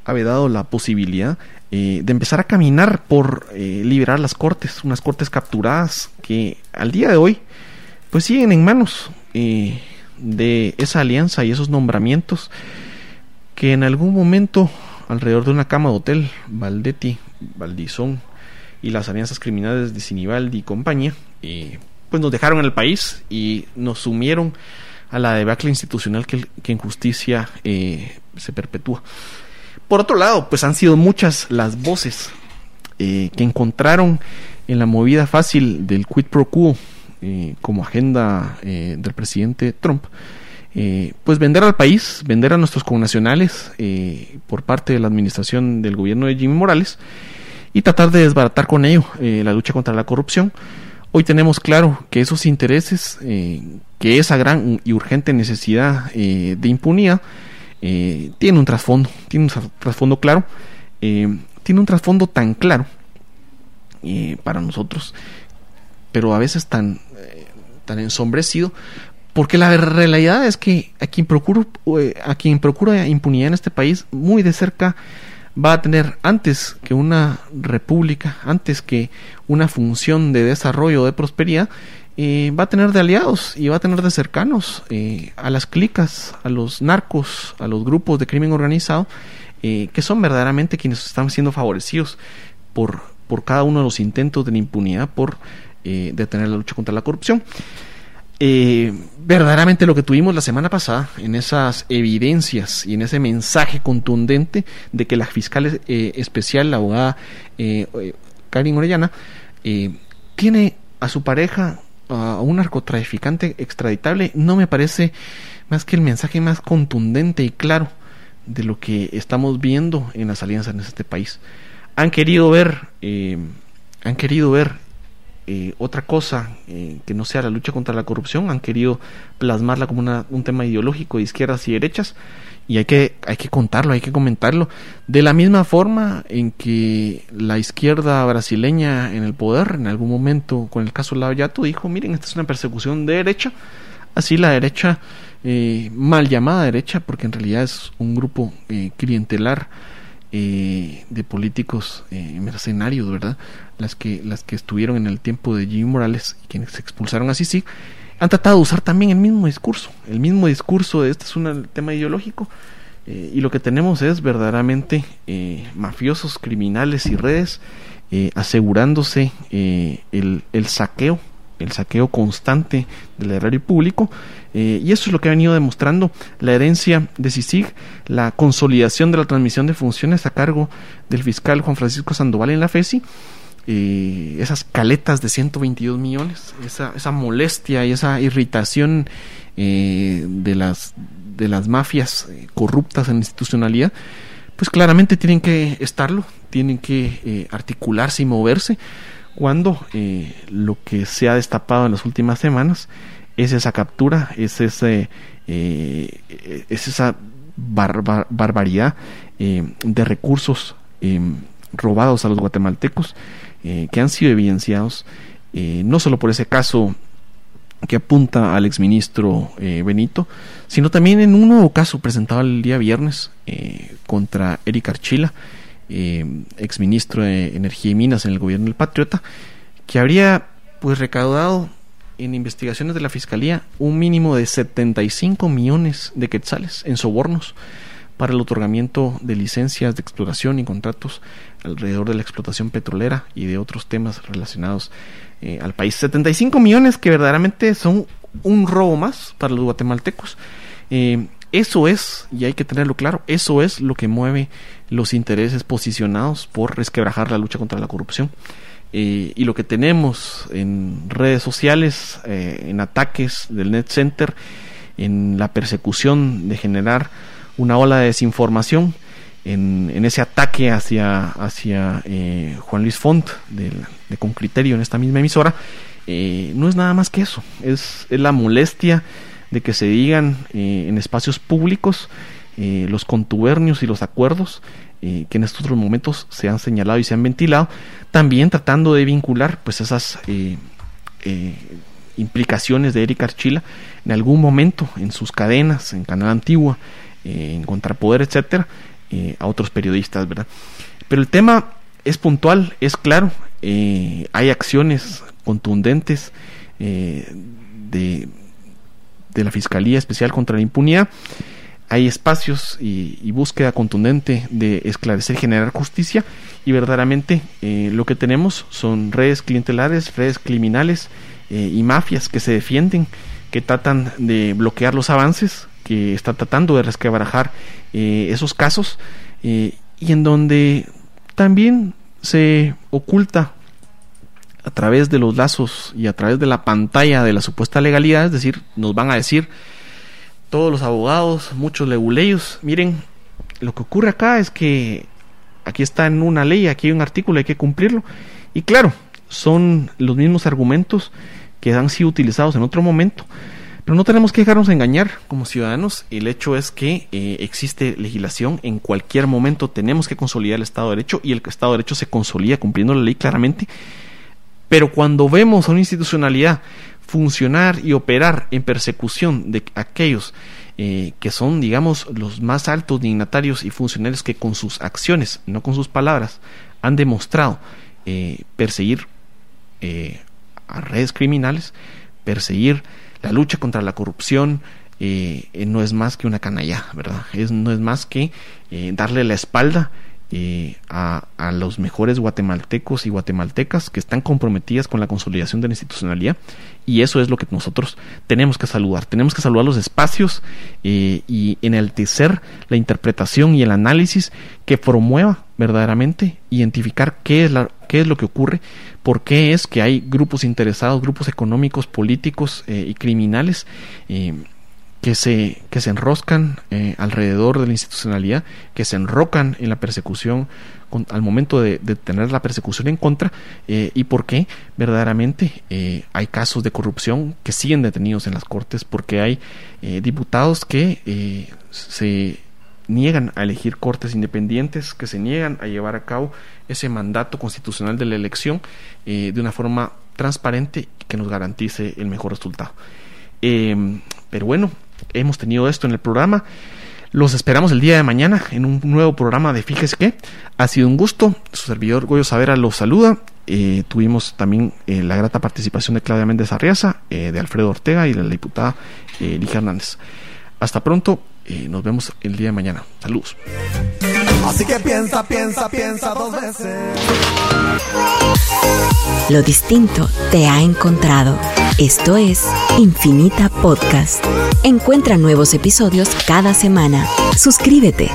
Había dado la posibilidad eh, de empezar a caminar por eh, liberar las cortes, unas cortes capturadas que al día de hoy pues siguen en manos eh, de esa alianza y esos nombramientos que en algún momento alrededor de una cama de hotel, Valdetti, Valdizón y las alianzas criminales de Sinibaldi y compañía, pues nos dejaron en el país y nos sumieron a la debacle institucional que, que en justicia se perpetúa. Por otro lado, pues han sido muchas las voces eh, que encontraron en la movida fácil del quid pro quo eh, como agenda eh, del presidente Trump, pues vender al país, vender a nuestros connacionales por parte de la administración del gobierno de Jimmy Morales y tratar de desbaratar con ello la lucha contra la corrupción. Hoy tenemos claro que esos intereses, que esa gran y urgente necesidad de impunidad, eh, tiene un trasfondo, tiene un trasfondo claro, eh, tiene un trasfondo tan claro eh, para nosotros, pero a veces tan, tan ensombrecido, porque la realidad es que a quien, procura, a quien procura impunidad en este país, muy de cerca, va a tener antes que una república, antes que una función de desarrollo, de prosperidad, eh, va a tener de aliados y va a tener de cercanos eh, a las clicas, a los narcos, a los grupos de crimen organizado, eh, que son verdaderamente quienes están siendo favorecidos por, por cada uno de los intentos de la impunidad por detener la lucha contra la corrupción. Verdaderamente lo que tuvimos la semana pasada en esas evidencias y en ese mensaje contundente de que la fiscal especial, la abogada Karin Orellana, tiene a su pareja a un narcotraficante extraditable no me parece más que el mensaje más contundente y claro de lo que estamos viendo en las alianzas en este país. Han querido ver, eh, han querido ver eh, otra cosa eh, que no sea la lucha contra la corrupción, han querido plasmarla como una, un tema ideológico de izquierdas y derechas y hay que, hay que contarlo, hay que comentarlo. De la misma forma en que la izquierda brasileña en el poder, en algún momento, con el caso Lava Yato, dijo, miren, esta es una persecución de derecha, así la derecha, eh, mal llamada derecha, porque en realidad es un grupo eh, clientelar eh, de políticos mercenarios, ¿verdad? Las que, las que estuvieron en el tiempo de Jimmy Morales y quienes se expulsaron así, sí han tratado de usar también el mismo discurso, el mismo discurso de este es un tema ideológico eh, y lo que tenemos es verdaderamente eh, mafiosos, criminales y redes eh, asegurándose el, saqueo, el saqueo constante del erario público y eso es lo que ha venido demostrando la herencia de CICIG, la consolidación de la transmisión de funciones a cargo del fiscal Juan Francisco Sandoval en la FESI esas caletas de 122 millones, esa, esa molestia y esa irritación de las de las mafias corruptas en la institucionalidad, pues claramente tienen que estarlo, tienen que articularse y moverse cuando lo que se ha destapado en las últimas semanas es esa captura, es ese es esa barbaridad de recursos robados a los guatemaltecos eh, que han sido evidenciados eh, no solo por ese caso que apunta al exministro eh, Benito, sino también en un nuevo caso presentado el día viernes contra Eric Archila, exministro de Energía y Minas en el gobierno del Patriota, que habría pues recaudado en investigaciones de la Fiscalía un mínimo de 75 millones de quetzales en sobornos para el otorgamiento de licencias de exploración y contratos alrededor de la explotación petrolera y de otros temas relacionados eh, al país. 75 millones que verdaderamente son un robo más para los guatemaltecos. Eh, eso es, y hay que tenerlo claro, eso es lo que mueve los intereses posicionados por resquebrajar la lucha contra la corrupción. Eh, y lo que tenemos en redes sociales, en ataques del Net Center, en la persecución de generar una ola de desinformación en, en ese ataque hacia, hacia eh, Juan Luis Font de, Con Criterio en esta misma emisora, eh, no es nada más que eso, es, es la molestia de que se digan eh, en espacios públicos los contubernios y los acuerdos que en estos otros momentos se han señalado y se han ventilado, también tratando de vincular pues esas implicaciones de Eric Archila en algún momento en sus cadenas, en Canal Antigua, en Contrapoder, etcétera, eh, a otros periodistas, ¿verdad? Pero el tema es puntual, es claro, eh, hay acciones contundentes eh, de, de, la Fiscalía Especial contra la Impunidad, hay espacios y, búsqueda contundente de esclarecer generar justicia. Y verdaderamente lo que tenemos son redes clientelares, redes criminales y mafias que se defienden, que tratan de bloquear los avances, que está tratando de resquebrajar eh, esos casos eh, y en donde también se oculta a través de los lazos y a través de la pantalla de la supuesta legalidad, es decir, nos van a decir todos los abogados, muchos leguleyos, miren, lo que ocurre acá es que aquí está en una ley, aquí hay un artículo, hay que cumplirlo. Y claro, son los mismos argumentos que han sido utilizados en otro momento pero no tenemos que dejarnos engañar como ciudadanos. El hecho es que eh, existe legislación. En cualquier momento tenemos que consolidar el Estado de Derecho y el Estado de Derecho se consolida cumpliendo la ley claramente. Pero cuando vemos a una institucionalidad funcionar y operar en persecución de aquellos eh, que son, digamos, los más altos dignatarios y funcionarios que con sus acciones, no con sus palabras, han demostrado eh, perseguir a redes criminales, perseguir la lucha contra la corrupción eh, eh, no es más que una canalla, ¿verdad? Es, no es más que eh, darle la espalda a, a, los mejores guatemaltecos y guatemaltecas que están comprometidas con la consolidación de la institucionalidad y eso es lo que nosotros tenemos que saludar. Tenemos que saludar los espacios y enaltecer la interpretación y el análisis que promueva verdaderamente identificar qué es, la, qué es lo que ocurre por qué es que hay grupos interesados, grupos económicos, políticos eh, y criminales eh, que, se, que se enroscan eh, alrededor de la institucionalidad, que se enrocan en la persecución al momento de, tener la persecución en contra y por qué verdaderamente hay casos de corrupción que siguen detenidos en las cortes porque hay diputados que se niegan a elegir cortes independientes, que se niegan a llevar a cabo ese mandato constitucional de la elección eh, de una forma transparente que nos garantice el mejor resultado. Pero bueno, hemos tenido esto en el programa. Los esperamos el día de mañana en un nuevo programa de Fíjese que ha sido un gusto. Su servidor Goyo Savera los saluda. Eh, tuvimos también eh, la grata participación de Claudia Méndez Arriaza, de Alfredo Ortega y de la diputada Ligia Hernández. Hasta pronto y nos vemos el día de mañana. Saludos. Así que piensa, piensa, piensa dos veces. Lo distinto te ha encontrado. Esto es Infinita Podcast. Encuentra nuevos episodios cada semana. Suscríbete.